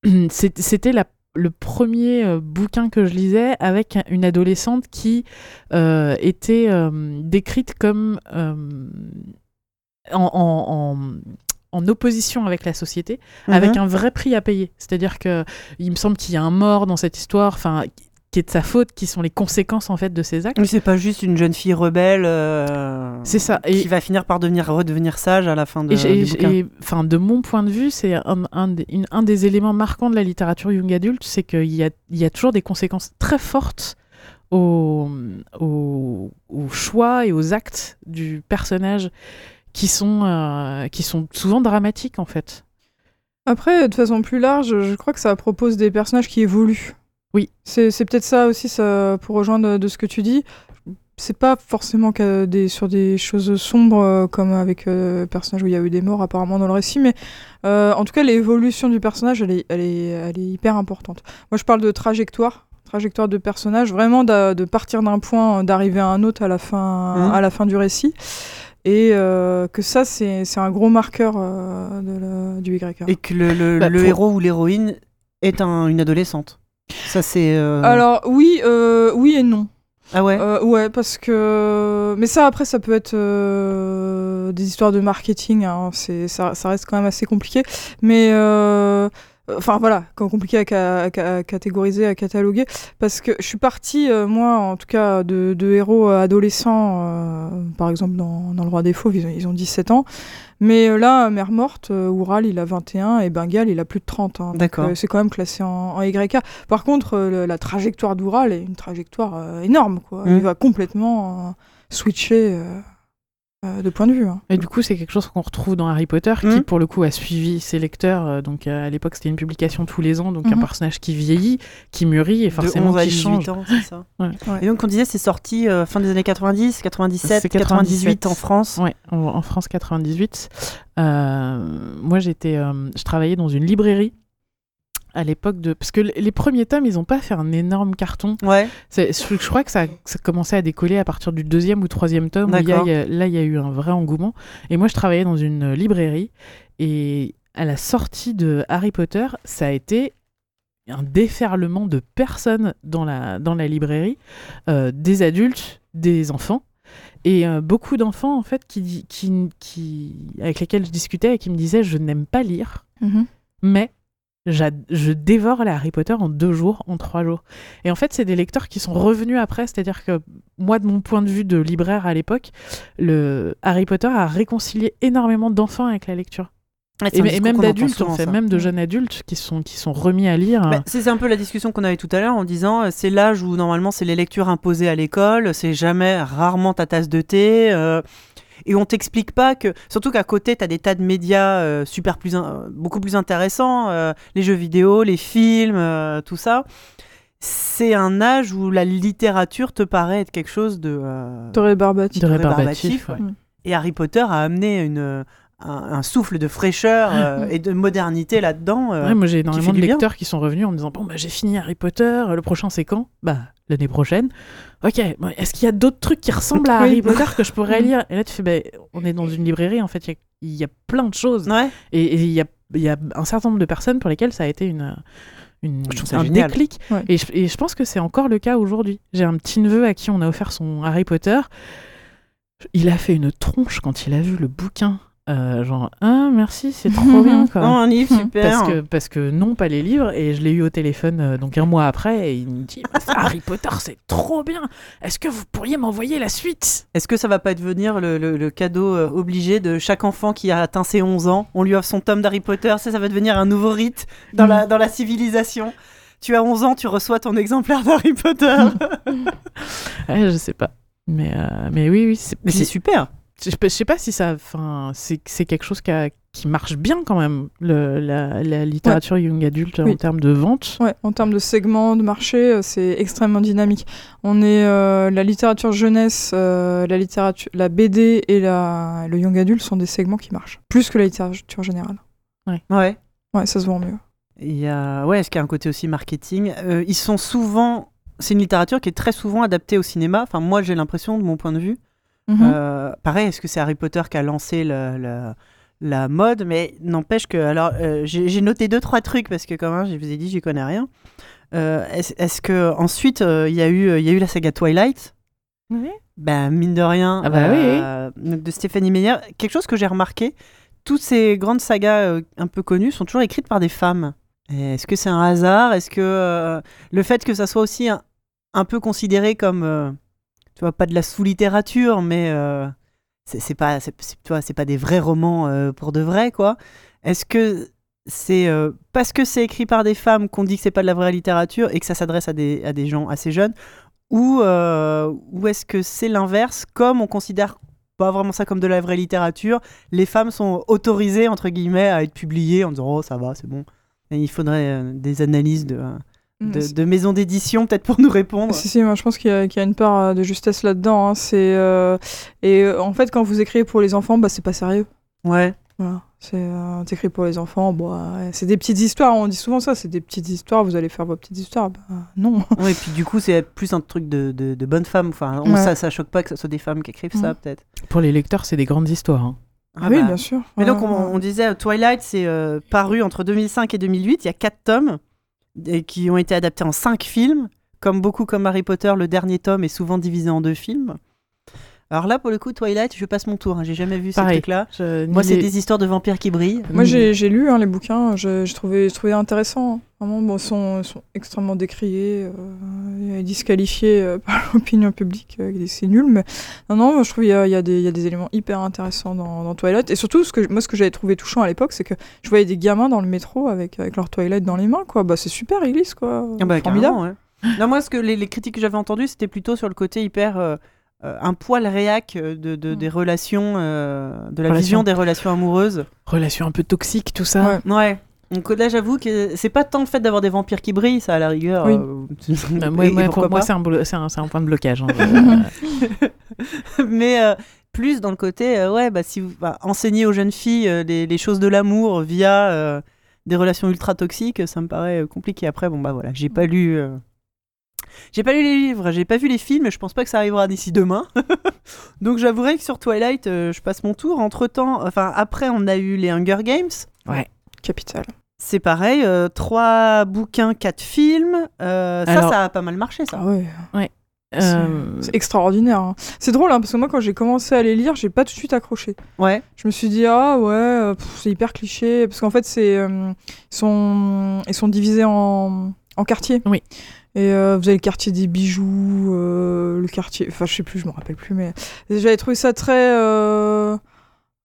[CLEARS THROAT] c'était la- le premier euh, bouquin que je lisais avec une adolescente qui euh, était euh, décrite comme en- en- en en opposition avec la société, avec Mhm. un vrai prix à payer. C'est-à-dire que il me semble qu'il y a un mort dans cette histoire, enfin qui est de sa faute, qui sont les conséquences en fait de ses actes. Mais c'est pas juste une jeune fille rebelle euh, C'est ça, qui va finir par devenir, redevenir sage à la fin de, Et, enfin, de mon point de vue, c'est un, un des, une- un des éléments marquants de la littérature young adulte, c'est qu'il y a, il y a toujours des conséquences très fortes au, au, au choix et aux actes du personnage qui sont, euh, qui sont souvent dramatiques en fait. Après, de façon plus large, je crois que ça propose des personnages qui évoluent. Oui. C'est peut-être ça aussi, ça, pour rejoindre de ce que tu dis. c'est pas forcément des, sur des choses sombres euh, comme avec euh, le personnage où il y a eu des morts apparemment dans le récit, mais euh, en tout cas l'évolution du personnage elle est, elle, est, elle est hyper importante. Moi je parle de trajectoire, trajectoire de personnage, vraiment de, partir d'un point, d'arriver à un autre à la fin, Mhm. à la fin du récit. Et euh, que ça, c'est un gros marqueur euh, de la- du YK. Et que le, le- Bah, le pour- héros ou l'héroïne est un- une adolescente. Ça, c'est. euh, Alors, oui, euh, oui et non. Ah ouais? Euh, ouais, parce que. Mais ça, après, ça peut être des histoires de marketing. hein. C'est, ça, ça reste quand même assez compliqué. Mais. Enfin voilà, quand compliqué à, ca- à ca- à catégoriser, à cataloguer, parce que je suis partie, euh, moi en tout cas, de, de héros adolescents, euh, par exemple dans, dans Le Roi des Fauves, ils ont, ils ont 17 ans, mais euh, là, Mère Morte, Oural, il a 21, et Bengal, il a plus de 30. hein. D'accord. c'est quand même classé en, en YK. Par contre, le- la trajectoire d'Oural est une trajectoire énorme, quoi. Mm. Il va complètement switcher de point de vue. hein. Et du coup, c'est quelque chose qu'on retrouve dans Harry Potter, qui Mhm. pour le coup a suivi ses lecteurs. euh, donc euh, à l'époque, c'était une publication tous les ans, donc un Mhm. personnage qui vieillit, qui mûrit et De forcément 11 à qui 18 change. ans, c'est ça Ouais. Ouais. Et donc, on disait, c'est sorti euh, fin des années 90, 97, C'est 98 97. en France. Ouais, en, en France 98. Euh, moi, j'étais, euh, je travaillais dans une librairie à l'époque de, parce que les premiers tomes, ils ont pas fait un énorme carton. Ouais. Je, je crois que ça, ça commençait à décoller à partir du deuxième ou troisième tome. où il y a- D'accord. il y a- là, il y a eu un vrai engouement. Et moi, je travaillais dans une librairie. Et à la sortie de Harry Potter, ça a été un déferlement de personnes dans la, dans la librairie, euh, des adultes, des enfants. Et euh, beaucoup d'enfants, en fait, qui, qui, qui, avec lesquels je discutais et qui me disaient Je n'aime pas lire, mais j'ad- je dévore les Harry Potter en deux jours, en trois jours. Et en fait, c'est des lecteurs qui sont revenus après, c'est-à-dire que moi, de mon point de vue de libraire à l'époque, le Harry Potter a réconcilié énormément d'enfants avec la lecture. c'est Et, même d'adultes, en fait, ça. même de jeunes adultes qui sont, qui sont remis à lire. Bah, c'est c'est un peu la discussion qu'on avait tout à l'heure en disant euh, c'est l'âge où normalement c'est les lectures imposées à l'école, c'est jamais rarement ta tasse de thé. euh, et on t'explique pas que, surtout qu'à côté, tu as des tas de médias euh, super plus, in- beaucoup plus intéressants, euh, les jeux vidéo, les films, euh, tout ça. C'est un âge où la littérature te paraît être quelque chose de, euh, De rébarbatif. de rébarbatif, rébarbatif. ouais. ouais. Et Harry Potter a amené une, un, souffle de fraîcheur euh, et de modernité là-dedans. euh, Ouais, moi j'ai énormément de bien. lecteurs qui sont revenus en me disant bon bah j'ai fini Harry Potter, le prochain c'est quand? Bah l'année prochaine. Ok, bon, est-ce qu'il y a d'autres trucs qui ressemblent à. [LAUGHS] Harry Potter que je pourrais [LAUGHS] lire? Et là tu fais bah, on est dans une librairie en fait, il y a- il y, a plein de choses Ouais. et il y a, il y a un certain nombre de personnes pour lesquelles ça a été une, Je un génial. déclic. Ouais. Et, je, et je pense que c'est encore le cas aujourd'hui. J'ai un petit neveu à qui on a offert son Harry Potter. Il a fait une tronche quand il a vu le bouquin. Euh, genre, ah merci, c'est trop [LAUGHS] bien. Quoi. Oh, un livre, super. Parce que, parce que non, pas les livres. Et je l'ai eu au téléphone euh, donc un mois après. Et il me dit [LAUGHS] Bah, Harry Potter, c'est trop bien. Est-ce que vous pourriez m'envoyer la suite? Est-ce que ça va pas devenir le, le- le cadeau euh, obligé de chaque enfant qui a atteint ses 11 ans? On lui offre son tome d'Harry Potter, ça, ça va devenir un nouveau rite dans, Mm. la, dans la civilisation. Tu as 11 ans, tu reçois ton exemplaire d'Harry Potter. [LAUGHS] Ouais, Je sais pas. Mais, euh, mais oui, oui. c'est- Mais c'est super. Je sais pas- je sais pas si ça. Enfin, c'est quelque chose qui, a- qui marche bien quand même, le, la, la littérature young adulte en termes de vente. Ouais, en termes de segments de marché, euh, c'est extrêmement dynamique. On est euh, la littérature jeunesse, euh, la littérature, la BD et la, le young adulte sont des segments qui marchent plus que la littérature générale. Ouais. Ouais, ça se vend mieux. Il y a, ouais, est-ce qu'il y a un côté aussi marketing Euh, Ils sont souvent. C'est une littérature qui est très souvent adaptée au cinéma. Enfin, moi, j'ai l'impression, de mon point de vue. Mhm. Euh, pareil, est-ce que c'est Harry Potter qui a lancé le- le- la mode? Mais n'empêche que. Alors, euh, j'ai noté deux, trois trucs parce que, quand même, je vous ai dit, j'y connais rien. Euh, est-ce est-ce que ensuite il y, a eu- y a eu la saga Twilight? Ben, mine de rien, Ah bah donc de Stéphanie Meyer. Quelque chose que j'ai remarqué, toutes ces grandes sagas un peu connues sont toujours écrites par des femmes. Est-ce que c'est un hasard? Est-ce que euh, le fait que ça soit aussi un, un peu considéré comme, euh, tu vois, pas de la sous-littérature, mais euh, c'est pas, c'est- c'est- pas des vrais romans euh, pour de vrai, quoi. Est-ce que c'est euh, parce que c'est écrit par des femmes qu'on dit que c'est pas de la vraie littérature et que ça s'adresse à des, à des gens assez jeunes ou, euh, ou est-ce que c'est l'inverse Comme on considère pas vraiment ça comme de la vraie littérature, les femmes sont autorisées, entre guillemets, à être publiées en disant Oh, ça va, c'est bon. Il faudrait des analyses de. Mm, de, de maisons d'édition, peut-être pour nous répondre. Si, si, moi je pense qu'il y, a- qu'il y a une part euh, de justesse là-dedans. hein. C'est, euh, Et euh, en fait, quand vous écrivez pour les enfants, bah, c'est pas sérieux. Ouais. Voilà. C'est euh, t'écris pour les enfants, bon, ouais, c'est des petites histoires, on dit souvent ça, c'est des petites histoires, vous allez faire vos petites histoires. Bah, non. [LAUGHS] Ouais, et puis du coup, c'est plus un truc de, de, de bonne femme. Enfin, on- Ouais. ça, ça choque pas que ce soit des femmes qui écrivent ça, Mm. peut-être. Pour les lecteurs, c'est des grandes histoires. hein. Ah oui, bah. bien sûr. Mais Ouais, donc, on, ouais. on disait, Twilight, c'est euh, paru entre 2005 et 2008. Il y a quatre tomes qui ont été adaptés en cinq films. Comme beaucoup comme Harry Potter, le dernier tome est souvent divisé en deux films. Alors là, pour le coup, Twilight, je passe mon tour. hein. J'ai jamais vu ces trucs-là. Je- Moi, c'est les- des histoires de vampires qui brillent. Moi, j'ai j'ai lu hein, les bouquins, je, je trouvais, je trouvais intéressant. hein. Vraiment, bon, ils sont, extrêmement décriés, euh, et disqualifiés euh, [LAUGHS] par l'opinion publique, euh, c'est nul. Mais non, non, moi, je trouve qu'il y, a- y, des- il y a des éléments hyper intéressants dans, dans Twilight. Et surtout, ce que, moi, ce que j'avais trouvé touchant à l'époque, c'est que je voyais des gamins dans le métro avec, avec leur Twilight dans les mains. quoi. Bah, c'est super, ils lisent, quoi. Ah bah, Formidable. ouais. Non, moi, ce que les, les critiques que j'avais entendues, c'était plutôt sur le côté hyper. Euh, un poil réac de, de- Mm. des relations, euh, de la Relations. vision des relations amoureuses. Relation un peu toxique, tout ça. Ouais. Ouais. Donc là, j'avoue que c'est pas tant le fait d'avoir des vampires qui brillent, ça à la rigueur. Oui. euh, Euh, moi, [LAUGHS] moi, pour moi, c'est un, un, c'est un point de blocage. hein. [LAUGHS] Mais euh, plus dans le côté, euh, ouais, bah, si vous bah, enseigner aux jeunes filles les, les choses de l'amour via des relations ultra toxiques, ça me paraît compliqué. Après, bon, bah voilà, j'ai pas lu. J'ai pas lu les livres, j'ai pas vu les films, je pense pas que ça arrivera d'ici demain. [LAUGHS] Donc j'avouerai que sur Twilight, euh, je passe mon tour. Entre temps, enfin après, on a eu les Hunger Games. Capital. C'est pareil, euh, trois bouquins, quatre films. Euh, ça, Alors- ça a pas mal marché, ça. Ah ouais. euh, C'est extraordinaire. hein. C'est drôle, hein, parce que moi, quand j'ai commencé à les lire, j'ai pas tout de suite accroché. Ouais. Je me suis dit, ah ouais, c'est hyper cliché. Parce qu'en fait, c'est, euh, ils, sont, ils sont divisés en, en quartiers. Oui. Et euh, vous avez le quartier des bijoux, euh, le quartier. Enfin, je sais plus, je me rappelle plus, mais j'avais trouvé ça très. euh,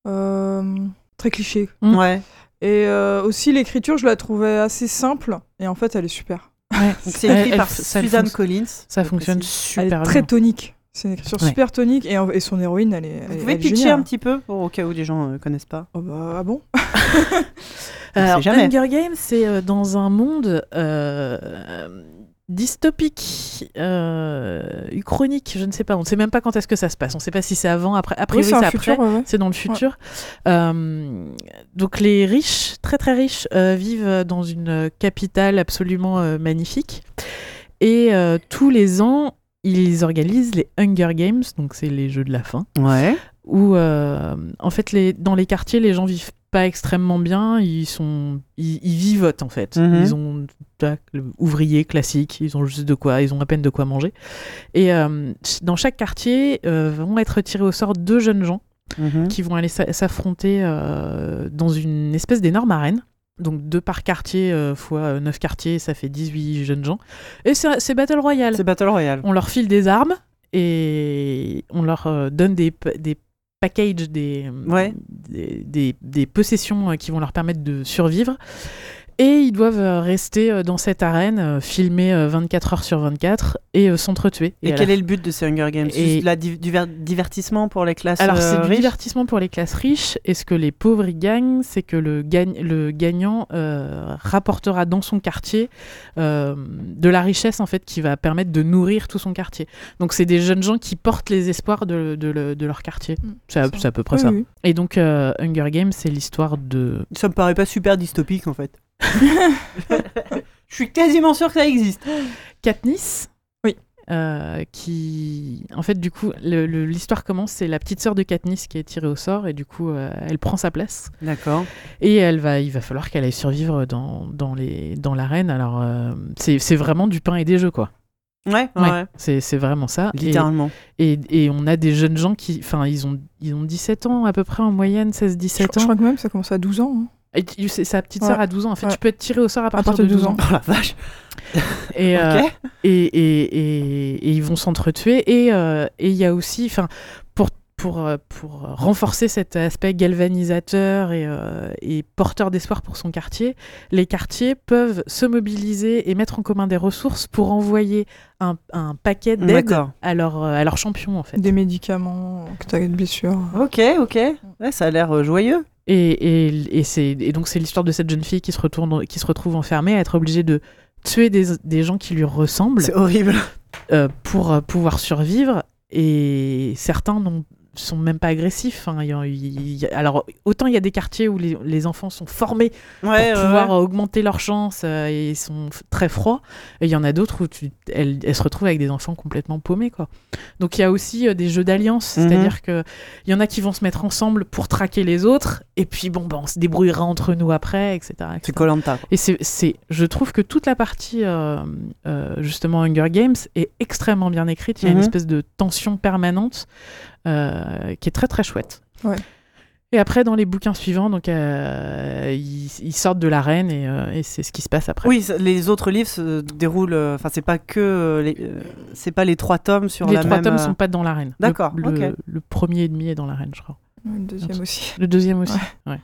euh, très cliché. Mm. Ouais. Et euh, aussi, l'écriture, je la trouvais assez simple. Et en fait, elle est super. ouais. [LAUGHS] C'est Elle- écrit elle- par ça Suzanne Collins. Ça fonctionne précise. Elle est super très bien. tonique. C'est une écriture Ouais. super tonique. Et, et son héroïne, elle est. Vous elle- pouvez elle pitcher géniale. un petit peu pour, au cas où les gens ne connaissent pas. Oh bah, ah bon? [LAUGHS] On Alors, jamais. Hunger Games, c'est euh, dans un monde euh, euh, dystopique, euh, uchronique, je ne sais pas. On ne sait même pas quand est-ce que ça se passe. On ne sait pas si c'est avant, après. A Oui, priori, c'est après. ouais. C'est dans le futur. Euh, donc les riches, très très riches, euh, vivent dans une capitale absolument euh, magnifique. Et tous les ans, ils organisent les Hunger Games, donc c'est les jeux de la faim, Ouais. où en fait les, dans les quartiers, les gens vivent pas extrêmement bien, ils sont ils, ils vivotent en fait. Mhm. Ils ont ouvriers classiques, ils ont juste de quoi, ils ont à peine de quoi manger. Et euh, dans chaque quartier euh, vont être tirés au sort deux jeunes gens Mhm. qui vont aller s'a- s'affronter euh, dans une espèce d'énorme arène. Donc deux par quartier euh, fois 9 quartiers, ça fait 18 jeunes gens. Et c'est c'est Battle Royale. C'est Battle Royale. On leur file des armes et on leur euh, donne des des, Ouais. des, des- des possessions euh, qui vont leur permettre de survivre. Et ils doivent euh, rester euh, dans cette arène, euh, filmer euh, 24 heures sur 24 et s'entretuer. Et, à quel la est le but de ces Hunger Games? Et- Juste la di- du ver- divertissement pour les classes Alors, euh, c'est du divertissement pour les classes riches. Et ce que les pauvres y gagnent, c'est que le, gagne- le gagnant euh, rapportera dans son quartier euh, de la richesse, en fait, qui va permettre de nourrir tout son quartier. Donc, c'est des jeunes gens qui portent les espoirs de, de le- de leur quartier. Mm, C'est à, ça. c'est à peu près Oui, ça. oui. Et donc, euh, Hunger Games, c'est l'histoire de. Ça me paraît pas super dystopique en fait. [LAUGHS] Je suis quasiment sûr que ça existe. Katniss. Oui. euh, qui en fait du coup l'histoire commence c'est la petite sœur de Katniss qui est tirée au sort et du coup euh, elle prend sa place D'accord. Et elle va, il va falloir qu'elle aille survivre dans, dans, les, dans l'arène. Alors, euh, c'est c'est vraiment du pain et des jeux, quoi. Ouais, ouais. C'est c'est vraiment ça. Et- Littéralement. Et, et, on a des jeunes gens qui. Enfin, ils ont, ils ont 17 ans à peu près en moyenne, Je, 16-17 je ans. crois que même ça commence à 12 ans. hein. Et tu- c'est sa petite Ouais. sœur à 12 ans. En fait, Ouais. tu peux être tiré au sort à partir, partir de 12 ans. Oh la vache. [LAUGHS] Et, euh, Ok. et, et, et, et ils vont s'entretuer. Et euh, et il y a aussi, enfin, pour, pour, euh, pour renforcer cet aspect galvanisateur et, euh, et porteur d'espoir pour son quartier, les quartiers peuvent se mobiliser et mettre en commun des ressources pour envoyer un, un paquet d'aide D'accord. à leur, à leur champion, en fait. Des médicaments, que tu as une blessure. Ok, ok. Ouais, ça a l'air joyeux. Et, et, et, c'est, et donc, c'est l'histoire de cette jeune fille qui se, retourne, qui se retrouve enfermée à être obligée de tuer des, des gens qui lui ressemblent C'est horrible. euh, pour euh, pouvoir survivre. Et certains n'ont- sont même pas agressifs. hein. Il a- alors, autant il y a des quartiers où les, les enfants sont formés Ouais, pour pouvoir ouais. augmenter leurs chances euh, et ils sont très froids. Et il y en a d'autres où tu, elles, elles se retrouvent avec des enfants complètement paumés. Quoi. Donc il y a aussi euh, des jeux d'alliance, Mhm. c'est-à-dire que il y en a qui vont se mettre ensemble pour traquer les autres, et puis bon, bah, on se débrouillera entre nous après, etc. C'est Colanta. Et c'est, je trouve que toute la partie euh, justement Hunger Games est extrêmement bien écrite. Il y a Mhm. une espèce de tension permanente euh, qui est très très chouette. Ouais. Et après, dans les bouquins suivants, donc euh, ils, ils sortent de l'arène et, euh, et c'est ce qui se passe après. Oui, les autres livres se déroulent. Enfin, c'est pas que. les- c'est pas les trois tomes sur les la trois même. tomes sont pas dans l'arène. D'accord, le premier et demi est dans l'arène, je crois. Le deuxième aussi. Le deuxième aussi. ouais.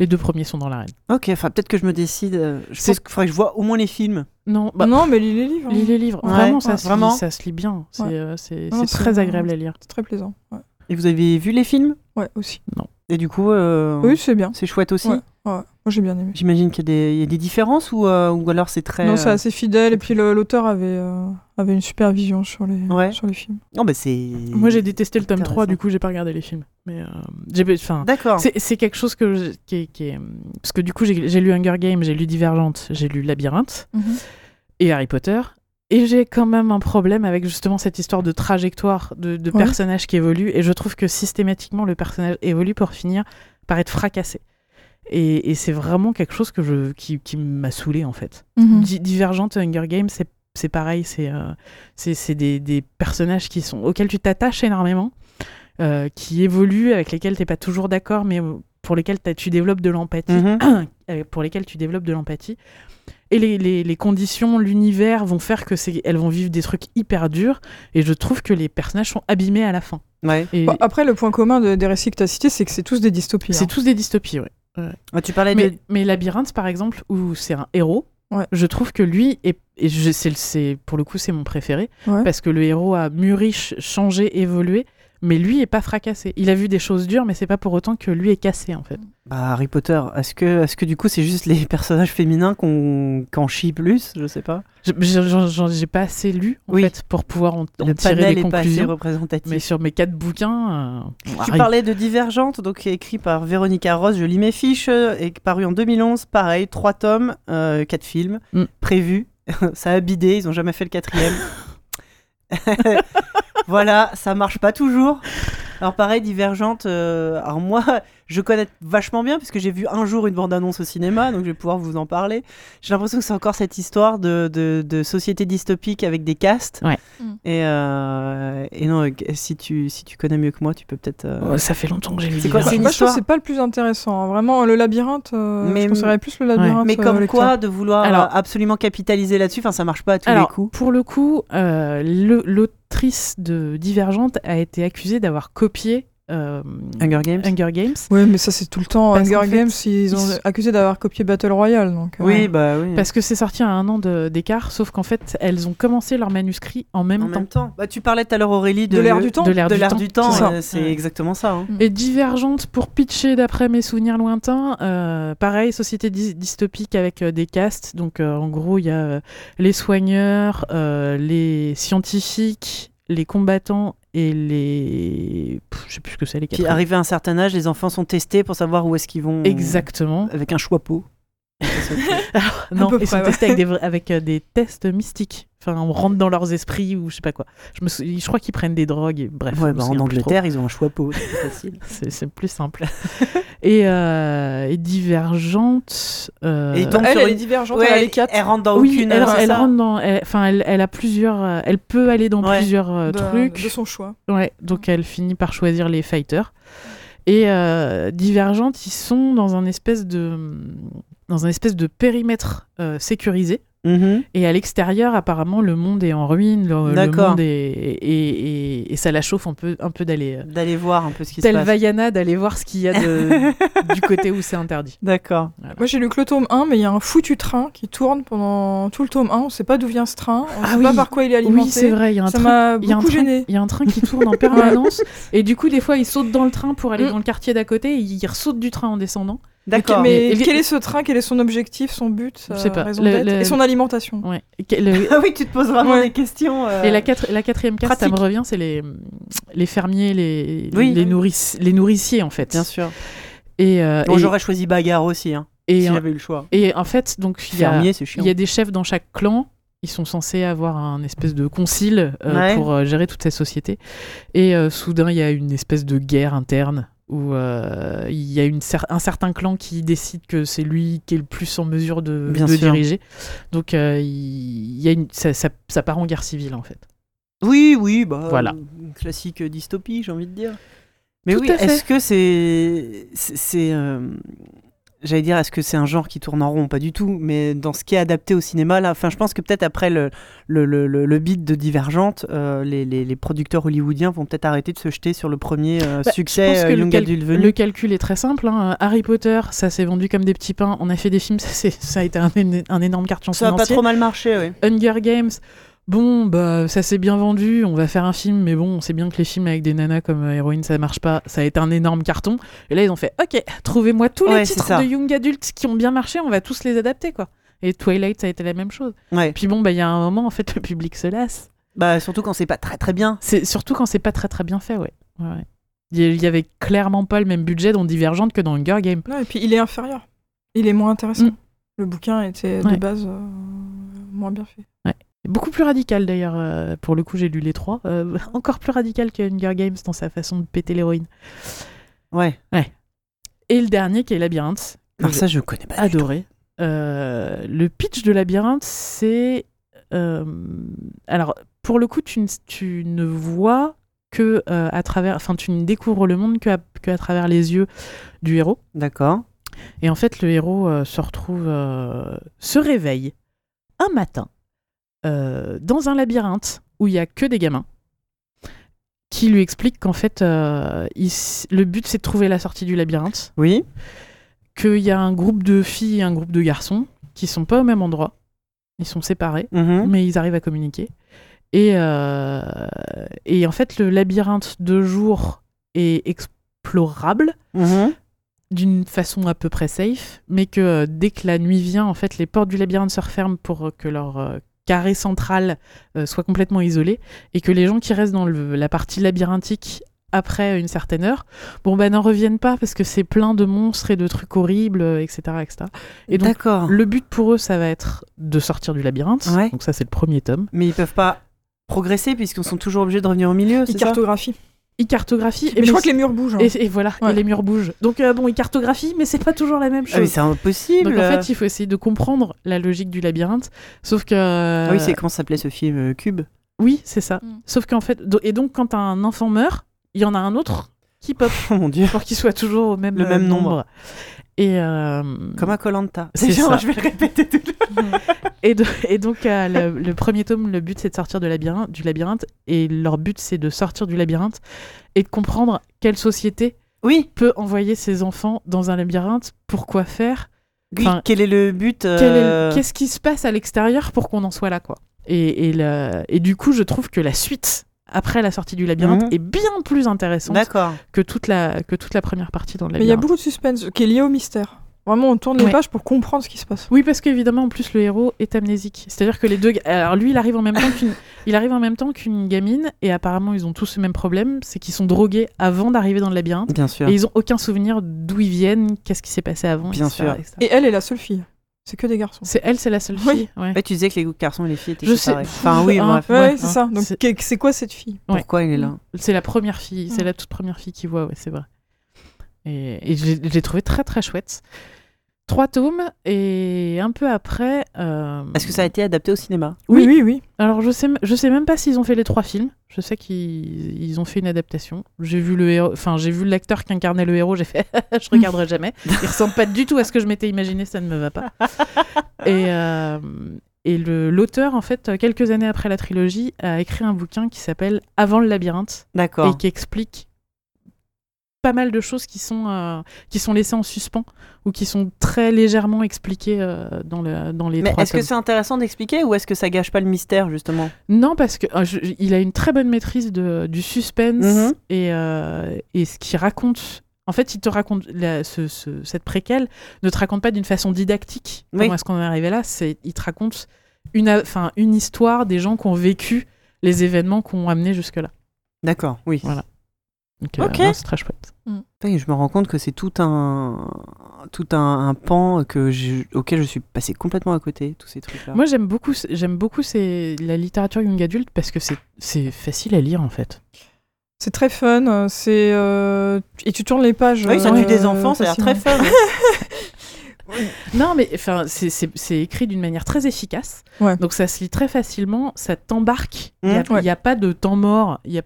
Les deux premiers sont dans l'arène. Ok, enfin peut-être que je me décide. euh, Je pense qu'il faudrait que je vois au moins les films. Non, bah, non, mais lis les livres. hein. lis les livres. Ouais, vraiment, ça, se vraiment. Lit, ça se lit bien. C'est Ouais. euh, Non, très agréable à lire. C'est très plaisant. Ouais, Et vous avez vu les films? Ouais, aussi. Et du coup, euh, Oui, c'est bien. c'est chouette aussi. Ouais. Ouais, Moi, j'ai bien aimé. J'imagine qu'il y, a des- il y a des différences ou, euh, ou alors c'est très. Non, c'est euh, assez fidèle. Et puis l'auteur avait, euh, avait une super vision sur les, Ouais. sur les films. Non, mais c'est. Moi, j'ai détesté le tome 3, Intéressant. du coup, j'ai pas regardé les films. Mais euh, D'accord. c'est, quelque chose que je- qui, est, qui est- parce que du coup, j'ai, j'ai lu Hunger Games, j'ai lu Divergente, j'ai lu Labyrinthe et Harry Potter. Et j'ai quand même un problème avec justement cette histoire de trajectoire de, de Ouais. personnages qui évoluent. Et je trouve que systématiquement, le personnage évolue pour finir par être fracassé. Et, et c'est vraiment quelque chose que je, qui, qui m'a saoulé en fait. Mhm. Di- Divergente Hunger Games, c'est pareil, c'est euh, des, des personnages qui sont auxquels tu t'attaches énormément, euh, qui évoluent, avec lesquels t'es pas toujours d'accord, mais euh, pour lesquels tu développes de l'empathie, Mhm. [CLEARS THROAT] pour lesquels tu développes de l'empathie. Et les, les, les conditions, l'univers vont faire que c'est elles vont vivre des trucs hyper durs. Et je trouve que les personnages sont abîmés à la fin. Ouais. Et Bon, après, le point commun de- des récits que tu as cités, c'est que c'est tous des dystopies. c'est hein. tous des dystopies, ouais. Ah, tu parlais Mais, de. mais Labyrinthe, par exemple, où c'est un héros, Ouais. je trouve que lui, est, et je, c'est, le- c'est- pour le coup, c'est mon préféré, Ouais. parce que le héros a mûri, ch- changé, évolué, mais lui est pas fracassé. Il a vu des choses dures, mais c'est pas pour autant que lui est cassé, en fait. Bah, Harry Potter, est-ce que, est que du coup c'est juste les [LAUGHS] personnages féminins qu'on qu'on chie plus? Je sais pas. J'ai pas assez lu, en Oui. fait, pour pouvoir en, en Le tirer panel des est pas conclusions. représentatif. Mais sur mes quatre bouquins, euh, Tu Harry- parlais de Divergente, donc écrit par Véronica Ross, je lis mes fiches, euh, et paru en 2011, pareil, trois tomes, euh, quatre films, Mm. prévus. [LAUGHS] ça a bidé, ils ont jamais fait le quatrième. [LAUGHS] voilà, ça marche pas toujours. Alors pareil, Divergente, euh, alors moi, je connais vachement bien, puisque j'ai vu un jour une bande-annonce au cinéma, donc je vais pouvoir vous en parler. J'ai l'impression que c'est encore cette histoire de, de, de société dystopique avec des castes. Ouais. Mm. Et, euh, et non, euh, si tu, si tu connais mieux que moi, tu peux peut-être... euh, ça fait longtemps que j'ai lu C'est quoi, c'est une Moi, je trouve que histoire c'est pas le plus intéressant. hein. Vraiment, le labyrinthe, euh, Mais- je plus le labyrinthe. Mais euh, comme quoi, de vouloir Alors- absolument capitaliser là-dessus, enfin, ça marche pas à tous Alors, les coups. pour le coup, euh, le- l'autrice de Divergente a été accusée d'avoir copié euh, Hunger Games. Hunger Games. Ouais, mais ça, c'est tout le temps. Parce Hunger fait, Games, ils ont ils accusé d'avoir copié Battle Royale. Donc, Oui, bah oui. Parce que c'est sorti à un an d'écart, sauf qu'en fait, elles ont commencé leur manuscrit en même en temps. même temps. Bah, tu parlais tout à l'heure, Aurélie, de, De l'ère du temps. De l'ère du temps. du temps, c'est euh, c'est Ouais. exactement ça. hein. Et Divergente, pour pitcher d'après mes souvenirs lointains, euh, pareil, société dy- dystopique avec euh, des castes. Donc euh, en gros, il y a euh, les soigneurs, euh, les scientifiques, les combattants et les... Pff, je sais plus ce que c'est, les Puis arrivé à un certain âge, les enfants sont testés pour savoir où est-ce qu'ils vont. Exactement. Avec un choix pot. [LAUGHS] Non, ils sont ouais. testés avec, des, vra- avec euh, des tests mystiques. Enfin, on rentre dans leurs esprits ou je sais pas quoi. Je, me sou- je crois qu'ils prennent des drogues. Et, bref, Ouais, bah, en. Angleterre, ils ont un choix pot. C'est facile. [LAUGHS] C'est plus simple. [LAUGHS] et, euh, et divergente. euh, Et il tombe Elle, sur elle est divergente, Ouais, elle elle, quatre. elle rentre dans oui, aucune. elle, elle ça. rentre dans. elle- Enfin, elle, elle a plusieurs. euh, Elle peut aller dans Ouais. plusieurs de, trucs. de son choix. Ouais, donc elle finit par choisir les fighters. Et euh, Divergente, ils sont dans un espèce de dans un espèce de périmètre euh, sécurisé. Mhm. Et à l'extérieur, apparemment, le monde est en ruine. Le, monde est et, et- et ça la chauffe un peu, un peu d'aller. euh, D'aller voir un peu ce qui se Tel passe. Vaiana, d'aller voir ce qu'il y a de, [LAUGHS] du côté où c'est interdit. D'accord. Moi, j'ai lu que le tome 1, mais il y a un foutu train qui tourne pendant tout le tome 1. On sait pas d'où vient ce train. On Ah sait oui. pas par quoi il est alimenté. Oui, c'est vrai, il y a un Ça train. m'a Il y, a un beaucoup train, gêné. il y a un train qui [LAUGHS] tourne en permanence et du coup des fois il saute dans le train pour aller Mm. dans le quartier d'à côté et il saute du train en descendant D'accord. Mais quel est ce train? Quel est son objectif, son but, sa Je sais pas. raison Le- Et son alimentation? Ouais. Le- [LAUGHS] Ah oui, tu te poses vraiment Ouais. des questions. euh, Et la, quatre- la quatrième case, ça me revient, c'est les, les fermiers, les, Oui. les, nourric- les nourriciers, en fait. Bien sûr. Et, euh, Bon, et, j'aurais choisi bagarre aussi, hein, et, si j'avais eu le choix. et en fait, donc, il y a, y des chefs dans chaque clan. Ils sont censés avoir un espèce de concile euh, Ouais. pour euh, gérer toute cette société. Et euh, soudain, il y a une espèce de guerre interne où euh, il y a une cer- un certain clan qui décide que c'est lui qui est le plus en mesure de, Bien de diriger. Donc, euh, il y a une, ça, ça- ça part en guerre civile, en fait. Oui, oui, bah, Voilà. une classique dystopie, j'ai envie de dire. Mais Tout oui, est-ce que c'est. c'est- c'est, euh, J'allais dire, est-ce que c'est un genre qui tourne en rond? Pas du tout, mais dans ce qui est adapté au cinéma, là, enfin, je pense que peut-être après le, le, le, le- le beat de Divergente, euh, les, les, les producteurs hollywoodiens vont peut-être arrêter de se jeter sur le premier euh, Bah, je succès pense que euh, le Young cal- Adult venu. Le calcul est très simple. hein. Harry Potter, ça s'est vendu comme des petits pains. On a fait des films, [LAUGHS] ça, ça a été un, un énorme carton Ça a pas trop mal marché, oui. Hunger Games, bon, bah, ça s'est bien vendu. On va faire un film, mais bon, on sait bien que les films avec des nanas comme euh, héroïne, ça marche pas. Ça a été un énorme carton. Et là, ils ont fait, ok, trouvez-moi tous Ouais, les titres de Young Adults qui ont bien marché, on va tous les adapter, quoi. Et Twilight, ça a été la même chose. Ouais. Puis bon, bah, il y a un moment, en fait, le public se lasse. Bah, surtout quand c'est pas très très bien. C'est surtout quand c'est pas très très bien fait, ouais. ouais. ouais. Il y- avait clairement pas le même budget dans Divergente que dans Hunger Games. Non, Et puis il est inférieur. Il est moins intéressant. Mm. Le bouquin était de Ouais. base euh, moins bien fait. Beaucoup plus radical d'ailleurs, euh, pour le coup j'ai lu les trois, Euh, [LAUGHS] encore plus radical que Hunger Games dans sa façon de péter l'héroïne. Ouais. Et le dernier qui est Labyrinthe, que Alors j'ai ça, je connais pas. adoré. Euh, le pitch de Labyrinthe, c'est... alors, pour le coup, tu, ne- tu ne vois que à travers... Enfin, tu ne découvres le monde que à, que à travers les yeux du héros. D'accord. Et en fait, le héros se retrouve, se réveille un matin euh, dans un labyrinthe où il y a que des gamins qui lui expliquent qu'en fait, euh, il le but c'est de trouver la sortie du labyrinthe, Oui. qu'il y a un groupe de filles et un groupe de garçons qui sont pas au même endroit, ils sont séparés, Mhm. mais ils arrivent à communiquer. Et, euh, et en fait, le labyrinthe de jour est explorable Mhm. d'une façon à peu près safe, mais que euh, dès que la nuit vient, en fait, les portes du labyrinthe se referment pour euh, que leur euh, carré central euh, soit complètement isolé, et que les gens qui restent dans le- la partie labyrinthique après une certaine heure, bon bah n'en reviennent pas parce que c'est plein de monstres et de trucs horribles, euh, etc., etc. Et donc le but pour eux, ça va être de sortir du labyrinthe. Ouais. Donc ça, c'est le premier tome. Mais ils peuvent pas progresser puisqu'ils sont toujours obligés de revenir au milieu, Il c'est ça cartographie. Ils cartographient. Mais et je crois que les murs bougent. hein. et, et voilà, et les murs bougent. Donc euh, bon, ils cartographient, mais c'est pas toujours la même Ah oui, chose. c'est impossible. Donc en fait, il faut essayer de comprendre la logique du labyrinthe. Sauf que. Ah oui, c'est comment ça s'appelait ce film euh, Cube? Oui, c'est ça. Mm. Sauf qu'en fait. Et donc, quand un enfant meurt, il y en a un autre qui pop [LAUGHS] Oh mon dieu. pour qu'il soit toujours au même, Le euh, même nombre. Et, euh, Comme à Colanta. C'est ça. Je vais le répéter tout le [LAUGHS] et, de- et donc, euh, le, le premier tome, le but, c'est de sortir de labyrinthe, du labyrinthe. Et leur but, c'est de sortir du labyrinthe et de comprendre quelle société Oui. peut envoyer ses enfants dans un labyrinthe, pourquoi faire, Oui, quel est le but euh, qu'est-ce qui se passe à l'extérieur pour qu'on en soit là, quoi? Et, et, le- et du coup, je trouve que la suite, après la sortie du labyrinthe, Mhm. est bien plus intéressante que toute, la, que toute la première partie dans le Mais il y a labyrinthe. beaucoup de suspense qui est lié au mystère. Vraiment, on tourne les Ouais. pages pour comprendre ce qui se passe. Oui, parce qu'évidemment, en plus, le héros est amnésique. C'est-à-dire que les deux. Alors, lui, il arrive en même temps qu'une. [LAUGHS] il arrive en même temps qu'une gamine, et apparemment, ils ont tous le même problème c'est qu'ils sont drogués avant d'arriver dans le labyrinthe. Bien sûr. Et ils ont aucun souvenir d'où ils viennent, qu'est-ce qui s'est passé avant. Bien etc., sûr. etc. Et elle est la seule fille. C'est que des garçons. C'est elle, c'est la seule Oui. fille. Ouais. Ouais, tu disais que les garçons et les filles étaient Je sais. séparés. Enfin, oui, bref. Ouais, Ouais, c'est hein. ça. Donc, C'est- quoi cette fille? Ouais. Pourquoi il est là? C'est la première fille, c'est Mm. la toute première fille qui voit, ouais, c'est vrai. Et, et j'ai j'ai trouvé très très chouette. Trois tomes, et un peu après. euh, Est-ce que ça a été adapté au cinéma Oui, oui, oui. Alors je sais, je sais même pas s'ils ont fait les trois films. Je sais qu'ils ils ont fait une adaptation. J'ai vu le héros, enfin j'ai vu l'acteur qui incarnait le héros. J'ai fait, [LAUGHS] je regarderai jamais. Il ressemble pas du tout à ce que je m'étais imaginé. Ça ne me va pas. [LAUGHS] et euh, et le- l'auteur en fait, quelques années après la trilogie, a écrit un bouquin qui s'appelle Avant le labyrinthe D'accord. et qui explique pas mal de choses qui sont, euh, qui sont laissées en suspens ou qui sont très légèrement expliquées euh, dans, le, dans les Mais est-ce que c'est intéressant d'expliquer ou est-ce que ça gâche pas le mystère justement? Non, parce que euh, a une très bonne maîtrise de, du suspense Mhm. et, et ce qu'il raconte En fait, il te raconte la- ce- ce- cette préquelle ne te raconte pas d'une façon didactique. Oui. Comment est-ce qu'on est arrivé là C'est il te raconte une, a- enfin, une histoire des gens qui ont vécu les événements qui ont amené jusque là. D'accord, oui. Voilà. Donc, euh, Ok. non, c'est très chouette. Putain, Je me rends compte que c'est tout un tout un, un pan que je- auquel je suis passé complètement à côté, tous ces trucs-là. Moi, j'aime beaucoup, j'aime beaucoup c'est la littérature young adulte parce que c'est c'est facile à lire en fait. C'est très fun. C'est euh, et tu tournes les pages. oui, ça euh, tue des enfants, ça a l'air très fun. [LAUGHS] Non, mais enfin, c'est- c'est c'est écrit d'une manière très efficace. Ouais. Donc ça se lit très facilement, ça t'embarque. Il n'y a, Mmh. Ouais. il y a pas de temps mort. il Y a...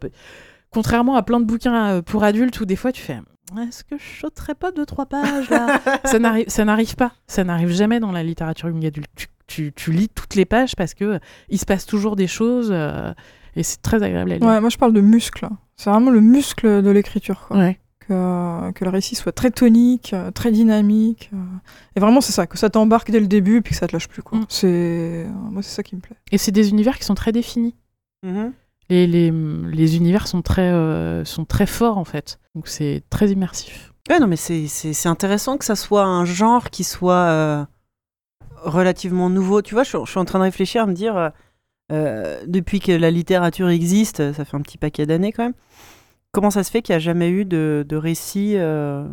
Contrairement à plein de bouquins euh, pour adultes où des fois tu fais Est-ce que je sauterais pas deux, trois pages là? Ça n'arrive ça n'arrive pas. Ça n'arrive jamais dans la littérature young adulte. Tu, tu- tu lis toutes les pages parce que euh, il se passe toujours des choses euh, et c'est très agréable à lire. Ouais, moi je parle de muscle. C'est vraiment le muscle de l'écriture. quoi. Ouais. Que, que le récit soit très tonique, très dynamique. euh, Et vraiment, c'est ça, que ça t'embarque dès le début et puis que ça te lâche plus. Quoi. Mm. C'est... Moi, c'est ça qui me plaît. Et c'est des univers qui sont très définis. Mhm. Et les, les univers sont très, euh, sont très forts en fait. Donc c'est très immersif. Ouais, non, mais c'est- c'est c'est intéressant que ça soit un genre qui soit euh, relativement nouveau. Tu vois, je, suis- je suis en train de réfléchir à me dire, euh, depuis que la littérature existe, ça fait un petit paquet d'années quand même, comment ça se fait qu'il n'y a jamais eu de, de récit euh,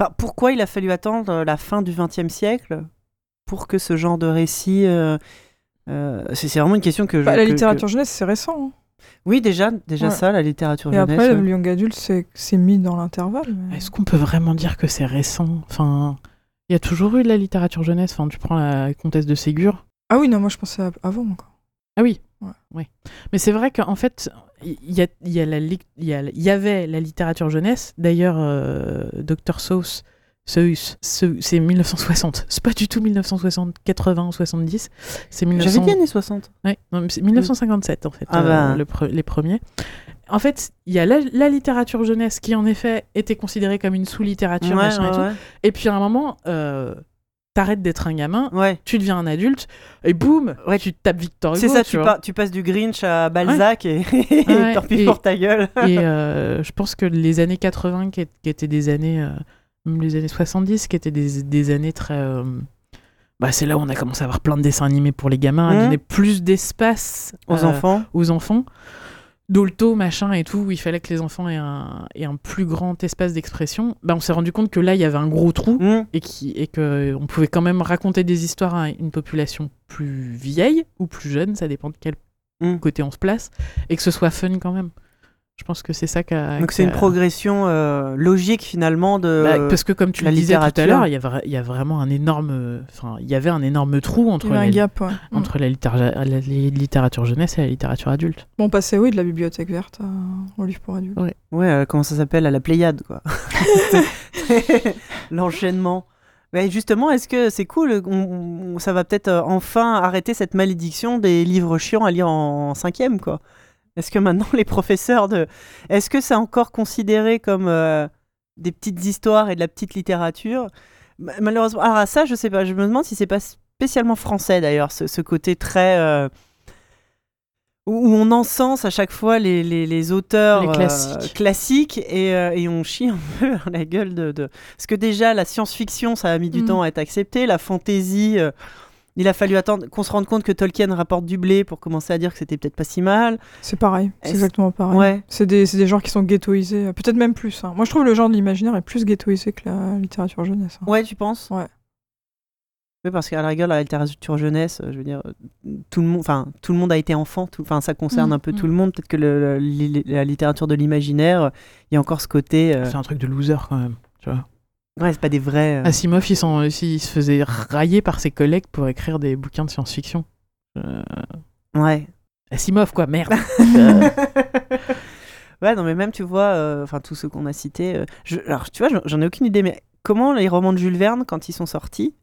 Enfin, pourquoi il a fallu attendre la fin du XXe siècle pour que ce genre de récit... euh, euh, c'est c'est vraiment une question que je... Bah, la que- littérature jeunesse, c'est récent. hein. Oui, déjà, déjà Ouais. ça, la littérature Et jeunesse. après, ouais. le young adulte, c'est, c'est mis dans l'intervalle. mais- Est-ce qu'on peut vraiment dire que c'est récent? Enfin, il y a toujours eu de la littérature jeunesse. Enfin, tu prends la comtesse de Ségur. Ah oui, non, moi je pensais à- avant encore. Ah oui. Ouais. Oui. Mais c'est vrai qu'en fait, il y, a, il y, a la li- il y, a- il y avait la littérature jeunesse. D'ailleurs, euh, Dr. Seuss, c'est 1960. C'est pas du tout 1960, 80 ou 70. C'est 1900... J'avais dit années 60. Ouais, c'est 1957 en fait, Ah euh, bah. le pre- les premiers. En fait, il y a la, la littérature jeunesse qui en effet était considérée comme une sous-littérature, Ouais, machin et tout. puis à un moment, euh, t'arrêtes d'être un gamin, tu deviens un adulte, et boum, tu tapes Victor Hugo. C'est ça, tu passes du Grinch à Balzac et, [LAUGHS] tant pis pour ta gueule. Et [LAUGHS] euh, je pense que les années 80, qui, est- qui étaient des années, euh, même les années 70, qui étaient des, des années très. euh, bah, c'est là où on a commencé à avoir plein de dessins animés pour les gamins, à Mhm. donner plus d'espace Aux euh, enfants. aux enfants. Dolto, machin et tout, où il fallait que les enfants aient un, aient un plus grand espace d'expression. Bah, on s'est rendu compte que là, il y avait un gros trou Mmh. et, qui, et que on pouvait quand même raconter des histoires à une population plus vieille ou plus jeune, ça dépend de quel Mm. côté on se place, et que ce soit fun quand même. Je pense que c'est ça qu'a. Donc c'est une progression euh, logique finalement de. Bah, parce que comme tu le disais tout à l'heure, il y, a vra- il y a vraiment un énorme, enfin, il y avait un énorme trou entre avait la, un gap, ouais. Mm. entre la, littéra- la- la littérature jeunesse et la littérature adulte. Bon, on passait, oui, de la bibliothèque verte à- au livre pour adultes. Ouais, euh, comment ça s'appelle à la Pléiade quoi. [LAUGHS] L'enchaînement. Mais justement, est-ce que c'est cool on- on- Ça va peut-être euh, enfin arrêter cette malédiction des livres chiants à lire en, en cinquième quoi. Est-ce que maintenant [LAUGHS] les professeurs de, est-ce que c'est encore considéré comme euh, des petites histoires et de la petite littérature? Ma- Malheureusement, alors à ça je sais pas. Je me demande si c'est pas spécialement français d'ailleurs, ce, ce côté très euh, où on encense à chaque fois les, les, les auteurs Les euh, classiques. et, et on chie un [LAUGHS] peu la gueule de, de... Parce que déjà, la science-fiction, ça a mis du Mm. temps à être accepté. La fantasy, euh, il a fallu attendre qu'on se rende compte que Tolkien rapporte du blé pour commencer à dire que c'était peut-être pas si mal. C'est pareil, c'est exactement pareil. Ouais. C'est des, c'est des genres qui sont ghettoisés, peut-être même plus. hein. Moi, je trouve le genre de l'imaginaire est plus ghettoisé que la littérature jeunesse. hein. Ouais, tu penses? Ouais. Oui, parce qu'à la rigueur, la littérature jeunesse, je veux dire, tout le monde, enfin, tout le monde a été enfant. tout- Enfin, ça concerne Mm, un peu mm. tout le monde. Peut-être que le- le- li- la littérature de l'imaginaire, il y a encore ce côté. euh, C'est un truc de loser quand même. Tu vois. Ouais, c'est pas des vrais. euh, Asimov, il, se faisait railler par ses collègues pour écrire des bouquins de science-fiction. Euh, Ouais. Asimov, quoi, merde. [LAUGHS] Euh, ouais, non, mais même, tu vois, euh, enfin, tous ceux qu'on a cités. euh, je- alors, tu vois, j'en- ai aucune idée, mais comment les romans de Jules Verne, quand ils sont sortis,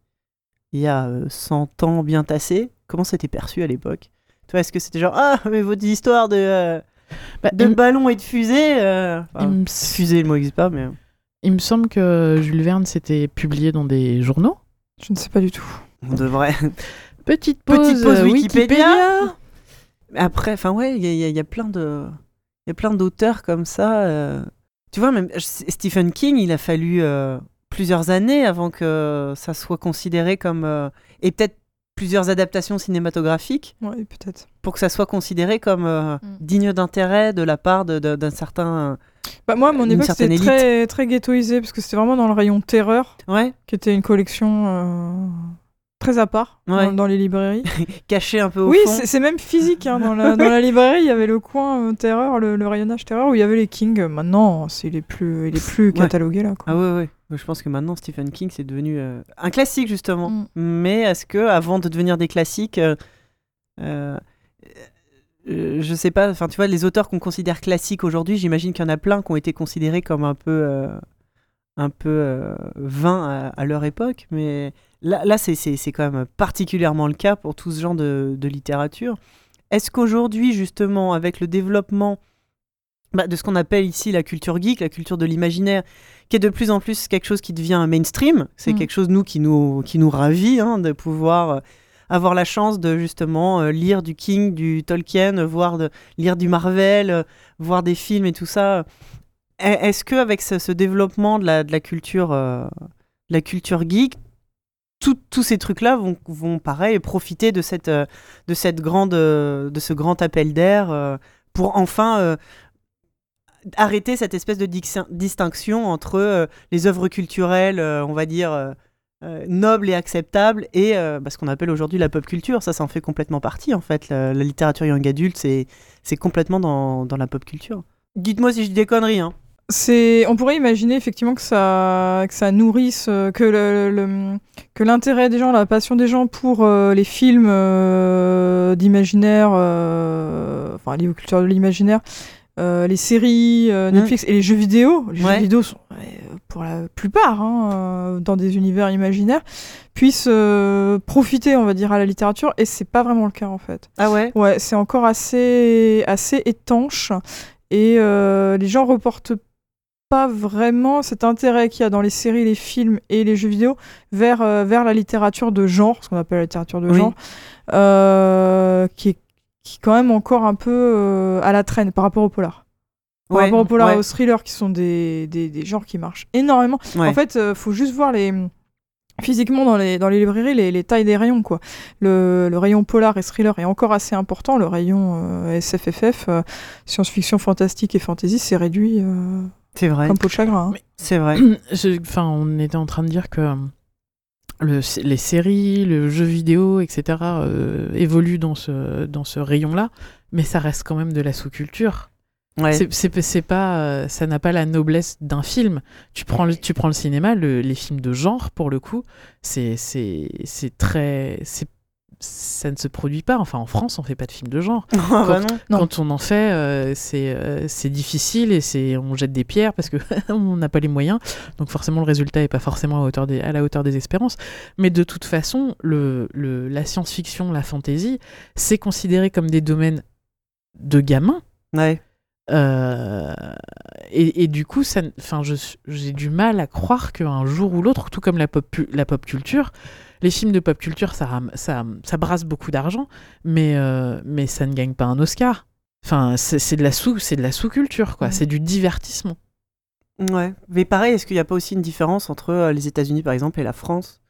il y a euh, 100 ans bien tassés, comment c'était perçu à l'époque? Tu vois, est-ce que c'était genre, ah, mais votre histoire de, euh, bah, de il, ballon et de fusée euh, il enfin, Fusée, le mot n'existe pas, mais. Il me semble que Jules Verne s'était publié dans des journaux. Je ne sais pas du tout. On devrait. Petite pause, Petite pause euh, Wikipédia. Après, enfin, ouais, il y, a- y y plein de. Il y a plein d'auteurs comme ça. euh, Tu vois, même Stephen King, il a fallu euh, plusieurs années avant que ça soit considéré comme. euh, et peut-être plusieurs adaptations cinématographiques Ouais, peut-être. pour que ça soit considéré comme euh, Mm. digne d'intérêt de la part de- de- d'un certain. Bah, moi, à mon époque, c'était très, très ghettoisé parce que c'était vraiment dans le rayon terreur, Ouais, qui était une collection euh, très à part Ouais. dans, dans les librairies. [LAUGHS] caché un peu au oui, fond. c'est c'est même physique. hein, dans, la, dans la librairie, il y avait le coin euh, terreur, le, le rayonnage terreur, où il y avait les Kings. Maintenant, c'est il est plus, il est plus catalogué là. Quoi. Ah ouais, ouais. Je pense que maintenant Stephen King c'est devenu euh, un classique justement. Mm. Mais est-ce que avant de devenir des classiques, euh, euh, euh, je sais pas. Enfin, tu vois, les auteurs qu'on considère classiques aujourd'hui, j'imagine qu'il y en a plein qui ont été considérés comme un peu, un peu vains à, à leur époque. Mais là, là c'est, c'est, c'est quand même particulièrement le cas pour tout ce genre de, de littérature. Est-ce qu'aujourd'hui, justement, avec le développement bah, de ce qu'on appelle ici la culture geek, la culture de l'imaginaire, qui est de plus en plus quelque chose qui devient mainstream. C'est Mm. quelque chose nous qui nous qui nous ravit hein, de pouvoir euh, avoir la chance de justement euh, lire du King, du Tolkien, euh, voir de lire du Marvel, euh, voir des films et tout ça. E- Est-ce que avec ce, ce développement de la, de la culture de la culture geek, tous ces trucs-là vont, vont pareil profiter de cette de cette grande de ce grand appel d'air pour enfin euh, arrêter cette espèce de distinction entre euh, les œuvres culturelles, euh, on va dire, euh, nobles et acceptables, et bah, ce qu'on appelle aujourd'hui la pop culture. Ça, ça en fait complètement partie, en fait. La, littérature young adulte, c'est complètement dans, dans la pop culture. Dites-moi si je dis des conneries, hein. On pourrait imaginer effectivement que ça, que ça nourrisse, que le, que l'intérêt des gens, la passion des gens pour les films d'imaginaire, euh, enfin aux cultures de l'imaginaire, euh, les séries euh, Mm. Netflix et les jeux vidéo. Les Ouais. jeux vidéo sont pour la plupart hein, euh, dans des univers imaginaires puissent profiter, on va dire, à la littérature et c'est pas vraiment le cas en fait. Ah ouais? Ouais, c'est encore assez, assez étanche et les gens reportent pas vraiment cet intérêt qu'il y a dans les séries, les films et les jeux vidéo vers, vers la littérature de genre, ce qu'on appelle la littérature de Oui. genre, euh, qui, est, qui est quand même encore un peu euh, à la traîne par rapport au polar. Par Ouais, rapport au polar ouais, et aux thrillers qui sont des, des, des genres qui marchent énormément. ouais. En fait, euh, faut juste voir les physiquement dans les, dans les librairies les, les tailles des rayons quoi. Le, le rayon polar et thriller est encore assez important. Le rayon euh, SFFF, euh, science-fiction, fantastique et fantasy, c'est réduit euh, c'est vrai. comme peau de chagrin. hein. C'est vrai. [CLEARS THROAT] Je- Enfin, on était en train de dire que euh, le, les séries, le jeu vidéo, etc. euh, évoluent dans ce, dans ce rayon-là, mais ça reste quand même de la sous-culture. Ouais. C'est- pas, euh, ça n'a pas la noblesse d'un film. Tu prends le, tu prends le cinéma, le- les films de genre, pour le coup, c'est c'est c'est très, c'est ça ne se produit pas. Enfin, en France, on fait pas de films de genre. [LAUGHS] Ah bah non. Non. Quand on en fait, euh, c'est euh, c'est difficile et c'est on jette des pierres parce que [LAUGHS] on n'a pas les moyens. Donc forcément, le résultat est pas forcément à, hauteur des, à la hauteur des espérances. Mais de toute façon, le, le, la science-fiction, la fantasy, c'est considéré comme des domaines de gamins. Ouais. Euh, et, et du coup, ça, j'ai du mal à croire qu'un jour ou l'autre, tout comme la pop, pu- la pop culture, les films de pop culture, ça, ram- ça, ça brasse beaucoup d'argent, mais, euh, mais ça ne gagne pas un Oscar. Enfin, c'est de la sous, c'est de la sous-culture, quoi. Mhm. C'est du divertissement. Ouais. Mais pareil, est-ce qu'il n'y a pas aussi une différence entre euh, les États-Unis, par exemple, et la France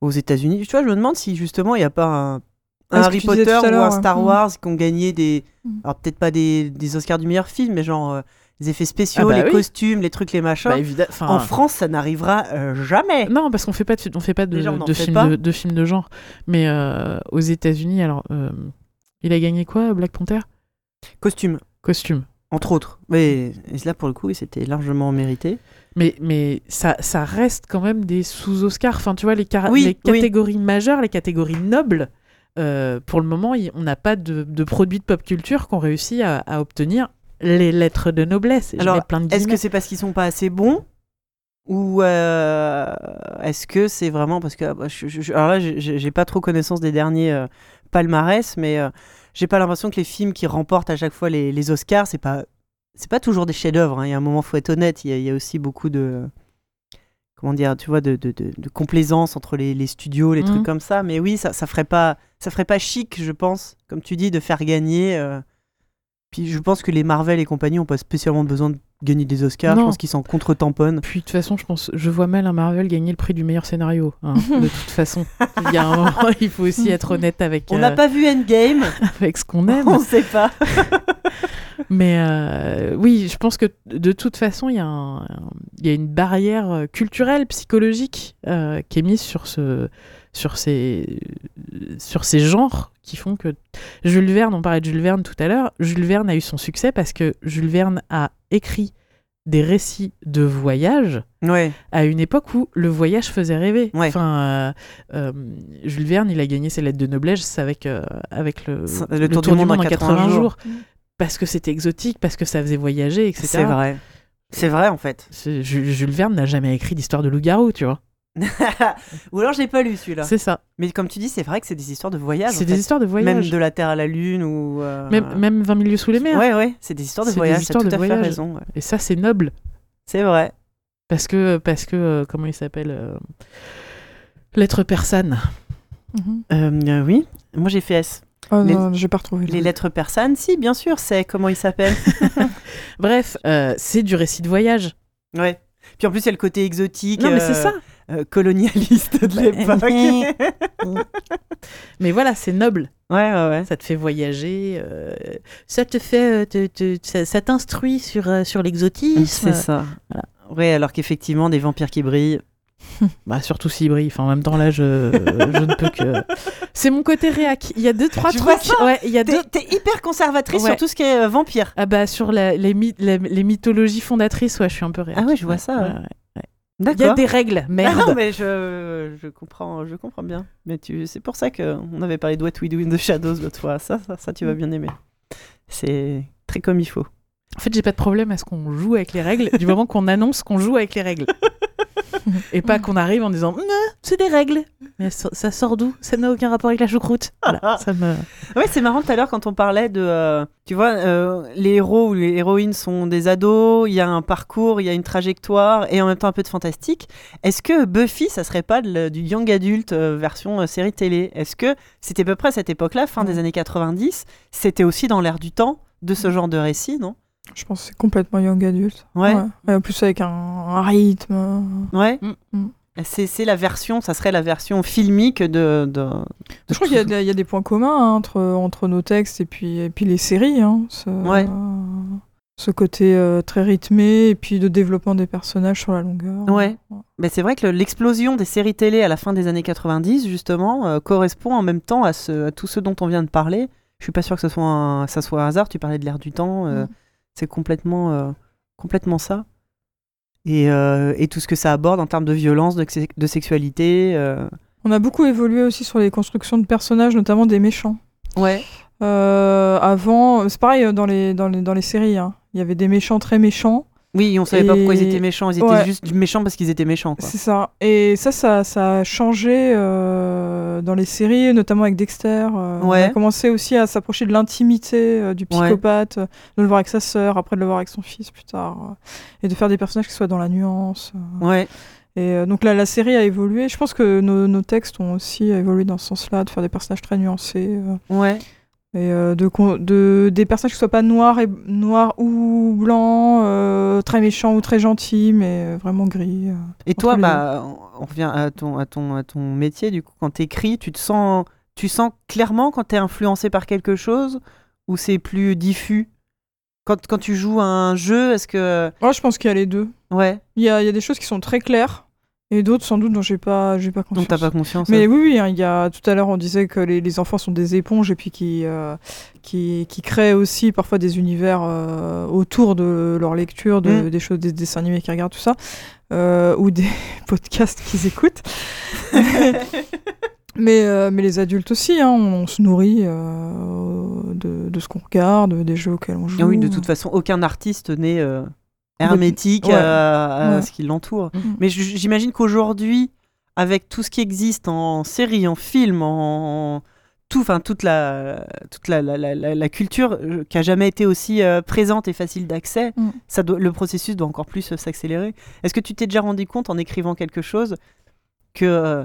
Aux États-Unis, tu vois, je me demande si justement il n'y a pas un, Harry Potter ou un. Star Mm. Wars qui ont gagné des. Mm. Alors peut-être pas des, des Oscars du meilleur film, mais genre euh, les effets spéciaux, Ah bah les oui. costumes, les trucs, les machins. Bah, en France, ça n'arrivera euh, jamais. Non, parce qu'on fait pas de, on fait pas de, fait films pas. de, de films de genre. Mais euh, aux États-Unis, alors, euh, il a gagné quoi, Black Panther? Costume, Costume. entre autres. Mais et là, pour le coup, c'était largement mérité. Mais, mais ça, ça reste quand même des sous-Oscars. Enfin, tu vois, les, car- Oui, les oui. catégories majeures, les catégories nobles, pour le moment, on n'a pas de, de produits de pop culture qu'on réussit à, à obtenir les lettres de noblesse. Alors, Est-ce que c'est parce qu'ils sont pas assez bons ou euh, est-ce que c'est vraiment parce que ah, bah, je- alors là j'ai- pas trop connaissance des derniers euh, palmarès mais euh, j'ai pas l'impression que les films qui remportent à chaque fois les, les Oscars c'est pas c'est pas toujours des chefs-d'œuvre hein. il y a un moment faut être honnête il y, a- il y a aussi beaucoup de comment dire tu vois de, de, de- de complaisance entre les, les studios les Mhm. trucs comme ça mais oui ça ça ferait pas ça ferait pas chic je pense comme tu dis de faire gagner euh, puis je pense que les Marvel et compagnie ont pas spécialement besoin de gagner des Oscars. Non. Je pense qu'ils s'en contre-tamponnent. Puis de toute façon, je pense, je vois mal un Marvel gagner le prix du meilleur scénario. hein, [LAUGHS] de toute façon, il y a un moment, [LAUGHS] il faut aussi être honnête avec, On euh, n'a pas vu Endgame. [LAUGHS] avec ce qu'on aime. On sait pas. Mais euh, oui, je pense que de toute façon, il y, a un- il y a une barrière euh, culturelle, psychologique euh, qui est mise sur, ce, sur, ces, sur ces genres qui font que Jules Verne, on parlait de Jules Verne tout à l'heure, Jules Verne a eu son succès parce que Jules Verne a écrit des récits de voyage Ouais. à une époque où le voyage faisait rêver. Ouais. Enfin, euh, euh, Jules Verne, il a gagné ses lettres de noblesse avec, euh, avec le, Ça- le Tour du monde en 80 jours. jours. Parce que c'était exotique, parce que ça faisait voyager, etc. C'est vrai. C'est vrai en fait. Jules Verne n'a jamais écrit d'histoire de loup-garou, tu vois. [LAUGHS] Ou alors j'ai pas lu celui-là. C'est ça. Mais comme tu dis, c'est vrai que c'est des histoires de voyage. C'est des fait. histoires de voyage. Même de la Terre à la Lune ou. euh, même, même 20 milieux sous les mers. Ouais, ouais, c'est des histoires de C'est voyage. histoires T'as de tout à fait voyage. raison. ouais. Et ça, c'est noble. C'est vrai. Parce que, parce que euh, comment il s'appelle euh, L'être persane. Mhm. Euh, euh, oui, moi j'ai fait S. Oh Les- non, j'ai pas retrouvé. Les lettres persanes, si, bien sûr, c'est comment il s'appelle. [LAUGHS] [LAUGHS] Bref, euh, c'est du récit de voyage. ouais. Puis en plus, il y a le côté exotique, Non, mais euh, c'est ça. Euh, colonialiste de l'époque. [LAUGHS] Mais voilà, c'est noble. ouais, ouais, ouais. Ça te fait voyager. euh, ça te fait. euh, te- te- ça ça t'instruit sur, sur l'exotisme. C'est ça. Ouais, alors qu'effectivement, des vampires qui brillent. [LAUGHS] Bah, surtout s'il brille. Enfin, en même temps, là, je, [LAUGHS] je ne peux que. C'est mon côté réac. Il y a deux, trois Tu vois trucs. ça Ouais, il y a deux. T'es hyper conservatrice Ouais. sur tout ce qui est euh, vampire. Ah bah sur la- les, les, les mythologies fondatrices, ouais, je suis un peu réac. Ah ouais, je vois ça, ouais. Il y a des règles, Ah merde. non, mais je, je, comprends, je comprends bien. Mais tu, c'est pour ça qu'on avait parlé de What We Do in the Shadows l'autre fois. Ça, ça, ça, tu vas bien aimer. C'est très comme il faut. En fait, j'ai pas de problème à ce qu'on joue avec les règles du moment qu'on annonce qu'on joue avec les règles. [LAUGHS] [LAUGHS] Et pas qu'on arrive en disant Non, c'est des règles. Mais ça, ça sort d'où? Ça n'a aucun rapport avec la choucroute. Voilà, [LAUGHS] ça me. Ouais, c'est marrant tout à l'heure quand on parlait de. euh, tu vois, euh, les héros ou les héroïnes sont des ados, il y a un parcours, il y a une trajectoire et en même temps un peu de fantastique. Est-ce que Buffy, ça serait pas de du young adult euh, version euh, série télé? Est-ce que c'était à peu près à cette époque-là, fin des Ouais. années 90 C'était aussi dans l'air du temps de ce genre de récit, non? Je pense que c'est complètement young adulte. Ouais. Et en plus avec un, un rythme. Ouais. Mm. Mm. C'est c'est la version, ça serait la version filmique de. de, de Je crois qu'il y, a des- il y a des points communs hein, entre, entre nos textes et puis, et puis les séries. hein. Ce, Ouais. euh, ce côté euh, très rythmé et puis de développement des personnages sur la longueur. Ouais. Mais c'est vrai que le- l'explosion des séries télé à la fin des années 90, justement, euh, correspond en même temps à, ce, à tout ce dont on vient de parler. Je suis pas sûr que ce soit un, ça soit un hasard. Tu parlais de l'air du temps. euh, Mm. C'est complètement, euh, complètement ça. Et, euh, et tout ce que ça aborde en termes de violence, de, de sexualité. euh. On a beaucoup évolué aussi sur les constructions de personnages, notamment des méchants. Ouais. Avant, c'est pareil dans les, dans les, dans les séries. hein. Il y avait des méchants très méchants. Oui, on savait pas pourquoi ils étaient méchants. Ils étaient Ouais. juste méchants parce qu'ils étaient méchants. C'est ça. Et ça, ça, ça a changé dans les séries, notamment avec Dexter. euh, Ouais. On a commencé aussi à s'approcher de l'intimité euh, du psychopathe, euh, de le voir avec sa sœur, après de le voir avec son fils plus tard. euh, et de faire des personnages qui soient dans la nuance. euh. Ouais. Et euh, donc là, la série a évolué. Je pense que nos, nos textes ont aussi évolué dans ce sens-là, de faire des personnages très nuancés. euh, Ouais. Et euh, de, des personnages qui soient pas noirs, et, noirs ou blancs, euh, très méchants ou très gentils, mais euh, vraiment gris. euh. Et toi, bah, on revient à ton, à ton, à ton métier, du coup, quand tu écris, tu te sens, tu sens clairement quand tu es influencé par quelque chose ou c'est plus diffus? Quand, quand tu joues à un jeu, est-ce que. Moi, je pense qu'il y a les deux. Ouais, Il y a, il y a des choses qui sont très claires et d'autres sans doute dont j'ai pas, j'ai pas confiance. donc t'as pas confiance. Mais oui, oui, hein, il y a tout à l'heure on disait que les, les enfants sont des éponges et puis qui, euh, qui, qui créent aussi parfois des univers euh, autour de leur lecture, de, Mm. des choses, des dessins animés qu'ils regardent, tout ça, euh, ou des [LAUGHS] podcasts qu'ils écoutent. [LAUGHS] mais, mais les adultes aussi, hein, on, se nourrit de, de ce qu'on regarde, des jeux auxquels on joue. Ah oui, de toute façon, aucun artiste n'est hermétique Ouais. à, à Ouais. ce qui l'entoure. Mhm. Mais j'imagine qu'aujourd'hui, avec tout ce qui existe en série, en film, en tout, enfin toute la toute la, la, la- la- la culture euh, qui a jamais été aussi euh, présente et facile d'accès, Mm. ça doit- le processus doit encore plus euh, s'accélérer. Est-ce que tu t'es déjà rendu compte en écrivant quelque chose que euh,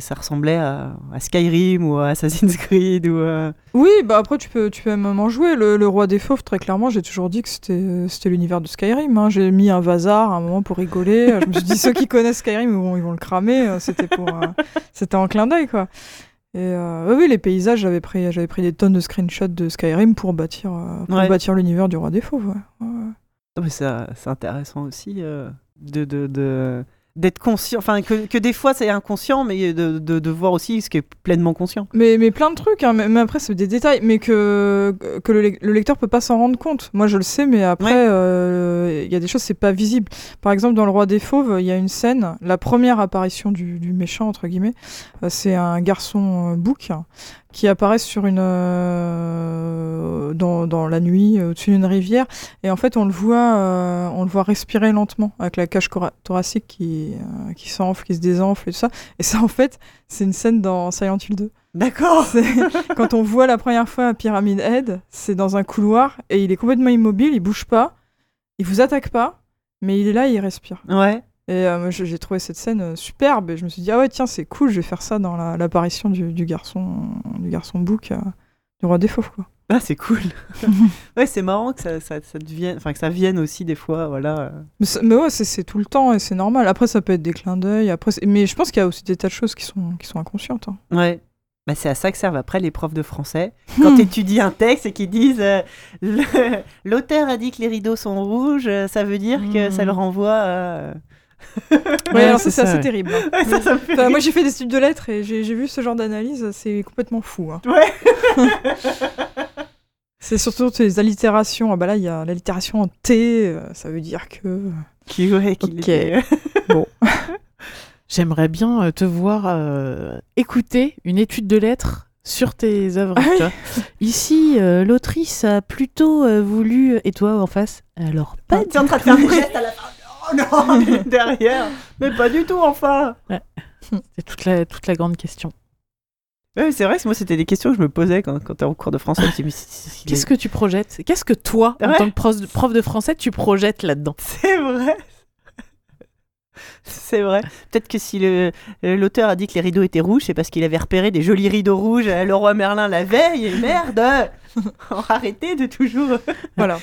Ça ressemblait à, à Skyrim ou à Assassin's Creed ou à... Oui, bah après tu peux, tu peux même en jouer. Le, le roi des fauves, très clairement, j'ai toujours dit que c'était, c'était l'univers de Skyrim. hein. J'ai mis un vasar à un moment pour rigoler. [LAUGHS] Je me suis dit ceux qui connaissent Skyrim, ils vont, ils vont le cramer. Euh, C'était pour, euh, c'était en clin d'œil quoi. Et euh, oui, oui, les paysages, j'avais pris, j'avais pris des tonnes de screenshots de Skyrim pour bâtir, euh, pour Ouais. bâtir l'univers du roi des fauves. ouais. Ouais, c'est c'est intéressant aussi euh, de, de, de- d'être conscient, enfin que, que des fois c'est inconscient, mais de, de, de voir aussi ce qui est pleinement conscient. Mais, mais plein de trucs, hein, mais, mais après c'est des détails, mais que, que le, le lecteur peut pas s'en rendre compte. Moi je le sais, mais après Ouais. euh, il y a des choses c'est pas visible. Par exemple dans Le Roi des Fauves, il y a une scène, la première apparition du, du méchant entre guillemets, euh, c'est un garçon euh, bouc qui apparaît sur une euh, dans, dans la nuit euh, au-dessus d'une rivière et en fait on le voit euh, on le voit respirer lentement avec la cage thoracique qui euh, qui s'enfle, qui se désenfle et tout ça. Et ça en fait c'est une scène dans Silent Hill 2. D'accord. C'est- [LAUGHS] quand on voit la première fois Pyramid Head, c'est dans un couloir et il est complètement immobile, il bouge pas, il vous attaque pas, mais il est là et il respire. Ouais. Et euh, j'ai trouvé cette scène euh, superbe et je me suis dit ah ouais tiens c'est cool, je vais faire ça dans la- l'apparition du, du garçon du garçon bouc euh, du roi des fauves quoi. Ah, c'est cool. [LAUGHS] ouais, c'est marrant que ça, ça, ça devienne, enfin que ça vienne aussi des fois, voilà. Mais, mais ouais c'est- tout le temps et c'est normal. Après ça peut être des clins d'œil. Après mais je pense qu'il y a aussi des tas de choses qui sont qui sont inconscientes. hein. Ouais. Bah, c'est à ça que servent après les profs de français. [LAUGHS] Quand tu étudies un texte et qu'ils disent euh, [LAUGHS] l'auteur a dit que les rideaux sont rouges, ça veut dire que Mhm. ça le renvoie à. Ouais, alors c'est ça, c'est ça, assez ouais. terrible. hein. Ouais, ça, ça me fait Enfin, rire. moi j'ai fait des études de lettres et j'ai vu ce genre d'analyse, c'est complètement fou. hein. Ouais. [LAUGHS] C'est surtout ces allitérations. Ah bah là, il y a l'allitération en T, euh, ça veut dire que. Qui, ouais, qu'il Ok. était- [LAUGHS] [LAUGHS] J'aimerais bien euh, te voir euh, écouter une étude de lettres sur tes œuvres. Ah oui. Ici, euh, l'autrice a plutôt euh, voulu. Et toi, en face Alors, pas Tu es en train de faire des gestes à la fin. Oh non, [LAUGHS] derrière. Mais pas du tout, enfin. [LAUGHS] C'est toute la, toute la grande question. Ouais, c'est vrai que moi, c'était des questions que je me posais quand, quand t'es en cours de français. Qu'est-ce que tu projettes? Qu'est-ce que toi, en Ouais. tant que prof de, prof de français, tu projettes là-dedans? C'est vrai. C'est vrai. Peut-être que si le- l'auteur a dit que les rideaux étaient rouges, c'est parce qu'il avait repéré des jolis rideaux rouges à Leroy Merlin la veille. Et merde [LAUGHS] Arrêtez de toujours. Voilà.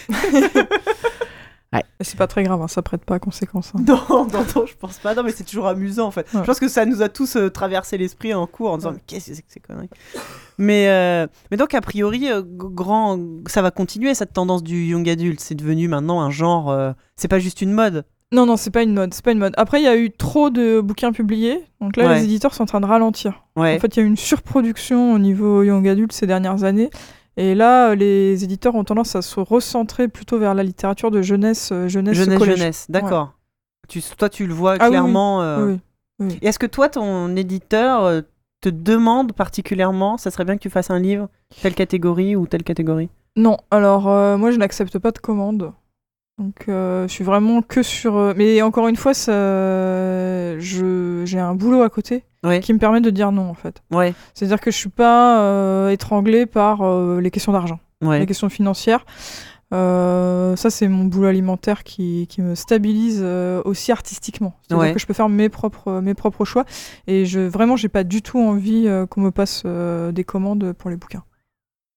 Ouais. C'est pas très grave, hein, ça prête pas à conséquence. hein. [LAUGHS] Non, non, non, je pense pas. Non, mais c'est toujours amusant en fait. Ouais. Je pense que ça nous a tous euh, traversé l'esprit en cours en disant Ouais. mais qu'est-ce que c'est que ces conneries? Mais, euh, mais donc, a priori, euh, grand, ça va continuer cette tendance du young adult. C'est devenu maintenant un genre. euh, c'est pas juste une mode. Non, non, c'est pas une mode, c'est pas une mode. Après, il y a eu trop de bouquins publiés, donc là, Ouais. les éditeurs sont en train de ralentir. Ouais. En fait, il y a eu une surproduction au niveau young adult ces dernières années. Et là, les éditeurs ont tendance à se recentrer plutôt vers la littérature de jeunesse, euh, jeunesse, jeunesse, collège. jeunesse. D'accord. Tu, toi, tu le vois Ah oui, oui. clairement. euh, Oui, oui. Et est-ce que toi, ton éditeur euh, te demande particulièrement, ça serait bien que tu fasses un livre, telle catégorie ou telle catégorie? Non, alors euh, moi je n'accepte pas de commande. Donc euh, je suis vraiment que sur. euh, Mais encore une fois, ça... je... j'ai un boulot à côté Ouais. qui me permet de dire non en fait. Ouais. C'est-à-dire que je suis pas euh, étranglée par euh, les questions d'argent, Ouais. les questions financières. Ça, c'est mon boulot alimentaire qui, qui me stabilise aussi artistiquement. C'est-à-dire que je peux faire mes propres, mes propres choix. Et je, vraiment, j'ai pas du tout envie qu'on me passe des commandes pour les bouquins.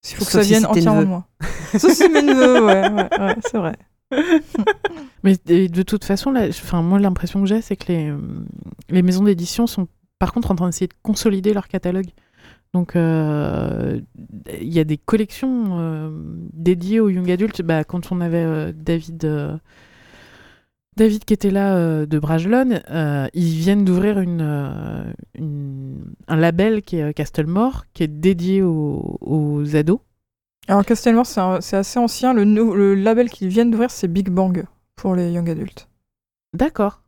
Il faut que Sauf ça vienne entièrement de moi. Sauf si mes neveux, ouais, c'est vrai. [LAUGHS] Mais de, toute façon, moi, l'impression que j'ai, c'est que les, euh, les maisons d'édition sont par contre en train d'essayer de consolider leur catalogue. Donc, euh, il y a des collections euh, dédiées aux young adultes. Bah, quand on avait David, David qui était là de Bragelonne, ils viennent d'ouvrir un label qui est Castlemore, qui est dédié aux ados. Alors, Castelmore, c'est assez ancien. Le, label qu'ils viennent d'ouvrir, c'est Big Bang pour les young adultes. D'accord.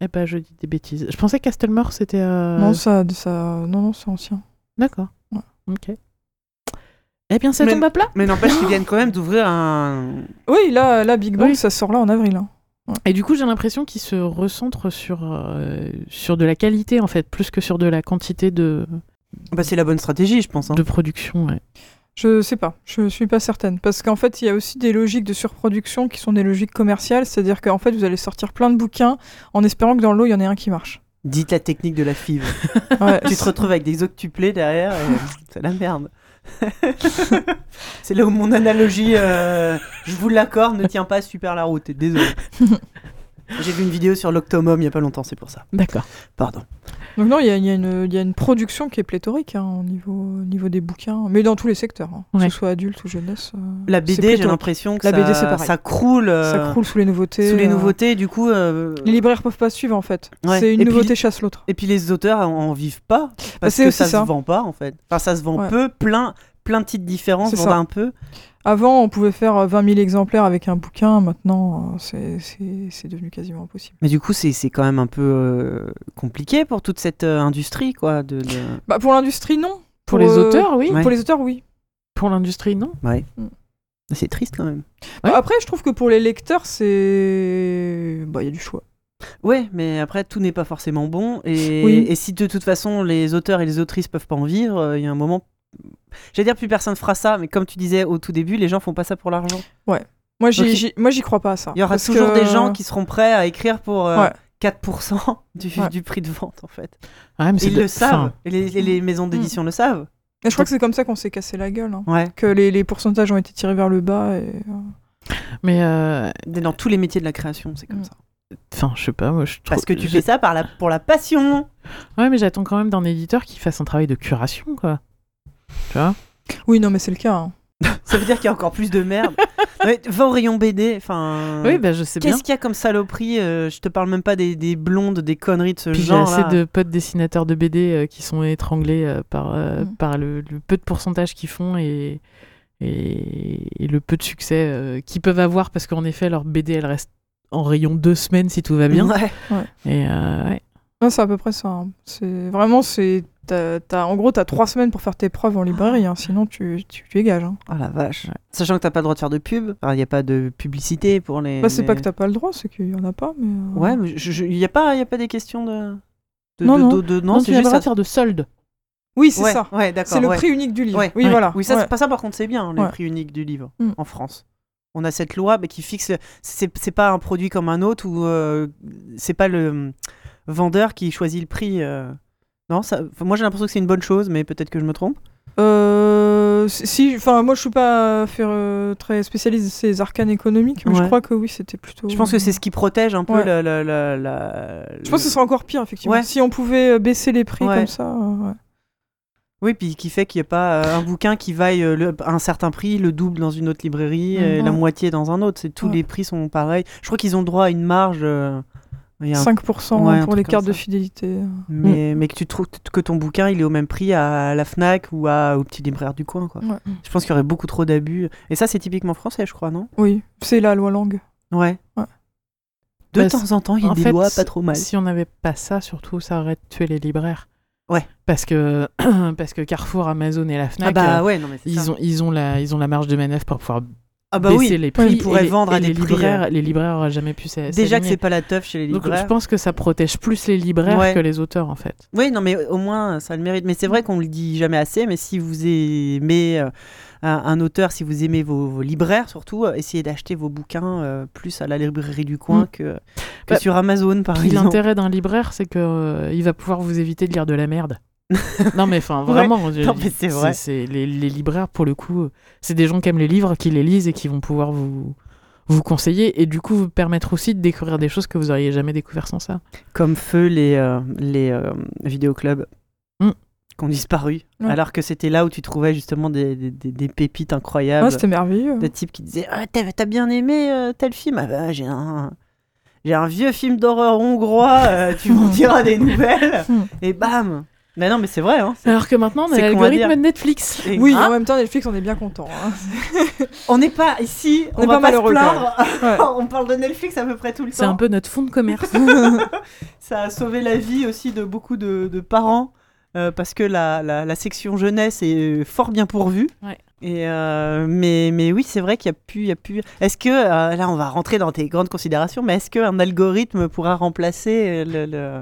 Eh ben, je dis des bêtises. Je pensais que Castlemore, c'était... euh, Non, ça, ça, non, non, c'est ancien. D'accord. Ouais. Ok. Eh bien, ça Mais- tombe à plat. Mais n'empêche qu'ils [LAUGHS] viennent quand même d'ouvrir un. Oui, là, là Big Bang, Oui. ça sort là en avril. hein. Et du coup, j'ai l'impression qu'il se recentre sur, euh, sur de la qualité, en fait, plus que sur de la quantité de, Bah, c'est la bonne stratégie, je pense. hein. de production. ouais. Je sais pas, je suis pas certaine. Parce qu'en fait, il y a aussi des logiques de surproduction qui sont des logiques commerciales. C'est-à-dire qu'en fait, vous allez sortir plein de bouquins en espérant que dans l'eau, il y en ait un qui marche. Dites la technique de la fibre. [LAUGHS] Ouais. tu te retrouves avec des octuplés derrière et [LAUGHS] c'est la merde. [LAUGHS] c'est là où mon analogie, euh, je vous l'accorde, ne tient pas super la route. Désolé. J'ai vu une vidéo sur l'Octomum il y a pas longtemps, c'est pour ça. D'accord. Pardon. Donc non, il y a, y une- il y a une production qui est pléthorique hein, au, niveau, au niveau des bouquins, mais dans tous les secteurs, hein, que ce soit adulte ou jeunesse. euh, La BD, j'ai l'impression que La ça, BD, croule, euh, Ça croule sous les nouveautés. sous les euh, nouveautés. Du coup, euh, Les libraires peuvent pas suivre en fait. Ouais. C'est une Et puis- nouveauté chasse l'autre. et puis les auteurs en, en vivent pas parce c'est que aussi ça, ça. se vend pas en fait. Enfin, ça se vend Ouais. peu, plein, plein de petites différences, C'est vendent ça. un peu. Avant, on pouvait faire euh, 20 000 exemplaires avec un bouquin. Maintenant, euh, c'est- devenu quasiment impossible. Mais du coup, c'est quand même un peu euh, compliqué pour toute cette euh, industrie, quoi. De, de- Bah, pour l'industrie, non. Pour les euh, auteurs, oui. Ouais. Pour les auteurs, oui. Pour l'industrie, non. Ouais. Mm. C'est triste quand même. Ouais. Bah, après, je trouve que pour les lecteurs, c'est. Bah, il y a du choix. Ouais, mais après, tout n'est pas forcément bon. Et, Oui. et si de toute façon, les auteurs et les autrices peuvent pas en vivre, euh, il y a un moment. J'allais dire, plus personne fera ça, mais comme tu disais au tout début, les gens font pas ça pour l'argent. Moi, j'y moi, j'y crois pas à ça. Il y aura Parce toujours que- des gens qui seront prêts à écrire pour euh, Ouais. 4% [LAUGHS] du, Ouais. du prix de vente, en fait. Ouais, mais c'est ils de- le savent. Et les, et les maisons d'édition le savent. Et je crois que c'est comme ça qu'on s'est cassé la gueule. hein. Ouais. Que les, les pourcentages ont été tirés vers le bas. Et... euh, mais euh, Dans tous les métiers de la création, c'est comme Mm. ça. enfin, je sais pas. Moi, je trouve. Parce que tu fais ça par la, pour la passion. Ouais, mais j'attends quand même d'un éditeur qui fasse un travail de curation, quoi. Tu vois Oui, non, mais c'est le cas. hein. [LAUGHS] Ça veut dire qu'il y a encore plus de merde. Ouais, va au rayon BD. Enfin. Oui, bah je sais bien. Qu'est-ce qu'il y a comme saloperie euh, Je te parle même pas des, des blondes, des conneries de ce Puis j'ai genre. assez de potes dessinateurs de BD euh, qui sont étranglés euh, par, euh, Mm. par le, le peu de pourcentage qu'ils font et, et, et le peu de succès euh, qu'ils peuvent avoir parce qu'en effet, leur BD, elle reste en rayon deux semaines si tout va bien. Ouais. Et euh, ouais. Non, c'est à peu près ça. hein. C'est vraiment, c'est. t'as- t'as- en gros, t'as trois semaines pour faire tes preuves en librairie, hein, sinon tu, tu, tu dégages. hein. Oh la vache. Ouais. Sachant que t'as pas le droit de faire de pub. Il n'y a pas de publicité pour les. Bah, c'est les- pas que t'as pas le droit, c'est qu'il y en a pas. Mais, euh, Ouais, mais il n'y a, pas- y a pas des questions de. de Non, de- non. de- de- Non, non, tu c'est n'as juste pas le droit ça. de faire de solde. Oui, c'est ouais, ça. Ouais, d'accord. C'est le ouais. prix unique du livre. Ouais, oui, ouais. voilà. Oui, ça, Ouais. c'est pas ça, par contre, c'est bien, le Ouais. prix unique du livre Mm. en France. On a cette loi mais qui fixe. C'est c'est pas un produit comme un autre ou euh, c'est pas le vendeur qui choisit le prix. euh. Non, ça, enfin, moi j'ai l'impression que c'est une bonne chose, mais peut-être que je me trompe. Euh, si- enfin, moi, je suis pas faire, euh, très spécialiste de ces arcanes économiques, mais je Ouais. crois que oui, c'était plutôt. Je pense que c'est ce qui protège un peu Ouais. la, la- la- la- Je pense que ce serait encore pire, effectivement. Ouais. Si on pouvait euh, baisser les prix Ouais. comme ça. euh, ouais. Oui, puis qui fait qu'il n'y a pas euh, un bouquin qui vaille euh, le- un certain prix, le double dans une autre librairie, Mhm. et la Ouais. moitié dans un autre. C'est tous Ouais. les prix sont pareils. Je crois qu'ils ont droit à une marge. euh, il y a un- 5% Ouais, un pour les cartes de fidélité. mais, mais que tu trouves que ton bouquin il est au même prix à la Fnac ou à, au petit libraire du coin. Quoi. Ouais. Je pense qu'il y aurait beaucoup trop d'abus. Et ça, c'est typiquement français, je crois, non? Oui, c'est la loi langue. Ouais. Ouais. De Bah, temps en temps, il y a des fait, lois pas trop mal. Si on n'avait pas ça, surtout, ça aurait tué les libraires. Ouais. Parce que, [CLEARS THROAT] parce que Carrefour, Amazon et la Fnac, Ah bah euh, ouais, non mais c'est ça. ils, ont, ils, ont la, ils ont la marge de manœuvre pour pouvoir Ah bah baisser oui. les prix. ils pourraient les- vendre à des les prix, libraires, euh, Les libraires n'auraient jamais pu s'a- Déjà que s'aligner. c'est pas la teuf chez les Donc libraires. je pense que ça protège plus les libraires Ouais. que les auteurs en fait. Oui, non, mais au moins, ça a le mérite. Mais c'est vrai qu'on le dit jamais assez, mais si vous aimez euh, un, un auteur, si vous aimez vos, vos libraires, surtout, euh, essayez d'acheter vos bouquins plus à la librairie du coin Mm. que, que Bah, sur Amazon, par exemple. l'intérêt d'un libraire, c'est que euh, il va pouvoir vous éviter de lire de la merde. [LAUGHS] non mais enfin vraiment, mais c'est vrai. les, les libraires pour le coup, c'est des gens qui aiment les livres, qui les lisent et qui vont pouvoir vous vous conseiller et du coup vous permettre aussi de découvrir des choses que vous auriez jamais découvert sans ça. Comme feu les, euh, les euh, vidéoclubs Mm. qui ont disparu. Ouais. Alors que c'était là où tu trouvais justement des, des- des- des pépites incroyables. Ouais, c'était merveilleux. des types qui disaient ah, t'as, bien aimé euh, tel film? Ah bah, j'ai un j'ai un vieux film d'horreur hongrois euh, tu [LAUGHS] m'en diras des nouvelles Hmm. et bam mais non mais c'est vrai hein, c'est- Alors que maintenant on a l'algorithme de Netflix. et- Oui, Hein en même temps, Netflix, on est bien content. hein. [LAUGHS] on n'est pas ici on, On est va pas pas, se malheureux, plaindre [LAUGHS] Ouais. on parle de Netflix à peu près tout le C'est un temps peu notre fond de commerce. [LAUGHS] ça a sauvé la vie aussi de beaucoup de, de parents euh, parce que la, la, la section jeunesse est fort bien pourvue. Ouais. Et euh, mais, mais oui, c'est vrai qu'il y a plus, il y a plus. Est-ce que euh, là, on va rentrer dans tes grandes considérations, mais est-ce qu'un algorithme pourra remplacer le, le-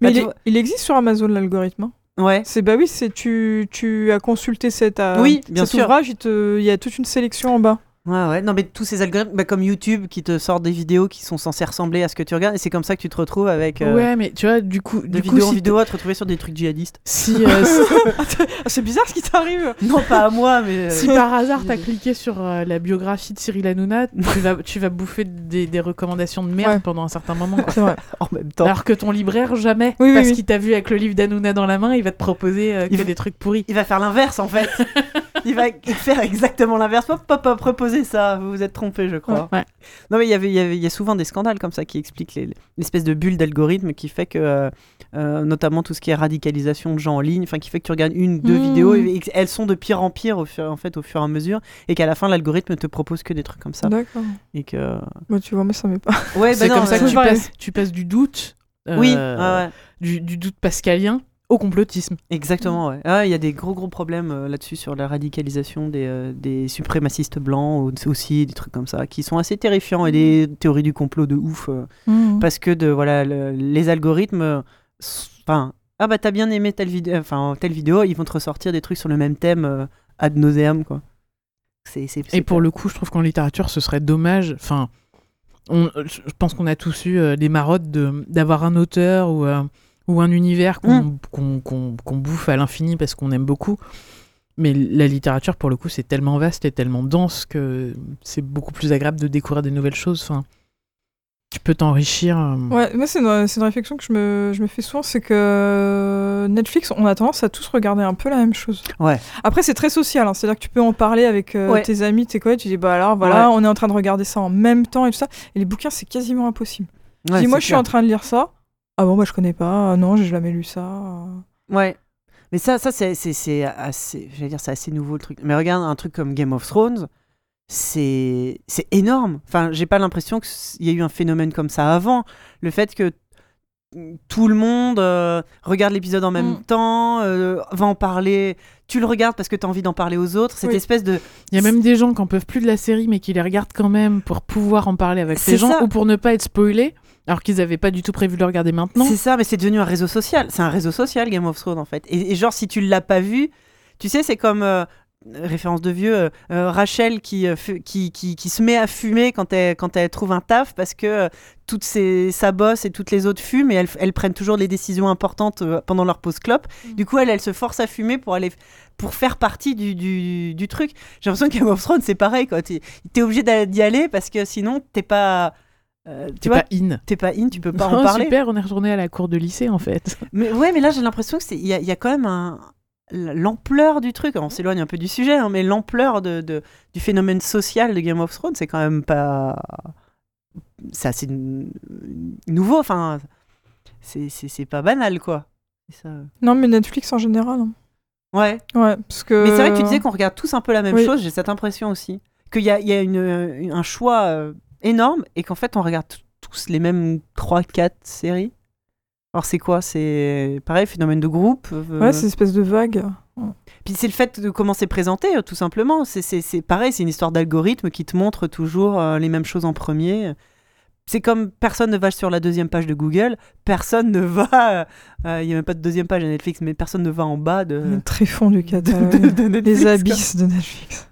Mais Bah, il, tu est- vois- il existe sur Amazon l'algorithme. hein. Ouais. C'est bah oui, c'est tu, tu as consulté cet, euh, Oui, bien cet sûr. ouvrage, il, te- il y a toute une sélection en bas. Ouais, ouais. Non, mais tous ces algorithmes, bah, comme YouTube, qui te sortent des vidéos qui sont censées ressembler à ce que tu regardes, et c'est comme ça que tu te retrouves avec euh, Ouais, mais tu vois, du coup, de du coup, vidéo en si vidéo à te retrouver sur des trucs djihadistes. si, euh, [LAUGHS] Ah, c'est bizarre ce qui t'arrive. Non, pas à moi, mais. euh, si par [LAUGHS] hasard t'as cliqué sur euh, la biographie de Cyril Hanouna, tu vas, tu vas bouffer des, des recommandations de merde Ouais. pendant un certain moment. quoi. C'est vrai. en même temps. Alors que ton libraire, jamais. Oui, oui, parce oui. qu'il t'a vu avec le livre d'Hanouna dans la main, il va te proposer euh, Il que va- des trucs pourris. Il va faire l'inverse en fait. [LAUGHS] il va faire exactement l'inverse. Hop, hop, reposez ça. Vous vous êtes trompé, je crois. Ouais. Non, mais il y avait, il y avait- il y a souvent des scandales comme ça qui expliquent les- l'espèce de bulle d'algorithme qui fait que, euh, euh, notamment tout ce qui est radicalisation de gens en ligne, enfin qui fait que tu regardes une, deux Mmh. vidéos et, et elles sont de pire en pire au fur, en fait, au fur et à mesure, et qu'à la fin l'algorithme te propose que des trucs comme ça. D'accord. Et que. Bah, tu vois, mais ça m'est pas. Ouais, C'est bah comme non, ça que tu passes, tu passes du doute, euh, Oui, ouais, ouais. Du, du doute pascalien au complotisme. Exactement, ouais. Ah, Il y a des gros gros problèmes euh, là-dessus sur la radicalisation des, euh, des suprémacistes blancs au- aussi, des trucs comme ça, qui sont assez terrifiants et des théories du complot de ouf. euh, Mmh. parce que de, voilà, le- les algorithmes, enfin, ah bah t'as bien aimé telle, vidéo enfin, telle vidéo, ils vont te ressortir des trucs sur le même thème euh, ad nauseam, quoi. Et pour le coup, je trouve qu'en littérature, ce serait dommage. Enfin, on- je pense qu'on a tous eu euh, des marottes de- d'avoir un auteur ou, euh, ou un univers qu'on Mm. qu'on- bouffe à l'infini parce qu'on aime beaucoup. Mais la littérature, pour le coup, c'est tellement vaste et tellement dense que c'est beaucoup plus agréable de découvrir des nouvelles choses. Enfin, tu peux t'enrichir. euh, Ouais, moi, c'est une, c'est une réflexion que je me, je me fais souvent, c'est que Netflix, on a tendance à tous regarder un peu la même chose. Ouais. Après, c'est très social, hein, c'est-à-dire que tu peux en parler avec euh, Ouais. tes amis, tes collègues, tu dis, bah alors, voilà, Ouais. on est en train de regarder ça en même temps et tout ça. Et les bouquins, c'est quasiment impossible. Ouais, dis, moi, je suis en train de lire ça. Ah bon, bah, je connais pas. Ah non, j'ai jamais lu ça. Ouais. Mais ça, ça c'est, c'est, c'est assez, j'allais dire, c'est assez nouveau le truc. Mais regarde un truc comme Game of Thrones, c'est, c'est énorme. Enfin, j'ai pas l'impression qu'il y a eu un phénomène comme ça avant. Le fait que tout le monde euh, regarde l'épisode en même Mm. temps, euh, va en parler. Tu le regardes parce que tu as envie d'en parler aux autres. Cette Oui. espèce de. Il y a même des gens qui en peuvent plus de la série, mais qui les regardent quand même pour pouvoir en parler avec les gens ça. ou pour ne pas être spoilés, alors qu'ils n'avaient pas du tout prévu de le regarder maintenant. C'est ça, mais c'est devenu un réseau social. C'est un réseau social, Game of Thrones, en fait. Et, et genre, si tu l'as pas vu, tu sais, c'est comme. euh, référence de vieux, euh, euh, Rachel qui, qui, qui, qui se met à fumer quand elle, quand elle trouve un taf parce que toutes ses, sa bosse et toutes les autres fument et elles, elles prennent toujours les décisions importantes pendant leur pause clope. Mm. Du coup, elle, elle se force à fumer pour aller pour faire partie du, du, du truc. J'ai l'impression que Game of Thrones, c'est pareil. T'es es obligé d'y aller parce que sinon, t'es pas. Euh, tu C'est vois, pas in. t'es pas in, tu peux pas Oh, en [LAUGHS] parler. super, on est retourné à la cour de lycée en fait. [LAUGHS] Mais ouais, mais là j'ai l'impression que c'est il y, a- il y a quand même un l'ampleur du truc. On s'éloigne un peu du sujet, hein, mais l'ampleur de, de- du phénomène social de Game of Thrones, c'est quand même pas c'est assez n- nouveau. Enfin, c'est c'est- c'est pas banal quoi. Et ça- Non, mais Netflix en général. hein. Ouais. Ouais, parce que. Mais c'est vrai que tu disais qu'on regarde tous un peu la même oui. chose. J'ai cette impression aussi qu'il y a, il y a une, une- un choix euh, énorme et qu'en fait on regarde tous les mêmes 3-4 séries. Alors c'est quoi? C'est pareil, phénomène de groupe euh, Ouais, c'est une espèce de vague. Puis c'est le fait de comment c'est présenté, euh, tout simplement. C'est- C'est c'est pareil, c'est une histoire d'algorithme qui te montre toujours euh, les mêmes choses en premier. C'est comme personne ne va sur la deuxième page de Google, personne ne va. euh, Il n'y a même pas de deuxième page à Netflix, mais personne ne va en bas de, Le tréfonds du catalogue. [LAUGHS] de- de Netflix, Les quoi. abysses de Netflix.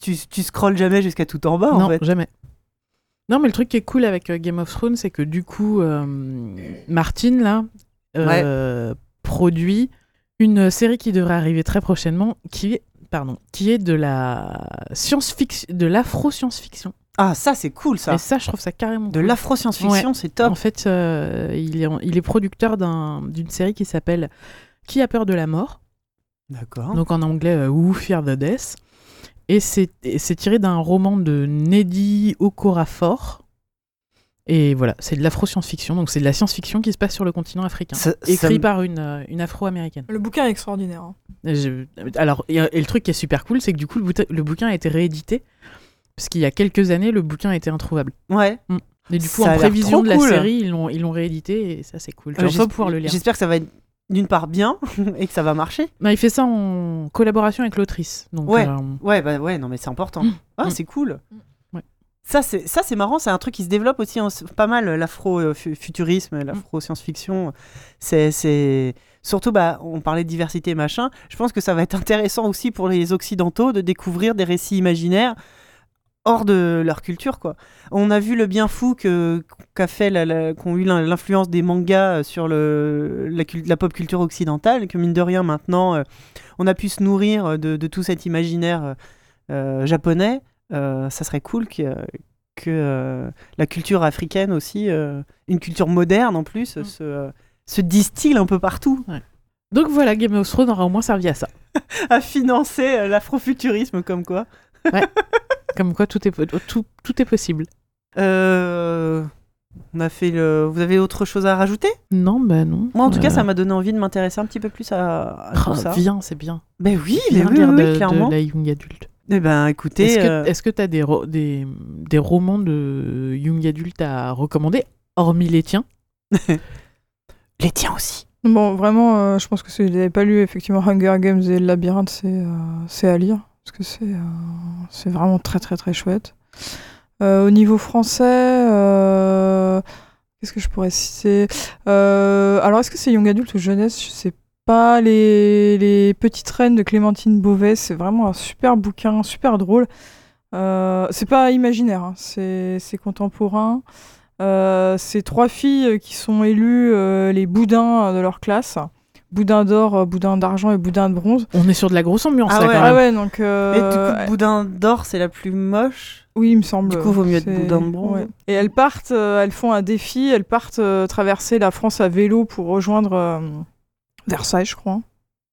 Tu, tu scrolles jamais jusqu'à tout en bas, non, en fait. jamais. Non, mais le truc qui est cool avec euh, Game of Thrones, c'est que du coup, euh, Martin, là, euh, produit une série qui devrait arriver très prochainement, qui est, pardon, qui est de la science-fiction, de l'afro-science-fiction. Ah, ça, c'est cool, ça. Et ça, je trouve ça carrément De cool. l'afro-science-fiction, c'est top. En fait, euh, il, est, il est producteur d'un- d'une série qui s'appelle Qui a peur de la mort? D'accord. donc en anglais euh, Who Fear the Death? Et c'est tiré d'un roman de Neddy Okorafor. Et voilà, c'est de l'afro-science-fiction, donc c'est de la science-fiction qui se passe sur le continent africain. Ça- écrit par une, euh, une afro-américaine. Le bouquin est extraordinaire. hein. Et je- Alors, et, et le truc qui est super cool, c'est que du coup, le, bouta- le bouquin a été réédité, parce qu'il y a quelques années, le bouquin était introuvable. Ouais. Et du coup, Ça en prévision de la cool. série, ils l'ont ils l'ont réédité, et ça, c'est cool. Euh, Genre, faut pouvoir le lire. J'espère que ça va être d'une part bien [LAUGHS] et que ça va marcher. Bah, il fait ça en collaboration avec l'autrice. Donc, Ouais. euh, Ouais, bah ouais, non, mais c'est important. Mm. Ah, Mm. c'est cool. Ouais. Ça, c'est ça, c'est marrant. C'est un truc qui se développe aussi en- pas mal, l'afro-futurisme, l'afro-science-fiction. C'est, c'est surtout, bah, on parlait de diversité, machin. Je pense que ça va être intéressant aussi pour les occidentaux de découvrir des récits imaginaires hors de leur culture quoi. On a vu le bien fou que qu'a fait la- la- qu'ont eu l'in- l'influence des mangas euh, sur le la, pop culture occidentale, que mine de rien maintenant euh, on a pu se nourrir de, de tout cet imaginaire euh, japonais. Euh, ça serait cool que que la culture africaine aussi, une culture moderne en plus, Mm. se, se distille un peu partout Donc voilà, Game of Thrones aura au moins servi à ça. [LAUGHS] à financer l'afrofuturisme comme quoi. [LAUGHS] Comme quoi, tout est, tout, tout est possible. Euh, on a fait le. Vous avez autre chose à rajouter? Non, bah non. Moi, en tout cas, Euh, ça m'a donné envie de m'intéresser un petit peu plus à, à oh, tout ça. Viens, c'est bien. Ben oui, mais Viens oui, oui, de, oui, de clairement. la young adulte. Eh ben, écoutez, Est-ce que euh, tu as des, ro- des, des romans de young adulte à recommander, hormis les tiens? [LAUGHS] Les tiens aussi. Bon, vraiment, euh, je pense que si vous n'avez pas lu effectivement Hunger Games et le Labyrinthe, c'est euh, c'est à lire. Parce que c'est euh, c'est vraiment très très très chouette. Euh, au niveau français, euh, qu'est-ce que je pourrais citer? Alors, est-ce que c'est Young Adult ou Jeunesse? Je sais pas. Les, les Petites Reines de Clémentine Beauvais, c'est vraiment un super bouquin, super drôle. Euh, c'est pas imaginaire, hein, c'est contemporain. C'est trois filles qui sont élues les boudins de leur classe. Boudin d'or, euh, boudin d'argent et boudin de bronze. On est sur de la grosse ambiance Ah là ouais. quand Ah ouais, donc... Et euh, du coup, Boudin d'or, c'est la plus moche. Oui, il me semble. Du coup, vaut mieux être boudin de bronze. ouais. Et elles partent, euh, elles font un défi, elles partent euh, traverser la France à vélo pour rejoindre euh, Versailles, je crois.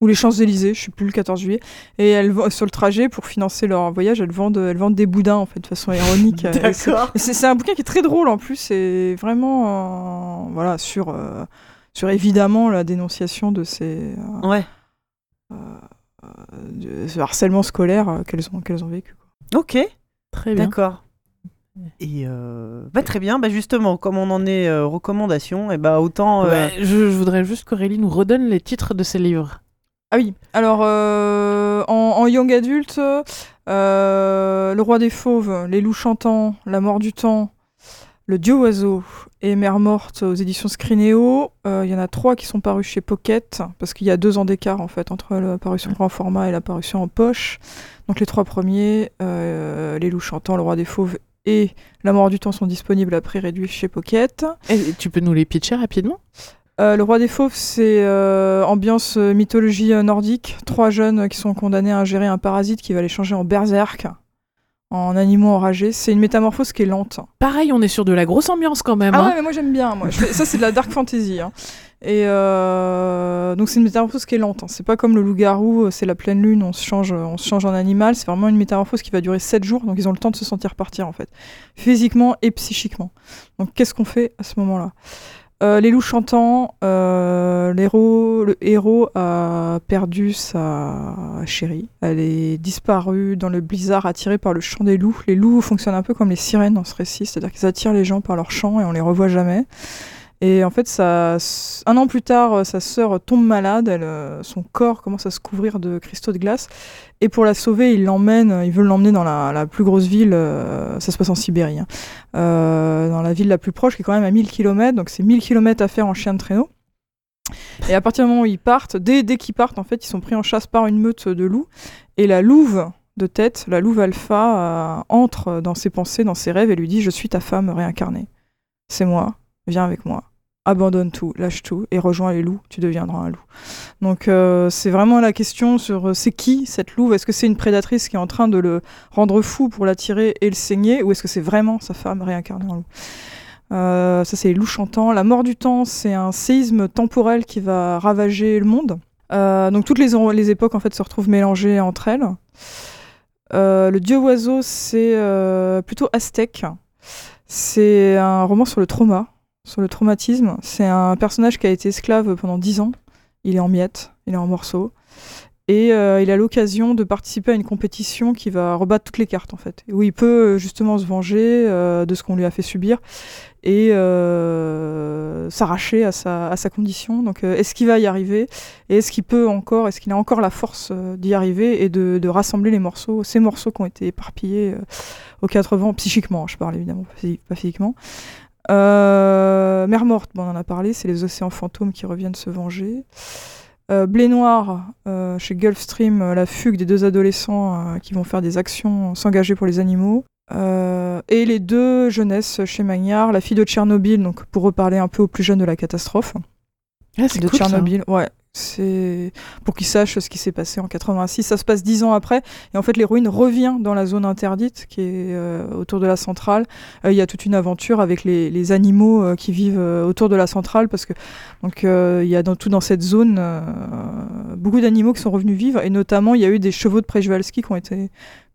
Ou les Champs-Élysées, je sais plus, le 14 juillet. Et elles, vont- sur le trajet, pour financer leur voyage, elles vendent, elles vendent des boudins, en fait, de façon ironique. [LAUGHS] D'accord. C'est c'est un bouquin qui est très drôle en plus, c'est vraiment euh, voilà sur euh, sur évidemment la dénonciation de ces euh, Ouais. de ce harcèlement scolaire euh, qu'elles ont qu'elles ont vécu. quoi. Ok, Très bien. d'accord. Et euh, bah, très bien, bah, justement, comme on en est euh, recommandation, et bah autant. euh, Ouais, je, je voudrais juste qu'Aurélie nous redonne les titres de ces livres. Ah oui. Alors euh, en, en young adulte, euh, le roi des fauves, les loups chantants, la mort du temps, le dieu oiseau et Mère morte aux éditions Scrinéo. Euh, Il y en a trois qui sont parus chez Pocket parce qu'il y a deux ans d'écart en fait entre la parution grand format et la parution en poche. Donc les trois premiers, euh, les loups chantants, le roi des fauves et la mort du temps sont disponibles à prix réduit chez Pocket. Et tu peux nous les pitcher rapidement? Euh, le roi des fauves, c'est euh, ambiance mythologie nordique. Trois jeunes qui sont condamnés à ingérer un parasite qui va les changer en berserk, en animaux enragés. C'est une métamorphose qui est lente. Pareil, on est sur de la grosse ambiance quand même. Ah hein. ouais, mais moi j'aime bien. Moi. Je fais- Ça, c'est de la dark fantasy. hein. Et euh, donc c'est une métamorphose qui est lente. hein. C'est pas comme le loup-garou, euh, c'est la pleine lune, on se change, on se change en animal. C'est vraiment une métamorphose qui va durer 7 jours, donc ils ont le temps de se sentir partir en fait, physiquement et psychiquement. Donc qu'est-ce qu'on fait à ce moment-là? Euh, Les loups chantants, euh, l'héros, le héros a perdu sa chérie. Elle est disparue dans le blizzard, attirée par le chant des loups. Les loups fonctionnent un peu comme les sirènes dans ce récit, c'est-à-dire qu'ils attirent les gens par leur chant et on les revoit jamais. Et en fait, un an plus tard, euh, sa sœur tombe malade, euh, son corps commence à se couvrir de cristaux de glace. Et pour la sauver, il l'emmène, il veut l'emmener dans la, plus grosse ville, euh, ça se passe en Sibérie, hein, euh, dans la ville la plus proche, qui est quand même à 1000 km, donc c'est 1000 km à faire en chien de traîneau. Et à partir du moment où ils partent, dès, dès qu'ils partent, en fait, ils sont pris en chasse par une meute de loups. Et la louve de tête, la louve alpha, euh, entre dans ses pensées, dans ses rêves, et lui dit Je suis ta femme réincarnée. C'est moi, viens avec moi. Abandonne tout, lâche tout, et rejoins les loups, tu deviendras un loup. Donc euh, c'est vraiment la question sur euh, c'est qui cette louve? Est-ce que c'est une prédatrice qui est en train de le rendre fou pour l'attirer et le saigner, ou est-ce que c'est vraiment sa femme réincarnée en loup? Euh, ça, c'est les loups chantants. La mort du temps, c'est un séisme temporel qui va ravager le monde. Donc toutes les, époques en se retrouvent mélangées entre elles. Le dieu oiseau, c'est plutôt aztèque. C'est un roman sur le trauma, sur le traumatisme. C'est un personnage qui a été esclave pendant dix ans. Il est en miettes, il est en morceaux. Et euh, il a l'occasion de participer à une compétition qui va rebattre toutes les cartes, en fait. Où il peut euh, justement se venger euh, de ce qu'on lui a fait subir et s'arracher à sa, condition. Donc, est-ce qu'il va y arriver Et est-ce qu'il peut encore, est-ce qu'il a encore la force d'y arriver et de, de rassembler les morceaux, ces morceaux qui ont été éparpillés aux quatre vents, psychiquement, je parle évidemment, pas physiquement. Euh, Mer morte, bon, on en a parlé, c'est les océans fantômes qui reviennent se venger. Euh, Blé noir, euh, chez Gulfstream, euh, la fugue des deux adolescents qui vont faire des actions, s'engager pour les animaux. Et les deux jeunesses chez Magnard, la fille de Tchernobyl, donc pour reparler un peu aux plus jeunes de la catastrophe. Ah, c'est de cool, ça. Tchernobyl, ouais. C'est pour qu'ils sachent ce qui s'est passé en 86. Ça se passe dix ans après, et en fait l'héroïne revient dans la zone interdite qui est euh, autour de la centrale. Euh, Il y a toute une aventure avec les, les animaux euh, qui vivent euh, autour de la centrale parce que donc euh, il y a dans tout dans cette zone beaucoup d'animaux qui sont revenus vivre, et notamment il y a eu des chevaux de Przewalski qui ont été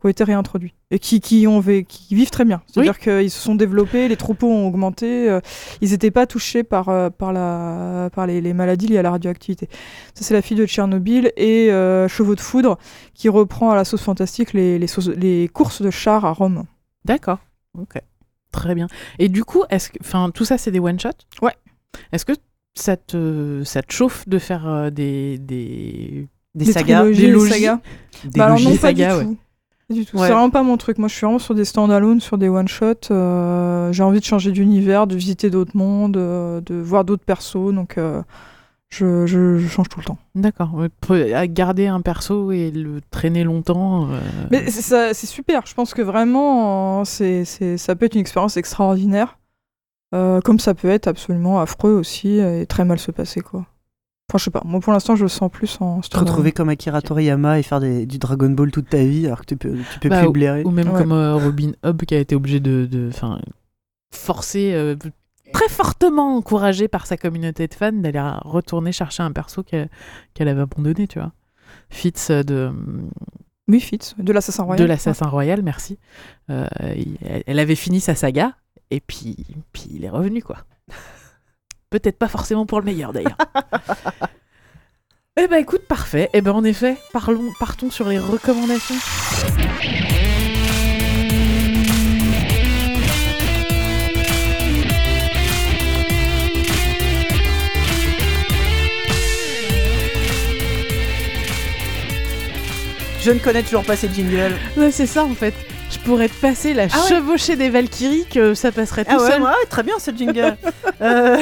ont été réintroduits et qui, qui ont qui vivent très bien. C'est-à-dire qu'ils se sont développés, les troupeaux ont augmenté, euh, ils n'étaient pas touchés par, euh, par, la, par les, les maladies liées à la radioactivité. Ça, c'est la fille de Tchernobyl et euh, Chevaux de foudre qui reprend à la sauce fantastique les, les, sauces- les courses de chars à Rome. D'accord. Ok. Très bien. Et du coup, est-ce que, enfin, tout ça, c'est des one shot Ouais. Est-ce que ça te, ça te chauffe de faire des, des, Des Des sagas? trilogies, des sagas. Des Bah alors logis. non, Des pas sagas, du ouais. tout. Pas du tout. Ouais. C'est vraiment pas mon truc. Moi, je suis vraiment sur des stand-alone, sur des one-shots. euh, J'ai envie de changer d'univers, de visiter d'autres mondes, euh, de voir d'autres persos. Donc, euh, je, je- je change tout le temps. D'accord. Garder un perso et le traîner longtemps. Mais c'est super. Je pense que vraiment, c'est c'est- ça peut être une expérience extraordinaire. Comme ça peut être absolument affreux aussi et très mal se passer, quoi. Enfin, je sais pas. Moi, pour l'instant, je le sens plus en Te retrouver comme Akira Toriyama et faire des- du Dragon Ball toute ta vie alors que tu peux, tu peux Bah, plus le blairer. Ou même Ouais. comme euh, Robin Hobb qui a été obligé de, de enfin, forcer, euh, très fortement encouragé par sa communauté de fans d'aller retourner chercher un perso qu'elle qu'elle avait abandonné, tu vois. Fitz euh, de, Oui, Fitz, de l'Assassin Royal. de l'Assassin Royal, merci. Euh, il- elle avait fini sa saga et puis, puis il est revenu, quoi. Peut-être pas forcément pour le meilleur d'ailleurs. [LAUGHS] Eh ben écoute, parfait. Eh ben en effet, parlons, partons sur les recommandations. Je ne connais toujours pas ces jingles. Ouais, c'est ça en fait. Je pourrais te passer la Ah ouais. chevauchée des Valkyries que ça passerait tout Ah ouais, seul. ouais, très bien ce jingle. [LAUGHS] euh...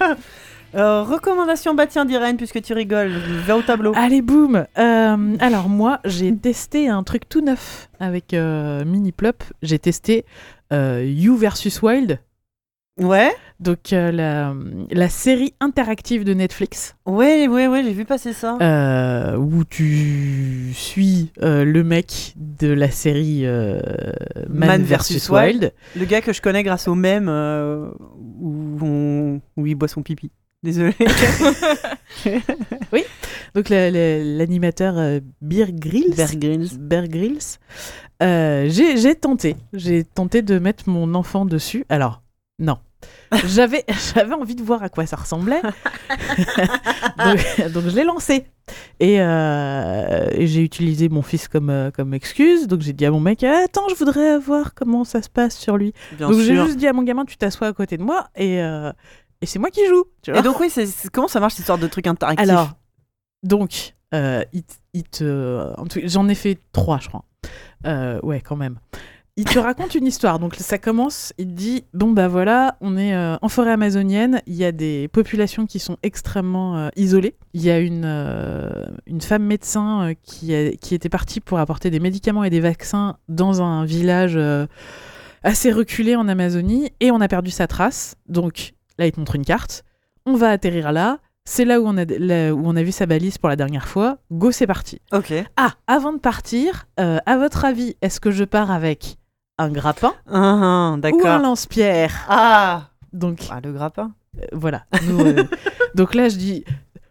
[LAUGHS] euh, recommandation bah tiens d'Irène puisque tu rigoles, va au tableau. Allez, boum Euh, Alors moi, j'ai testé un truc tout neuf avec euh, Miniplop. J'ai testé You versus Wild, Ouais, donc euh, la, la série interactive de Netflix, ouais, ouais, ouais, j'ai vu passer ça. euh, où tu suis euh, le mec de la série euh, Man, Man versus, Wild. Le gars que je connais grâce au même euh, où, on... où il boit son pipi. Désolé. [LAUGHS] Donc la- la- l'animateur euh, Beer Grylls. Bear Grylls. Bear Grylls. Euh, j'ai tenté. J'ai tenté de mettre mon enfant dessus. Alors, non. [LAUGHS] J'avais j'avais envie de voir à quoi ça ressemblait. [LAUGHS] donc, donc je l'ai lancé. Et, euh, et j'ai utilisé mon fils comme, euh, comme excuse. Donc j'ai dit à mon mec Attends, je voudrais voir comment ça se passe sur lui. Bien donc j'ai juste dit à mon gamin Tu t'assois à côté de moi et, euh, et c'est moi qui joue. Tu vois Et donc oui, c'est c'est- comment ça marche cette sorte de truc interactif? Alors, donc, euh, J'en ai fait trois, je crois. Ouais, quand même. Il te raconte une histoire. Donc, ça commence, il te dit Bon, bah voilà, on est euh, en forêt amazonienne, il y a des populations qui sont extrêmement euh, isolées. Il y a une, euh, une femme médecin qui, a- qui était partie pour apporter des médicaments et des vaccins dans un village assez reculé en Amazonie, et on a perdu sa trace. Donc, là, il te montre une carte. On va atterrir là. C'est là où on, a, là où on a vu sa balise pour la dernière fois. Go, c'est parti. Ok. Ah, avant de partir, à votre avis, est-ce que je pars avec un grappin Ah, ah, ou un lance-pierre Ah. Donc, Ah, le grappin. euh, voilà. Nous, euh, [LAUGHS] donc là, je dis,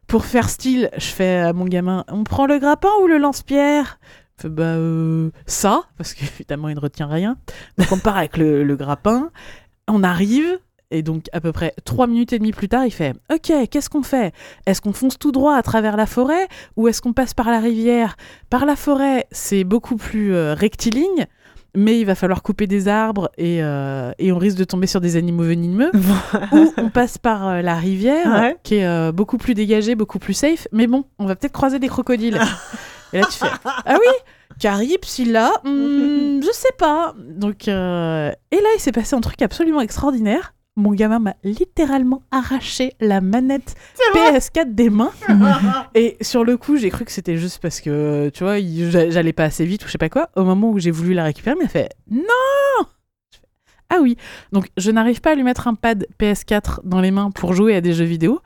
pour faire style, je fais à mon gamin, on prend le grappin ou le lance-pierre? Bah, euh, ça, parce qu'évidemment, [LAUGHS] il ne retient rien. Donc, on part avec le, le grappin. On arrive, et donc, à peu près trois minutes et demie plus tard, il fait, OK, qu'est-ce qu'on fait? Est-ce qu'on fonce tout droit à travers la forêt ou est-ce qu'on passe par la rivière? Par la forêt, c'est beaucoup plus euh, rectiligne. Mais il va falloir couper des arbres et, euh, et on risque de tomber sur des animaux venimeux [LAUGHS] ou on passe par euh, la rivière, Ouais. qui est euh, beaucoup plus dégagée, beaucoup plus safe. Mais bon, on va peut-être croiser des crocodiles. [LAUGHS] Et là, tu fais Ah oui Carib, Scylla, hmm, je sais pas. Donc, et là, il s'est passé un truc absolument extraordinaire. Mon gamin m'a littéralement arraché la manette C'est vrai PS4 des mains. [LAUGHS] Et sur le coup, j'ai cru que c'était juste parce que, tu vois, j'allais pas assez vite ou je sais pas quoi. Au moment où j'ai voulu la récupérer, il m'a fait Non Ah oui. Donc, je n'arrive pas à lui mettre un pad PS4 dans les mains pour jouer à des jeux vidéo.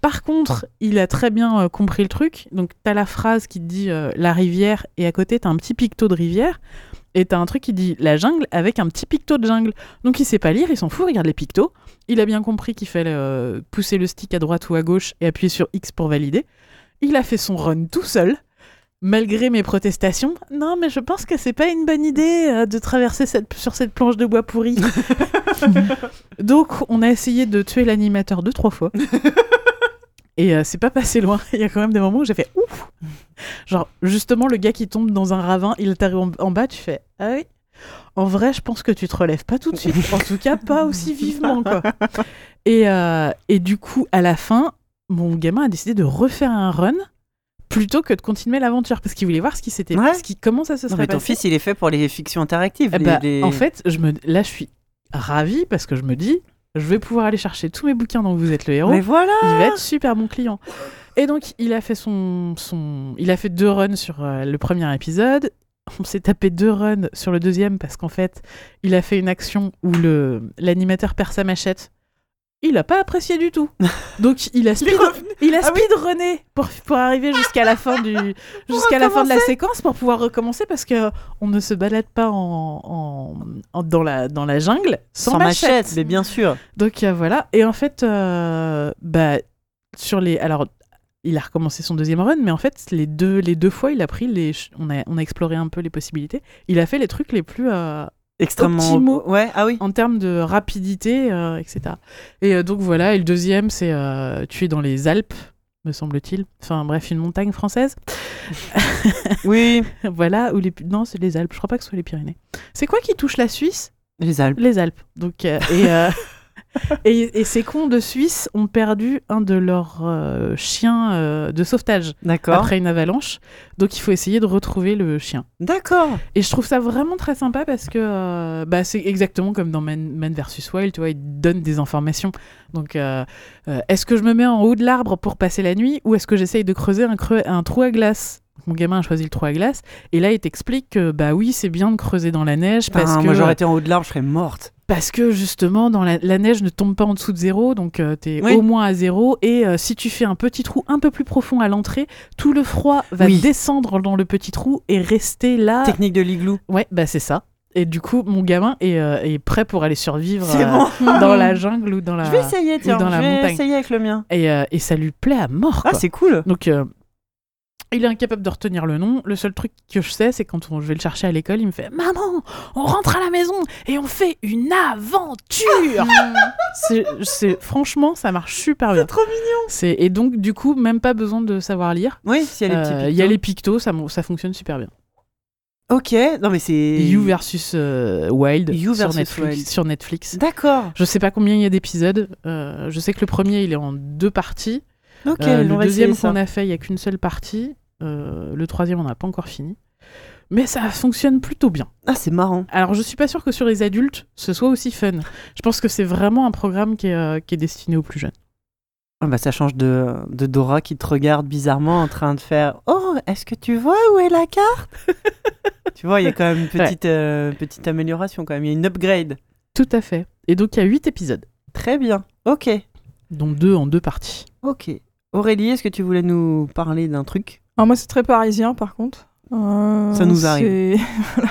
Par contre, il a très bien euh, compris le truc. Donc, t'as la phrase qui te dit euh, la rivière et à côté, t'as un petit picto de rivière. Et t'as un truc qui dit la jungle avec un petit picto de jungle. Donc, il sait pas lire, il s'en fout, il regarde les pictos. Il a bien compris qu'il fallait euh, pousser le stick à droite ou à gauche et appuyer sur X pour valider. Il a fait son run tout seul, malgré mes protestations. Non, mais je pense que c'est pas une bonne idée euh, de traverser cette, sur cette planche de bois pourri. [LAUGHS] Donc, on a essayé de tuer l'animateur deux, trois fois. [LAUGHS] Et euh, c'est pas passé loin. [LAUGHS] Il y a quand même des moments où j'ai fait ouf. Genre, justement, le gars qui tombe dans un ravin, il t'arrive en, en bas, tu fais ah oui. En vrai, je pense que tu te relèves pas tout de suite. En tout cas, pas aussi vivement, quoi. Et, euh, et du coup, à la fin, mon gamin a décidé de refaire un run plutôt que de continuer l'aventure parce qu'il voulait voir ce qui s'était Ouais. ce qui comment ça se Non, serait mais ton passé. fils, il est fait pour les fictions interactives. Eh les- bah, les- En fait, je me, là, je suis ravie parce que je me dis, je vais pouvoir aller chercher tous mes bouquins dont vous êtes le héros. Mais voilà Il va être super bon client. Et donc, il a fait son, son... il a fait deux runs sur euh, le premier épisode. On s'est tapé deux runs sur le deuxième parce qu'en fait, il a fait une action où le l'animateur perd sa machette. Il a pas apprécié du tout. [LAUGHS] Donc, il a speed, il a Ah oui. speedrunné pour, pour arriver jusqu'à la fin du [LAUGHS] jusqu'à la fin de la séquence pour pouvoir recommencer parce que on ne se balade pas en, en- en- dans la dans la jungle sans, Sans machette. machette, mais bien sûr. Donc euh, voilà. Et en fait, euh, bah, sur les. Alors, il a recommencé son deuxième run, mais en fait, les deux, les deux fois, il a pris les. On a, on a exploré un peu les possibilités. Il a fait les trucs les plus. euh, Extrêmement. Optimo. Ouais, ah oui. en termes de rapidité, euh, etc. Et euh, donc voilà. Et le deuxième, c'est euh, tuer dans les Alpes, me semble-t-il. Enfin bref, une montagne française. [LAUGHS] Oui, [LAUGHS] voilà. Ou les. Non, c'est les Alpes. Je crois pas que ce soit les Pyrénées. C'est quoi qui touche la Suisse? Les Alpes. les Alpes. Donc, euh, et, euh, [LAUGHS] et, et ces cons de Suisse ont perdu un de leurs euh, chiens euh, de sauvetage après une avalanche. Donc il faut essayer de retrouver le chien. D'accord. Et je trouve ça vraiment très sympa parce que euh, bah, c'est exactement comme dans Man, Man vs Wild, tu vois, ils donnent des informations. Donc est-ce que je me mets en haut de l'arbre pour passer la nuit ou est-ce que j'essaye de creuser un, creux- un trou à glace? Mon gamin a choisi le trou à glace et là il t'explique que bah oui c'est bien de creuser dans la neige parce Ah, que Moi, j'aurais été en haut de l'arbre, je serais morte. Parce que justement, dans la, la neige ne tombe pas en dessous de zéro, donc tu t'es Oui. au moins à zéro. Et euh, si tu fais un petit trou un peu plus profond à l'entrée, tout le froid va Oui. descendre dans le petit trou et rester là. Technique de l'igloo. Ouais, bah c'est ça. Et du coup, mon gamin est, euh, est prêt pour aller survivre euh, [LAUGHS] dans la jungle ou dans la. Je vais essayer, tiens. dans la je vais montagne. essayer avec le mien. Et, euh, et ça lui plaît à mort. Ah, c'est cool. Donc, euh, il est incapable de retenir le nom. Le seul truc que je sais, c'est quand on- je vais le chercher à l'école, il me fait Maman, on rentre à la maison et on fait une aventure [LAUGHS] C'est- c'est- Franchement, ça marche super bien. trop mignon. C'est- Et donc, du coup, même pas besoin de savoir lire. Oui, s'il y a les petits Euh, pictos. Il y a les pictos, ça, fonctionne super bien. Ok, non mais c'est. You versus euh, Wild You sur, versus Netflix, Wild. sur Netflix. D'accord. Je sais pas combien il y a d'épisodes. euh, je sais que le premier, il est en deux parties. Ok, Euh, le deuxième qu'on a fait, il n'y a qu'une seule partie. Euh, le troisième, on n'a pas encore fini. Mais ça fonctionne plutôt bien. Ah, c'est marrant. Alors, je suis pas sûre que sur les adultes, ce soit aussi fun. Je pense que c'est vraiment un programme qui est, euh, qui est destiné aux plus jeunes. Ah bah, ça change de, de Dora qui te regarde bizarrement en train de faire Oh, est-ce que tu vois où est la carte? Tu vois, il y a quand même une [LAUGHS] petite, euh, petite amélioration, quand même. Il y a une upgrade. Tout à fait. Et donc, il y a huit épisodes, Très bien. Ok. dont deux en deux parties. Ok. Aurélie, est-ce que tu voulais nous parler d'un truc? Alors moi, c'est très parisien, par contre. Euh, Ça nous arrive.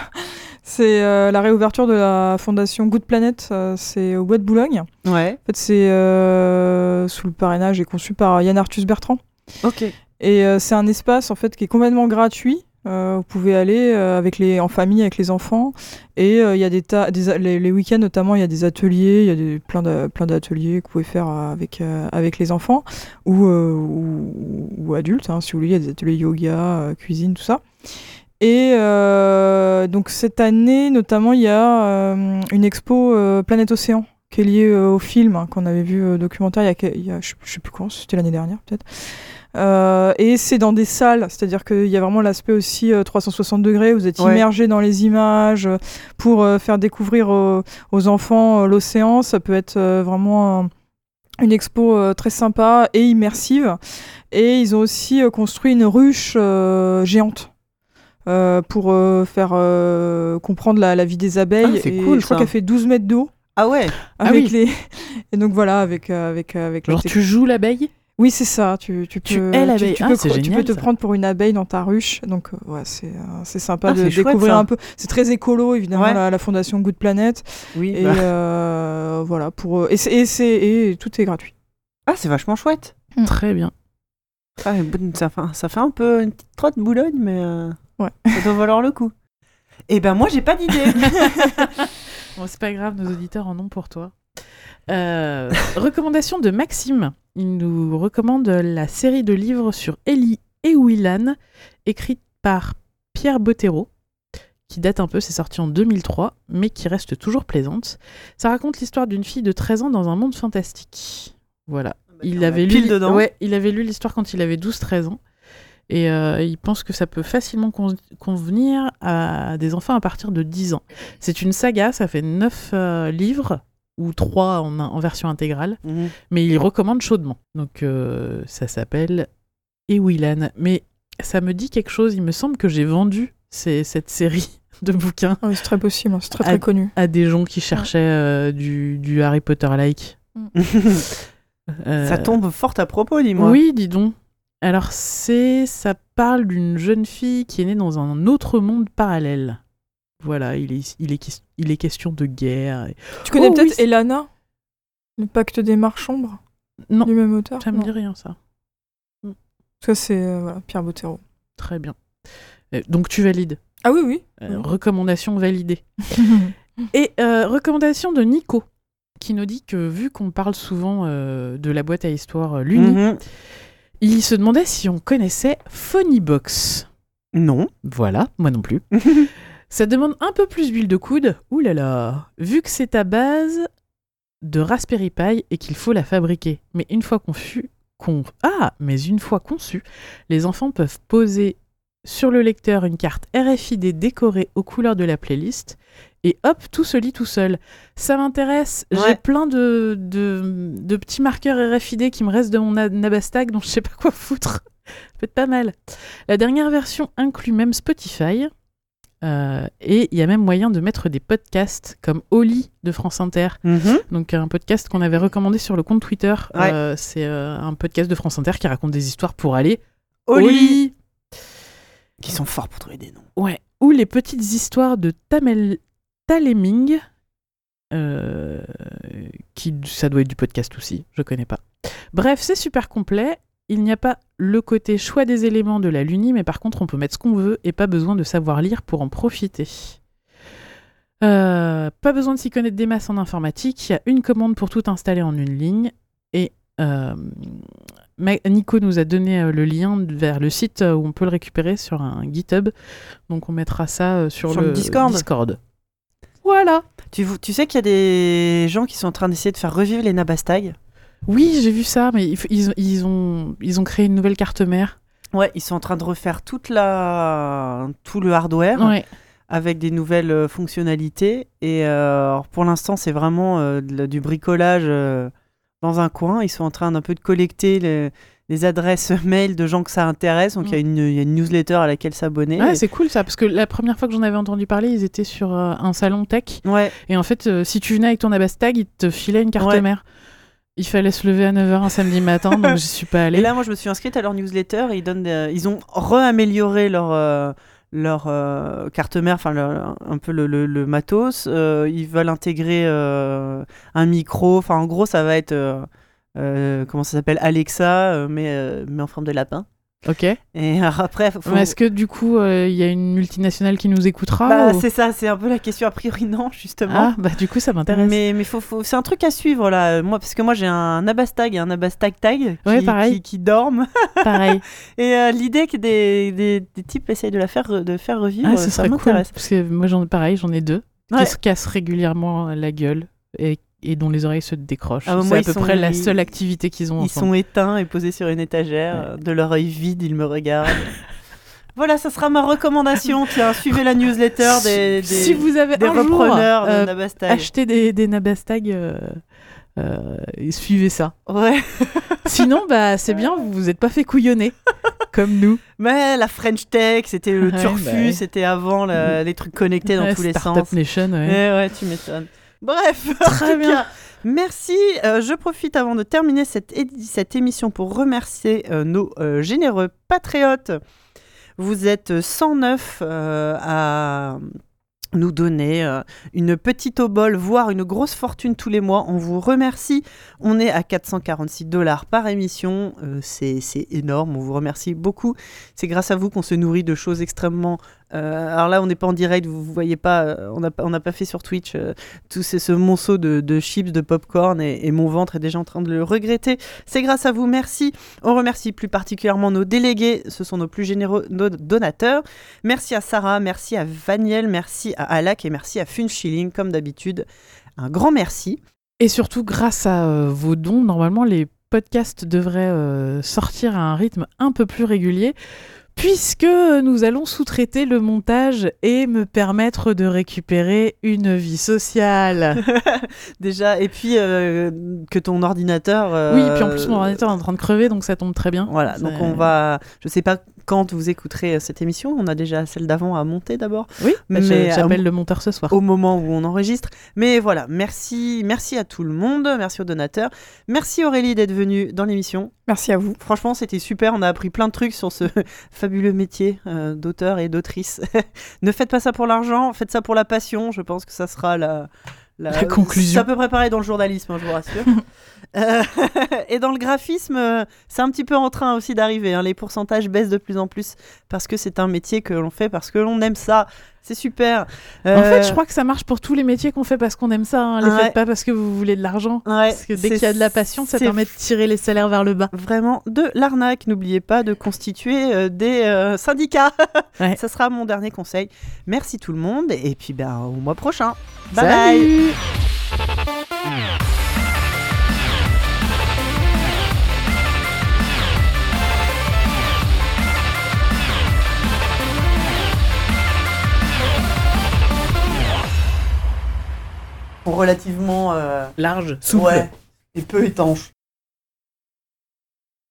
[LAUGHS] c'est- euh, la réouverture de la fondation Good Planet. euh, c'est au Bois de Boulogne. Ouais. En fait, c'est euh, sous le parrainage et conçu par Yann Arthus Bertrand. Ok. Et c'est un espace en fait qui est complètement gratuit. Euh, vous pouvez aller euh, avec les, en famille avec les enfants. Et euh, il y a des, tas des les, week-ends notamment il y a des ateliers il y a des, plein de, plein d'ateliers que vous pouvez faire avec avec les enfants ou ou, adultes hein, si vous voulez. Il y a des ateliers yoga cuisine tout ça. Et donc cette année notamment il y a une expo Planète Océan qui est liée au film hein, qu'on avait vu documentaire il y a, je, je sais plus quand c'était l'année dernière peut-être Euh, et c'est dans des salles, c'est-à-dire qu'il y a vraiment l'aspect aussi euh, 360 degrés, vous êtes Ouais. immergé dans les images euh, pour euh, faire découvrir aux, aux enfants euh, l'océan. Ça peut être euh, vraiment un- une expo euh, très sympa et immersive. Et ils ont aussi euh, construit une ruche euh, géante. euh, pour euh, faire euh, comprendre la, la vie des abeilles. Ah, c'est et cool, je crois qu'elle fait 12 mètres d'eau. Ah ouais Ah oui. les... [LAUGHS] Et donc voilà, avec, euh, avec, euh, avec Genre, tu joues l'abeille? Oui, c'est ça. Tu, tu, Tu peux. Tu, tu Ah, peux, c'est cro- tu génial, peux te ça. prendre pour une abeille dans ta ruche. Donc, euh, ouais, c'est euh, c'est sympa Ah, de chouette, découvrir un peu. C'est très écolo, évidemment, Ouais. la, la fondation Good Planet. Oui. Et bah. euh, voilà, pour. Et, c'est- et, c'est- et tout est gratuit. Ah, c'est vachement chouette. Très bien. Ah, bon, ça, fait, ça fait un peu une petite trotte Boulogne, mais euh, Ouais. ça doit valoir le coup. Eh ben moi, j'ai pas d'idée. [LAUGHS] Bon, c'est pas grave, nos auditeurs en ont pour toi. Euh, recommandation de Maxime. Il nous recommande la série de livres sur Ellie et Willan, écrite par Pierre Bottero, qui date un peu, c'est sorti en 2003, mais qui reste toujours plaisante. Ça raconte l'histoire d'une fille de 13 ans dans un monde fantastique. Voilà. Il avait, lu, ouais, il avait lu l'histoire quand il avait 12-13 ans. Et euh, il pense que ça peut facilement con- convenir à des enfants à partir de 10 ans. C'est une saga, ça fait 9 livres, ou 3 en, en version intégrale, Mhm. mais il recommande chaudement. Donc euh, ça s'appelle Ewilan. Mais ça me dit quelque chose, il me semble que j'ai vendu ces- cette série [LAUGHS] de bouquins Ah oui, c'est très possible. C'est très, très connu. à des gens qui cherchaient euh, du, du Harry Potter-like. [LAUGHS] Euh, Ça tombe fort à propos, dis-moi. Oui, dis donc. Alors, c'est, ça parle d'une jeune fille qui est née dans un autre monde parallèle. Voilà, il est, il est, ques- il est question de guerre. et- Tu connais Oh, peut-être oui, Elana? Le pacte des marchands Non, Du même auteur? Ça me Non. dit rien, ça. Ça, c'est euh, voilà, Pierre Bottero. Très bien. Euh, donc, tu valides? Ah oui, oui. Euh, Oui. Recommandation validée. [LAUGHS] Et euh, recommandation de Nico, qui nous dit que vu qu'on parle souvent euh, de la boîte à histoire euh, Luni, Mhm. il se demandait si on connaissait Phonybox. Non. Voilà, moi non plus. [LAUGHS] Ça demande un peu plus d'huile de coude. Ouh là là Vu que c'est à base de Raspberry Pi et qu'il faut la fabriquer. Mais une fois conçu, con... ah, mais une fois conçu, les enfants peuvent poser sur le lecteur une carte RFID décorée aux couleurs de la playlist et hop, tout se lit tout seul. Ça m'intéresse. J'ai plein de, de, de petits marqueurs RFID qui me restent de mon na- Nabastag dont je sais pas quoi foutre. [LAUGHS] Ça peut être pas mal. La dernière version inclut même Spotify. Euh, et il y a même moyen de mettre des podcasts comme Oli de France Inter. Mhm. Donc un podcast qu'on avait recommandé sur le compte Twitter. Ouais. Euh, c'est euh, un podcast de France Inter qui raconte des histoires pour aller lit. Qui sont forts pour trouver des noms. Ouais. Ou les petites histoires de Tamel Taleming. qui ça doit être du podcast aussi, je connais pas. Bref, c'est super complet. Il n'y a pas le côté choix des éléments de la Luni, mais par contre, on peut mettre ce qu'on veut et pas besoin de savoir lire pour en profiter. Euh, pas besoin de s'y connaître des masses en informatique. Il y a une commande pour tout installer en une ligne. Et euh, Nico nous a donné euh, le lien vers le site où on peut le récupérer sur un GitHub. Donc on mettra ça sur, le Discord. Discord. Voilà. Tu, tu sais qu'il y a des gens qui sont en train d'essayer de faire revivre les Nabastag? Oui, j'ai vu ça, mais ils, f- ils, ils ont, ils ont créé une nouvelle carte mère. Ouais, ils sont en train de refaire toute la... tout le hardware Ouais. avec des nouvelles euh, fonctionnalités. Et euh, pour l'instant, c'est vraiment euh, de du bricolage dans un coin. Ils sont en train d'un peu de collecter les, les adresses [LAUGHS] mail de gens que ça intéresse. Donc, il y a y, a une newsletter à laquelle s'abonner. Ouais, c'est cool ça, parce que la première fois que j'en avais entendu parler, ils étaient sur un salon tech. Ouais, Et en fait, si tu venais avec ton Abastag, ils te filaient une carte Ouais. mère. Il fallait se lever à 9h un samedi matin, donc je suis pas allée. Et là, moi, je me suis inscrite à leur newsletter. Et ils, donnent des- ils ont re-amélioré leur, euh, leur euh, carte mère, enfin, un peu le, le- matos. Euh, ils veulent intégrer un micro. Enfin, en gros, ça va être. comment ça s'appelle? Alexa, mais, mais en forme de lapin. Ok. Et alors après, faut... Est-ce que du coup, euh, il y a une multinationale qui nous écoutera Bah, ou- c'est ça, c'est un peu la question. A priori, non, justement. Ah, bah du coup, ça m'intéresse. Mais, mais faut, faut- c'est un truc à suivre là. Moi, parce que moi j'ai un Abastag et un Abastag Tag qui, Ouais, pareil. qui, qui dorment. [LAUGHS] Pareil. Et euh, l'idée que des, des, des types essayent de la faire, re- de faire revivre, Ah, euh, ça serait cool. m'intéresse. Parce que moi, j'en pareil, j'en ai deux Ouais. qui se cassent régulièrement la gueule et, et dont les oreilles se décrochent. Ah, moi, c'est à peu près la seule activité qu'ils ont Ils ensemble. sont éteints et posés sur une étagère. Ouais. euh, De leur œil vide, ils me regardent. [LAUGHS] voilà, ça sera ma recommandation. Tiens, suivez la newsletter des, des, si vous avez des un jour repreneurs euh, de Nabastag. acheté des, des Nabastag, euh, euh, et suivez ça. Ouais. [LAUGHS] Sinon, bah, c'est bien, vous vous êtes pas fait couillonner, comme nous. Mais la French Tech, c'était le Ouais, turfu, bah ouais. c'était avant la- les trucs connectés dans tous les Startup sens. Nation, ouais. Ouais, ouais, tu m'étonnes. Bref, [LAUGHS] Très bien. cas, merci. Euh, je profite avant de terminer cette, émission pour remercier euh, nos euh, généreux patriotes. Vous êtes 109 euh, à nous donner une petite obole, voire une grosse fortune tous les mois. On vous remercie. On est à 446 dollars par émission. C'est énorme. On vous remercie beaucoup. C'est grâce à vous qu'on se nourrit de choses extrêmement. Euh, alors là, on n'est pas en direct, vous ne voyez pas. euh, on n'a pas, on pas fait sur Twitch euh, tout ce, ce monceau de, chips, de popcorn et, et mon ventre est déjà en train de le regretter. C'est grâce à vous. Merci. On remercie plus particulièrement nos délégués. Ce sont nos plus généreux nos donateurs. Merci à Sarah, merci à Vaniel, merci à Alak et merci à Fun Shilling, comme d'habitude. Un grand merci. Et surtout, grâce à vos dons, normalement, les podcasts devraient sortir à un rythme un peu plus régulier, puisque nous allons sous-traiter le montage et me permettre de récupérer une vie sociale. [LAUGHS] Déjà, et puis euh, que ton ordinateur. euh, Oui, puis en plus, mon ordinateur est en train de crever, donc ça tombe très bien. Voilà, donc on va. Je sais pas quand vous écouterez euh, cette émission. On a déjà celle d'avant à monter d'abord, Oui, bah, je- Mais, j'appelle le monteur ce soir. au moment où on enregistre. Mais voilà, merci, merci à tout le monde, merci aux donateurs, merci Aurélie d'être venue dans l'émission. Merci à vous. Franchement, c'était super. On a appris plein de trucs sur ce [LAUGHS] fabuleux métier euh, d'auteur et d'autrice. [LAUGHS] ne faites pas ça pour l'argent, faites ça pour la passion. Je pense que ça sera la, La conclusion. C'est à peu près pareil dans le journalisme, hein, je vous rassure. [LAUGHS] Euh, [LAUGHS] et dans le graphisme, euh, c'est un petit peu en train aussi d'arriver. hein. Les pourcentages baissent de plus en plus parce que c'est un métier que l'on fait parce que l'on aime ça. C'est super. En Euh, fait, je crois que ça marche pour tous les métiers qu'on fait parce qu'on aime ça. Hein. Les Ouais. faites pas parce que vous voulez de l'argent. ouais, Parce que dès qu'il y a de la passion, ça permet de tirer les salaires vers le bas. vraiment de l'arnaque. N'oubliez pas de constituer euh, des euh, syndicats. [LAUGHS] Ouais. Ça sera mon dernier conseil. Merci tout le monde et puis ben, au mois prochain. Bye bye. Relativement euh, Large, souple. ouais, et peu étanche.